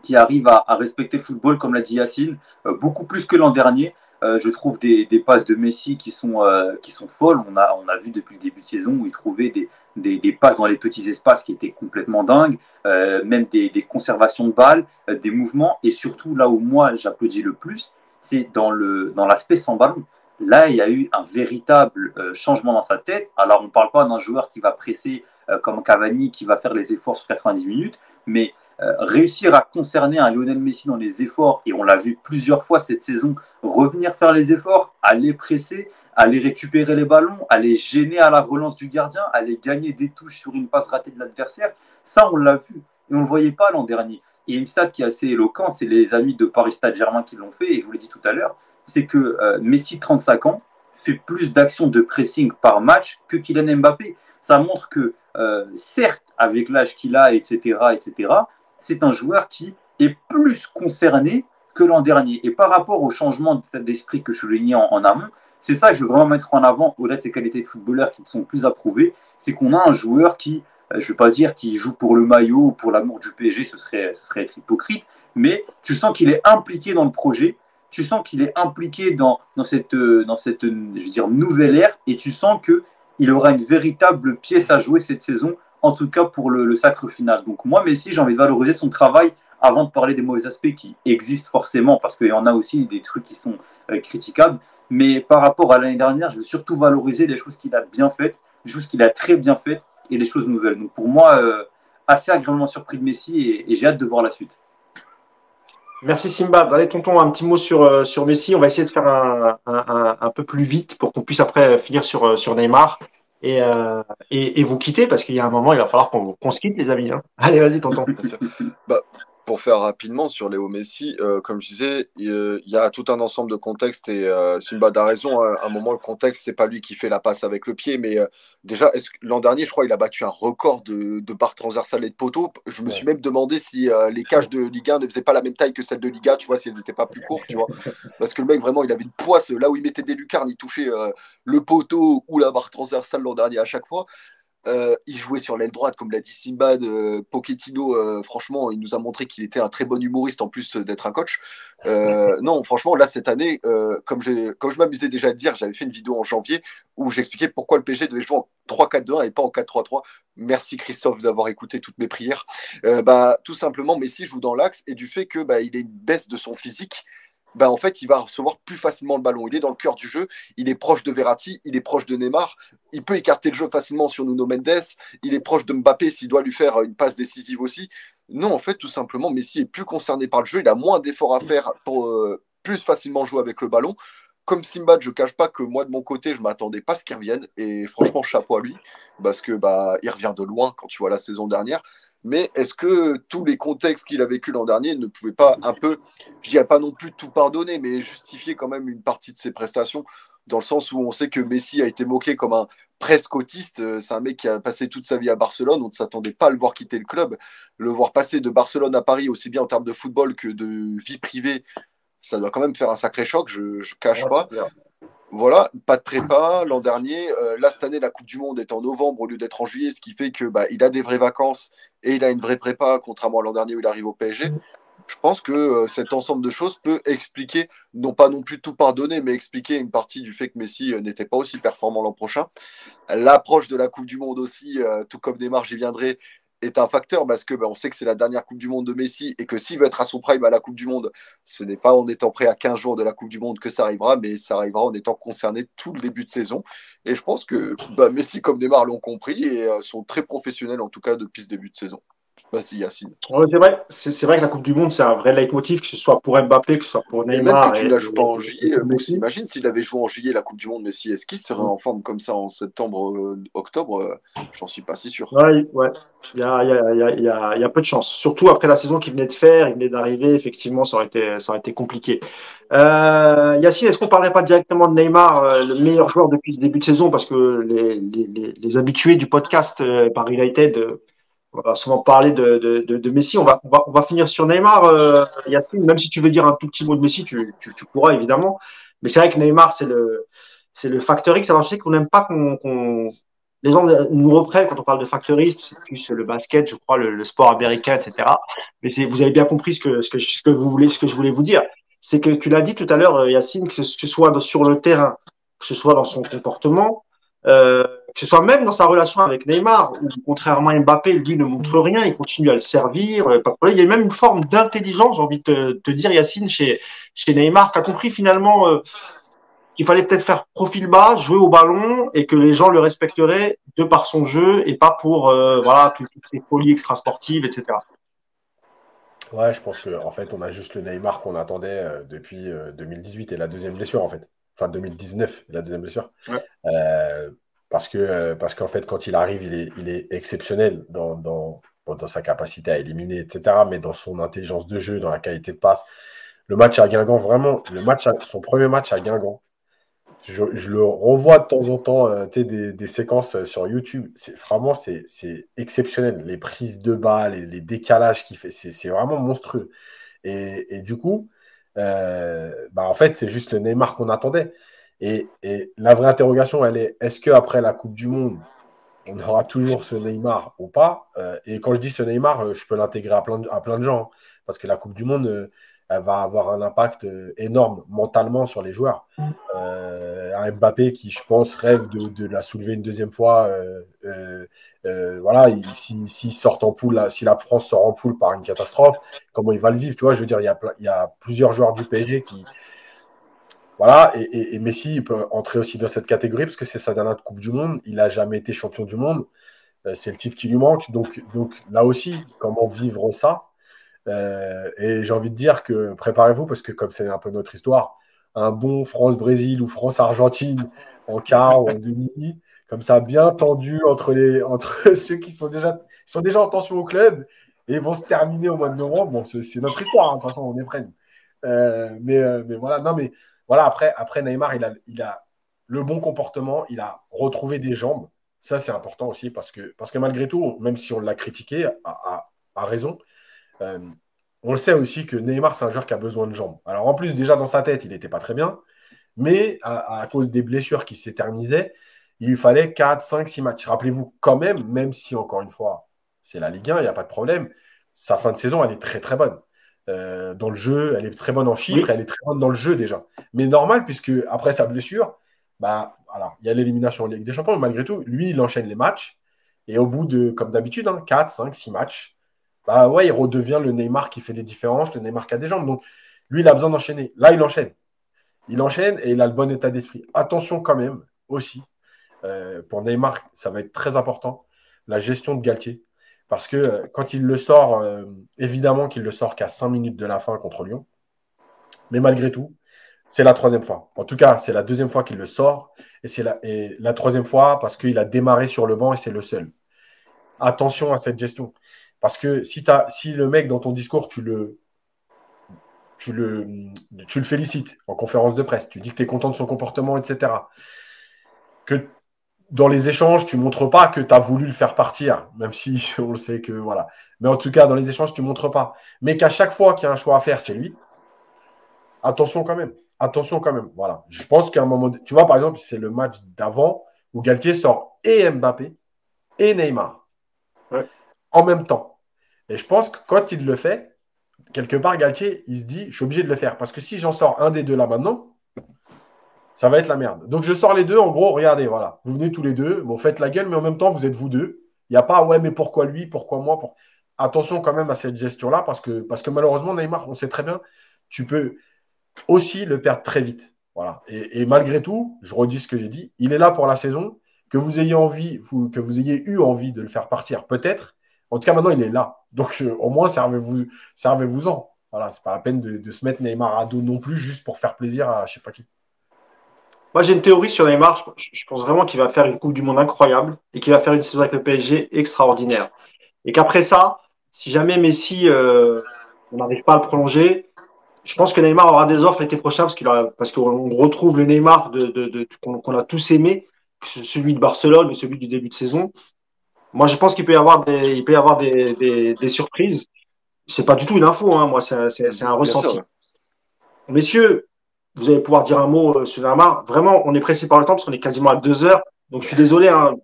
qui arrive à, respecter le football, comme l'a dit Yacine, euh, beaucoup plus que l'an dernier. Euh, je trouve des, passes de Messi qui sont, euh, qui sont folles. On a, on a vu depuis le début de saison où il trouvait des, des, passes dans les petits espaces qui étaient complètement dingues, même des, conservations de balles, des mouvements. Et surtout, là où moi j'applaudis le plus, c'est dans l'aspect dans sans ballon. Là, il y a eu un véritable changement dans sa tête. Alors, on ne parle pas d'un joueur qui va presser comme Cavani, qui va faire les efforts sur 90 minutes, mais euh, réussir à concerner un Lionel Messi dans les efforts, et on l'a vu plusieurs fois cette saison, revenir faire les efforts, aller presser, aller récupérer les ballons, aller gêner à la relance du gardien, aller gagner des touches sur une passe ratée de l'adversaire, ça on l'a vu, et on ne le voyait pas l'an dernier. Et une stat qui est assez éloquente, c'est les amis de Paris Stade Germain qui l'ont fait, et je vous l'ai dit tout à l'heure, c'est que euh, Messi, 35 ans, fait plus d'actions de pressing par match que Kylian Mbappé. Ça montre que euh, certes, avec l'âge qu'il a, etc., etc., c'est un joueur qui est plus concerné que l'an dernier. Et par rapport au changement d'esprit que je soulignais en, en amont, c'est ça que je veux vraiment mettre en avant, au-delà de ses qualités de footballeur qui sont plus approuvées, c'est qu'on a un joueur qui, euh, je ne veux pas dire qu'il joue pour le maillot ou pour l'amour du PSG, ce serait, ce serait être hypocrite, mais tu sens qu'il est impliqué dans le projet, tu sens qu'il est impliqué dans, dans, cette, euh, dans cette je veux dire, nouvelle ère, et tu sens que il aura une véritable pièce à jouer cette saison, en tout cas pour le, sacre final. Donc moi, Messi, j'ai envie de valoriser son travail avant de parler des mauvais aspects qui existent forcément, parce qu'il y en a aussi des trucs qui sont euh, critiquables. Mais par rapport à l'année dernière, je veux surtout valoriser les choses qu'il a bien faites, les choses qu'il a très bien faites et les choses nouvelles. Donc pour moi, euh, assez agréablement surpris de Messi et, j'ai hâte de voir la suite. Merci Simba. Allez, tonton, un petit mot sur, euh, sur Messi. On va essayer de faire un, un peu plus vite pour qu'on puisse après finir sur, sur Neymar et, euh, et, et, vous quitter parce qu'il y a un moment, il va falloir qu'on se quitte, les amis. Hein. Allez, vas-y, tonton. bah, pour faire rapidement sur Léo Messi, euh, comme je disais, il, y a tout un ensemble de contextes et euh, Simba a raison. Hein. à un moment, le contexte, c'est pas lui qui fait la passe avec le pied, mais euh, déjà, l'an dernier, je crois, il a battu un record de, de barres transversales et de poteaux. Je me suis même demandé si les cages de Ligue 1 ne faisaient pas la même taille que celles de Liga, tu vois, si elles n'étaient pas plus courtes, tu vois. Parce que le mec, vraiment, il avait une poisse là où il mettait des lucarnes, il touchait le poteau ou la barre transversale l'an dernier à chaque fois. Euh, il jouait sur l'aile droite, comme l'a dit Simbad. Euh, Pochettino, euh, franchement, il nous a montré qu'il était un très bon humoriste en plus d'être un coach. non, franchement, là, cette année, comme, comme je m'amusais déjà à le dire, j'avais fait une vidéo en janvier où j'expliquais pourquoi le PSG devait jouer en 3-4-2-1 et pas en 4-3-3. Merci Christophe d'avoir écouté toutes mes prières. bah, tout simplement, Messi joue dans l'axe et du fait qu'il bah, une baisse de son physique, bah, en fait, il va recevoir plus facilement le ballon. Il est dans le cœur du jeu, il est proche de Verratti, il est proche de Neymar, il peut écarter le jeu facilement sur Nuno Mendes, il est proche de Mbappé s'il doit lui faire une passe décisive aussi. Non, en fait, tout simplement, Messi est plus concerné par le jeu, il a moins d'efforts à faire pour euh, plus facilement jouer avec le ballon. Comme Simba, je ne cache pas que moi, de mon côté, je ne m'attendais pas à ce qu'il revienne. Et franchement, chapeau à lui, parce que bah, revient de loin quand tu vois la saison dernière. Mais est-ce que tous les contextes qu'il a vécu l'an dernier ne pouvaient pas un peu, je dirais pas non plus tout pardonner, mais justifier quand même une partie de ses prestations, dans le sens où on sait que Messi a été moqué comme un presque autiste. Euh, c'est un mec qui a passé toute sa vie à Barcelone. On ne s'attendait pas à le voir quitter le club. Le voir passer de Barcelone à Paris, aussi bien en termes de football que de vie privée, ça doit quand même faire un sacré choc, je ne cache pas. Voilà, pas de prépa l'an dernier. Euh, là, cette année, la Coupe du Monde est en novembre au lieu d'être en juillet, ce qui fait que bah, il a des vraies vacances et il a une vraie prépa, contrairement à l'an dernier où il arrive au PSG. Mm. Je pense que euh, cet ensemble de choses peut expliquer, non pas non plus tout pardonner, mais expliquer une partie du fait que Messi euh, n'était pas aussi performant l'an prochain. L'approche de la Coupe du Monde aussi, tout comme Neymar, j'y viendrai, est un facteur parce que bah, on sait que c'est la dernière Coupe du Monde de Messi et que s'il veut être à son prime à la Coupe du Monde, ce n'est pas en étant prêt à 15 jours de la Coupe du Monde que ça arrivera, mais ça arrivera en étant concerné tout le début de saison. Et je pense que bah, Messi comme Neymar l'ont compris et euh, sont très professionnels en tout cas depuis ce début de saison. Vas-y, Yacine. c'est vrai, c'est vrai que la Coupe du Monde, c'est un vrai leitmotiv, que ce soit pour Mbappé, que ce soit pour Neymar. Et même que tu ne la joues pas en juillet, imagine s'il avait joué en juillet la Coupe du Monde, Messi, est-ce qu'il serait en forme comme ça en septembre, euh, octobre euh, J'en suis pas si sûr. Ouais, ouais. Il y a, y, a, y, a, y a, peu de chance. Surtout après la saison qu'il venait de faire, il venait d'arriver, effectivement, ça aurait été, ça aurait été compliqué. Euh, Yacine, est-ce qu'on ne parlerait pas directement de Neymar, euh, le meilleur joueur depuis ce début de saison? Parce que les, les, les habitués du podcast par United on va souvent parler de, de, de, Messi. On va, on va, on va finir sur Neymar, euh, Même si tu veux dire un tout petit mot de Messi, tu, tu, tu pourras évidemment. Mais c'est vrai que Neymar, c'est le, c'est le facteur X. Alors je sais qu'on n'aime pas qu'on, les gens nous reprennent quand on parle de facteur X, c'est plus le basket, je crois, le, sport américain, etc. Mais c'est, vous avez bien compris ce que, ce que, ce que vous voulez, ce que je voulais vous dire. C'est que tu l'as dit tout à l'heure, euh, Yacine, que ce soit sur le terrain, que ce soit dans son comportement, euh, que ce soit même dans sa relation avec Neymar, où contrairement à Mbappé, lui ne montre rien, il continue à le servir. Euh, il y a même une forme d'intelligence, j'ai envie de te, dire, Yacine, chez, chez Neymar, qui a compris finalement euh, qu'il fallait peut-être faire profil bas, jouer au ballon, et que les gens le respecteraient de par son jeu et pas pour euh, voilà toutes, ces folies extrasportives, etc. Ouais, je pense qu'en en fait, on a juste le Neymar qu'on attendait depuis 2018 et la deuxième blessure, en fait. Enfin, 2019, la deuxième blessure. Ouais. Parce que euh, parce qu'en fait, quand il arrive, il est, il est exceptionnel dans, dans, dans, sa capacité à éliminer, etc. Mais dans son intelligence de jeu, dans la qualité de passe. Le match à Guingamp, vraiment, le match son premier match à Guingamp, je, je, le revois de temps en temps, euh, des, des, séquences euh, sur YouTube. C'est vraiment c'est exceptionnel. Les prises de balles, les, décalages qu'il fait, c'est vraiment monstrueux. Et, et, du coup, euh, bah en fait, c'est juste le Neymar qu'on attendait. Et, la vraie interrogation, elle est est-ce qu'après la Coupe du Monde, on aura toujours ce Neymar ou pas? Euh, Et quand je dis ce Neymar, euh, je peux l'intégrer à plein, de, à plein de gens. Hein, parce que la Coupe du Monde, elle va avoir un impact énorme mentalement sur les joueurs. un Mbappé qui, je pense, rêve de, la soulever une deuxième fois. Voilà, s'il si, sort en poule, si la France sort en poule par une catastrophe, comment il va le vivre Tu vois, je veux dire, il y a, il plusieurs joueurs du PSG qui voilà, et, Messi peut entrer aussi dans cette catégorie parce que c'est sa dernière Coupe du Monde. Il n'a jamais été champion du monde. Euh, c'est le titre qui lui manque. Donc, donc là aussi, comment vivre ça euh, Et j'ai envie de dire que préparez-vous parce que comme c'est un peu notre histoire, un bon France-Brésil ou France-Argentine en quart ou en demi, comme ça, bien tendu entre, les, entre ceux qui sont déjà, sont déjà en tension au club et vont se terminer au mois de novembre. Bon, c'est notre histoire, hein, de toute façon, on est prêts. Euh, mais, mais voilà, non, mais voilà, après, après Neymar, il a, il a le bon comportement, il a retrouvé des jambes. Ça, c'est important aussi parce que, parce que malgré tout, même si on l'a critiqué à, raison, euh, on le sait aussi que Neymar, c'est un joueur qui a besoin de jambes. Alors en plus, déjà dans sa tête, il n'était pas très bien, mais à, cause des blessures qui s'éternisaient, il lui fallait 4, 5, 6 matchs. Rappelez-vous quand même, même si encore une fois, c'est la Ligue 1, il n'y a pas de problème, sa fin de saison, elle est très très bonne. Euh, dans le jeu, elle est très bonne en chiffres, elle est très bonne dans le jeu déjà. Mais normal, puisque après sa blessure, bah, alors, il y a l'élimination en Ligue des Champions, mais malgré tout, lui, il enchaîne les matchs. Et au bout de, comme d'habitude, 4, 5, 6 matchs, bah ouais, il redevient le Neymar qui fait des différences, le Neymar qui a des jambes. Donc, lui, il a besoin d'enchaîner. Là, il enchaîne. Il enchaîne et il a le bon état d'esprit. Attention quand même, aussi, euh, pour Neymar, ça va être très important, la gestion de Galtier. Parce que euh, quand il le sort, euh, évidemment qu'il le sort qu'à 5 minutes de la fin contre Lyon. Mais malgré tout, c'est la troisième fois. En tout cas, c'est la deuxième fois qu'il le sort. Et c'est la, la troisième fois parce qu'il a démarré sur le banc et c'est le seul. Attention à cette gestion. Parce que si, si le mec, dans ton discours, tu le, tu le, tu le félicites en conférence de presse, tu dis que tu es content de son comportement, etc. Que dans les échanges, tu ne montres pas que tu as voulu le faire partir, même si on le sait que voilà. Mais en tout cas, dans les échanges, tu ne montres pas. Mais qu'à chaque fois qu'il y a un choix à faire, c'est lui. Attention quand même. Attention quand même. Voilà. Je pense qu'à un moment. Tu vois, par exemple, c'est le match d'avant où Galtier sort et Mbappé et Neymar. En même temps. Et je pense que quand il le fait, quelque part, Galtier, il se dit je suis obligé de le faire. Parce que si j'en sors un des deux là maintenant, ça va être la merde. Donc je sors les deux, en gros, regardez, voilà. Vous venez tous les deux, bon, faites la gueule, mais en même temps, vous êtes vous deux. Il n'y a pas, ouais, mais pourquoi lui, pourquoi moi Attention quand même à cette gestion-là, parce que, parce que malheureusement, Neymar, on sait très bien, tu peux aussi le perdre très vite. Voilà. Et, malgré tout, je redis ce que j'ai dit, il est là pour la saison. Que vous ayez envie, que vous ayez eu envie de le faire partir, peut-être. En tout cas, maintenant, il est là. Donc, euh, au moins, servez-vous, servez-vous-en. Voilà, c'est pas la peine de, se mettre Neymar à dos non plus, juste pour faire plaisir à je sais pas qui. Moi, j'ai une théorie sur Neymar. Je, pense vraiment qu'il va faire une Coupe du Monde incroyable et qu'il va faire une saison avec le PSG extraordinaire. Et qu'après ça, si jamais Messi, euh, on n'arrive pas à le prolonger, je pense que Neymar aura des offres l'été prochain parce qu'il parce qu'on retrouve le Neymar de, de, de qu'on a tous aimé, celui de Barcelone et celui du début de saison. Moi, je pense qu'il peut y avoir des, il peut y avoir des, des, des surprises. C'est pas du tout une info, hein. Moi, c'est un ressenti. Messieurs, vous allez pouvoir dire un mot euh, sur Neymar. Vraiment, on est pressé par le temps parce qu'on est quasiment à deux heures. Donc, je suis désolé. Hein.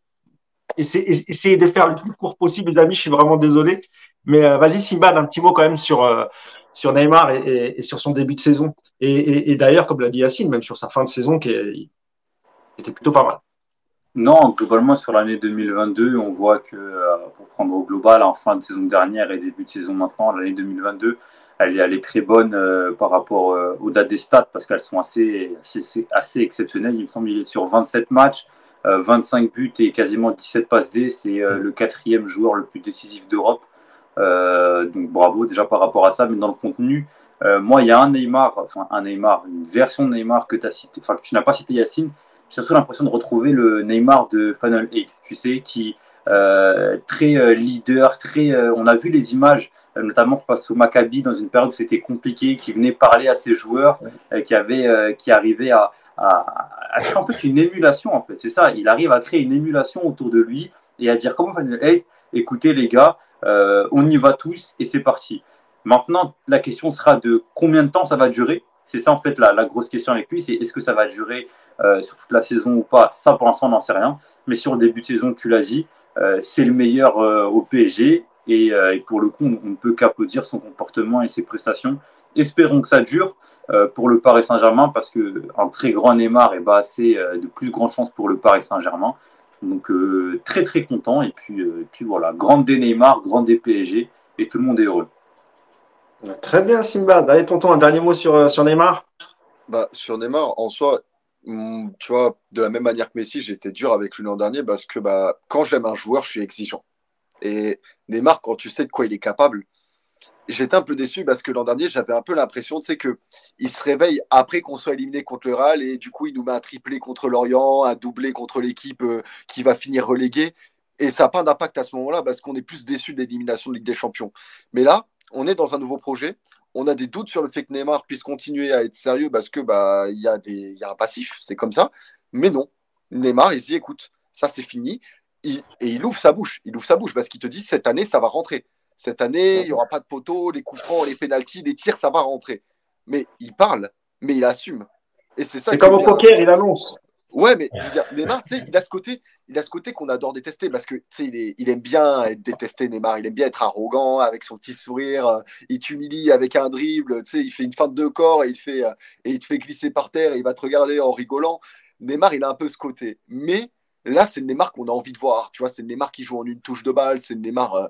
Essayez, de faire le plus court possible, les amis. Je suis vraiment désolé. Mais euh, vas-y, Simbad, un petit mot quand même sur, euh, sur Neymar et, sur son début de saison. Et, d'ailleurs, comme l'a dit Yacine, même sur sa fin de saison qui était plutôt pas mal. Non, globalement, sur l'année 2022, on voit que, pour prendre au global, en fin de saison dernière et début de saison maintenant, l'année 2022, elle, est très bonne euh, par rapport euh, dates des stats parce qu'elles sont assez, assez, assez, exceptionnelles. Il me semble qu'il est sur 27 matchs, 25 euh, buts et quasiment 17 passes D. C'est le quatrième joueur le plus décisif d'Europe. donc bravo déjà par rapport à ça. Mais dans le contenu, moi, il y a un Neymar, enfin un Neymar, une version de Neymar que, as cité, que tu n'as pas cité Yacine. J'ai surtout l'impression de retrouver le Neymar de Final 8, tu sais, qui euh, très euh, leader, très. Euh, on a vu les images, notamment face au Maccabi dans une période où c'était compliqué, qui venait parler à ses joueurs, qui avait, qui arrivait à, à, créer en fait une émulation en fait. C'est ça, il arrive à créer une émulation autour de lui et à dire comment hey, écoutez les gars, on y va tous et c'est parti. Maintenant, la question sera de combien de temps ça va durer. C'est ça en fait la, la, grosse question avec lui, c'est est-ce que ça va durer sur toute la saison ou pas? Ça pour l'instant on n'en sait rien. Mais sur le début de saison, tu l'as dit, c'est le meilleur euh, au PSG. Euh, et, pour le coup, on ne peut qu'applaudir son comportement et ses prestations. Espérons que ça dure pour le Paris Saint-Germain parce qu'un très grand Neymar, et bah, c'est de plus grandes chances pour le Paris Saint-Germain. Donc très très content. Et puis, puis voilà, grande des Neymar, grande des PSG et tout le monde est heureux. Très bien, Simba. Allez, tonton, un dernier mot sur, sur Neymar? Bah, Sur Neymar, en soi, tu vois, de la même manière que Messi, j'ai été dur avec lui l'an dernier parce que bah, quand j'aime un joueur, je suis exigeant. Et Neymar, quand tu sais de quoi il est capable, j'étais un peu déçu parce que l'an dernier, j'avais un peu l'impression que qu'il se réveille après qu'on soit éliminé contre le Real et du coup, il nous met un triplé contre l'Orient, un doublé contre l'équipe euh, qui va finir reléguée. Et ça n'a pas d'impact à ce moment-là parce qu'on est plus déçu de l'élimination de Ligue des Champions. Mais là, on est dans un nouveau projet on a des doutes sur le fait que Neymar puisse continuer à être sérieux parce que bah il y, a des, y a un passif, c'est comme ça. Mais non, Neymar, il se dit écoute, ça c'est fini. et il ouvre sa bouche. Il ouvre sa bouche parce qu'il te dit cette année, ça va rentrer. Cette année, il n'y aura pas de poteau, les coups francs, les pénalties, les tirs, ça va rentrer. Mais il parle, mais il assume. Et c'est ça. C'est comme au poker, il annonce. Ouais, mais Neymar, tu sais, il a ce côté, il a ce côté qu'on adore détester parce que tu sais, il, il, aime bien être détesté, Neymar. Il aime bien être arrogant avec son petit sourire. Euh, il t'humilie avec un dribble. Tu sais, il fait une feinte de corps et il, fait, euh, et il te fait glisser par terre et il va te regarder en rigolant. Neymar, il a un peu ce côté. Mais Là, c'est le Neymar qu'on a envie de voir. Tu vois, c'est le Neymar qui joue en une touche de balle. C'est le Neymar. Euh,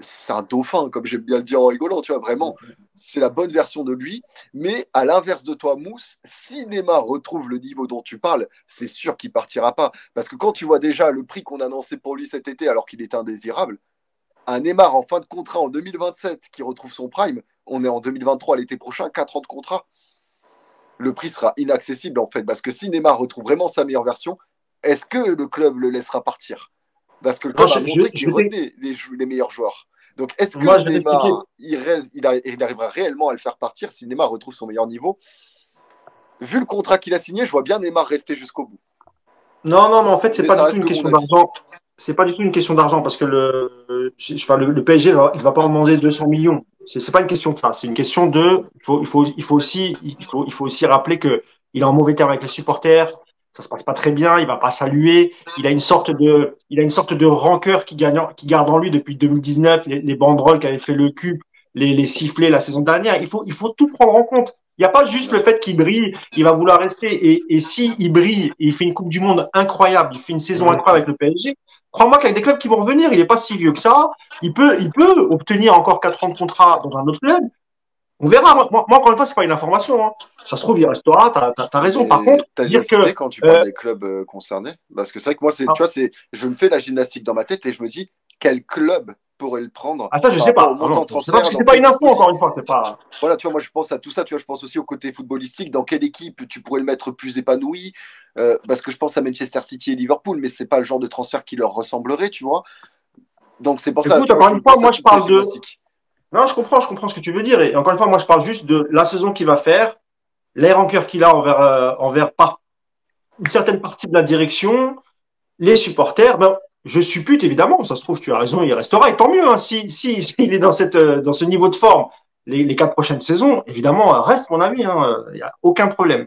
c'est un dauphin, comme j'aime bien le dire en rigolant. Tu vois, vraiment, c'est la bonne version de lui. Mais à l'inverse de toi, Mousse, si Neymar retrouve le niveau dont tu parles, c'est sûr qu'il partira pas. Parce que quand tu vois déjà le prix qu'on a annoncé pour lui cet été, alors qu'il est indésirable, un Neymar en fin de contrat en 2027 qui retrouve son prime, on est en 2023 l'été prochain, 4 ans de contrat. Le prix sera inaccessible en fait, parce que si Neymar retrouve vraiment sa meilleure version, est-ce que le club le laissera partir? Parce que le club a montré qu'il retenait les, les, meilleurs joueurs. Donc, est-ce que Neymar, il, il, arrivera réellement à le faire partir si Neymar retrouve son meilleur niveau? Vu le contrat qu'il a signé, je vois bien Neymar rester jusqu'au bout. Non, non, mais en fait, c'est pas du tout une question d'argent. C'est pas du tout une question d'argent parce que le, le, PSG, il va pas en demander 200 millions. C'est pas une question de ça. C'est une question de, il faut, il faut, il faut aussi, il faut, il faut aussi rappeler que il est en mauvais terme avec les supporters. Ça se passe pas très bien. Il va pas saluer. Il a une sorte de, il a une sorte de rancœur qui gagne, qui garde en lui depuis 2019. Les, les banderoles qui avaient fait le cul, les, les sifflets la saison dernière. Il faut, il faut tout prendre en compte. Il n'y a pas juste le fait qu'il brille, il va vouloir rester. Et, et si il brille, et il fait une Coupe du Monde incroyable, il fait une saison incroyable avec le PSG, crois-moi qu'avec des clubs qui vont revenir, il n'est pas si vieux que ça. Il peut, il peut obtenir encore 4 ans de contrat dans un autre club. On verra. Moi, encore une fois, c'est pas une information. Hein. Ça se trouve, il restera. Tu as, raison. Par contre, as dire que quand tu parles euh, des clubs euh, concernés, parce que c'est vrai que moi, c'est, ah. tu vois, c'est, je me fais la gymnastique dans ma tête et je me dis quel club pourrait le prendre? Ah ça je sais pas. c'est pas, une info encore une fois. Pas... Voilà, tu vois, moi je pense à tout ça. Tu vois, je pense aussi au côté footballistique. Dans quelle équipe tu pourrais le mettre plus épanoui euh, Parce que je pense à Manchester City et Liverpool, mais c'est pas le genre de transfert qui leur ressemblerait, tu vois. Donc c'est pour ça. Écoute, encore une fois, moi je parle de. Non, je comprends, je comprends ce que tu veux dire. Et encore une fois, moi je parle juste de la saison qu'il va faire, les rancœurs qu'il a envers, euh, envers par... une certaine partie de la direction, les supporters. Ben, je suppute évidemment, ça se trouve, tu as raison, il restera, et tant mieux, hein, si, si, il est dans, cette, euh, dans ce niveau de forme les, les quatre prochaines saisons, évidemment, reste mon ami, hein, il n'y a aucun problème.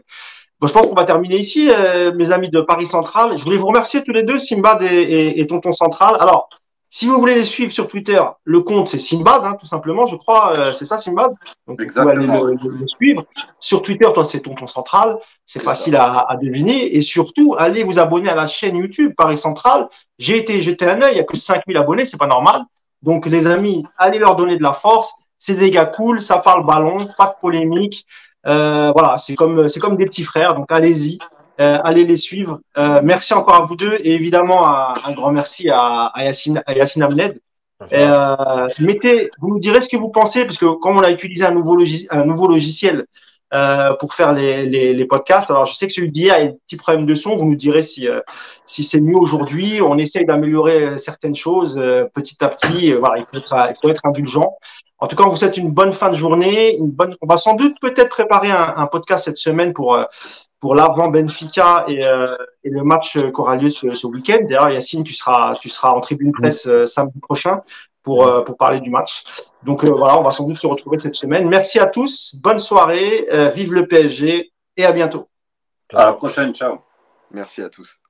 Bon, je pense qu'on va terminer ici, euh, mes amis de Paris Central. Je voulais vous remercier tous les deux, Simbad et, et, et Tonton Central. Alors, si vous voulez les suivre sur Twitter, le compte c'est Simbad, hein, tout simplement, je crois. Euh, c'est ça, Simbad Donc, Exactement. vous allez le, suivre. Sur Twitter, toi, c'est Tonton Central. C'est facile à, à, deviner. Et surtout, allez vous abonner à la chaîne YouTube Paris Central. J'ai été jeté un œil, il n'y a que 5000 abonnés, c'est pas normal. Donc, les amis, allez leur donner de la force. C'est des gars cool, ça parle ballon, pas de polémique. Euh, voilà, c'est comme, c'est comme des petits frères. Donc, allez-y. Euh, allez les suivre. Euh, merci encore à vous deux et évidemment un, grand merci à, à, Yacine, à Yacine Amned. Euh, mettez, vous nous direz ce que vous pensez parce que comme on a utilisé un nouveau, un nouveau logiciel euh, pour faire les, les, les, podcasts, alors je sais que celui d'hier a des petits problèmes de son. Vous nous direz si euh, si c'est mieux aujourd'hui. On essaye d'améliorer certaines choses petit à petit. voilà, il faut être, il faut être indulgent. En tout cas, on vous souhaite une bonne fin de journée. Une bonne. On va sans doute peut-être préparer un, un, podcast cette semaine pour pour l'avant Benfica et, euh, et, le match qui aura lieu ce, ce week-end. D'ailleurs, Yacine, tu seras, tu seras en tribune presse euh, samedi prochain pour, euh, pour parler du match. Donc voilà, on va sans doute se retrouver cette semaine. Merci à tous, bonne soirée, vive le PSG et à bientôt. À la prochaine, ciao. Merci à tous.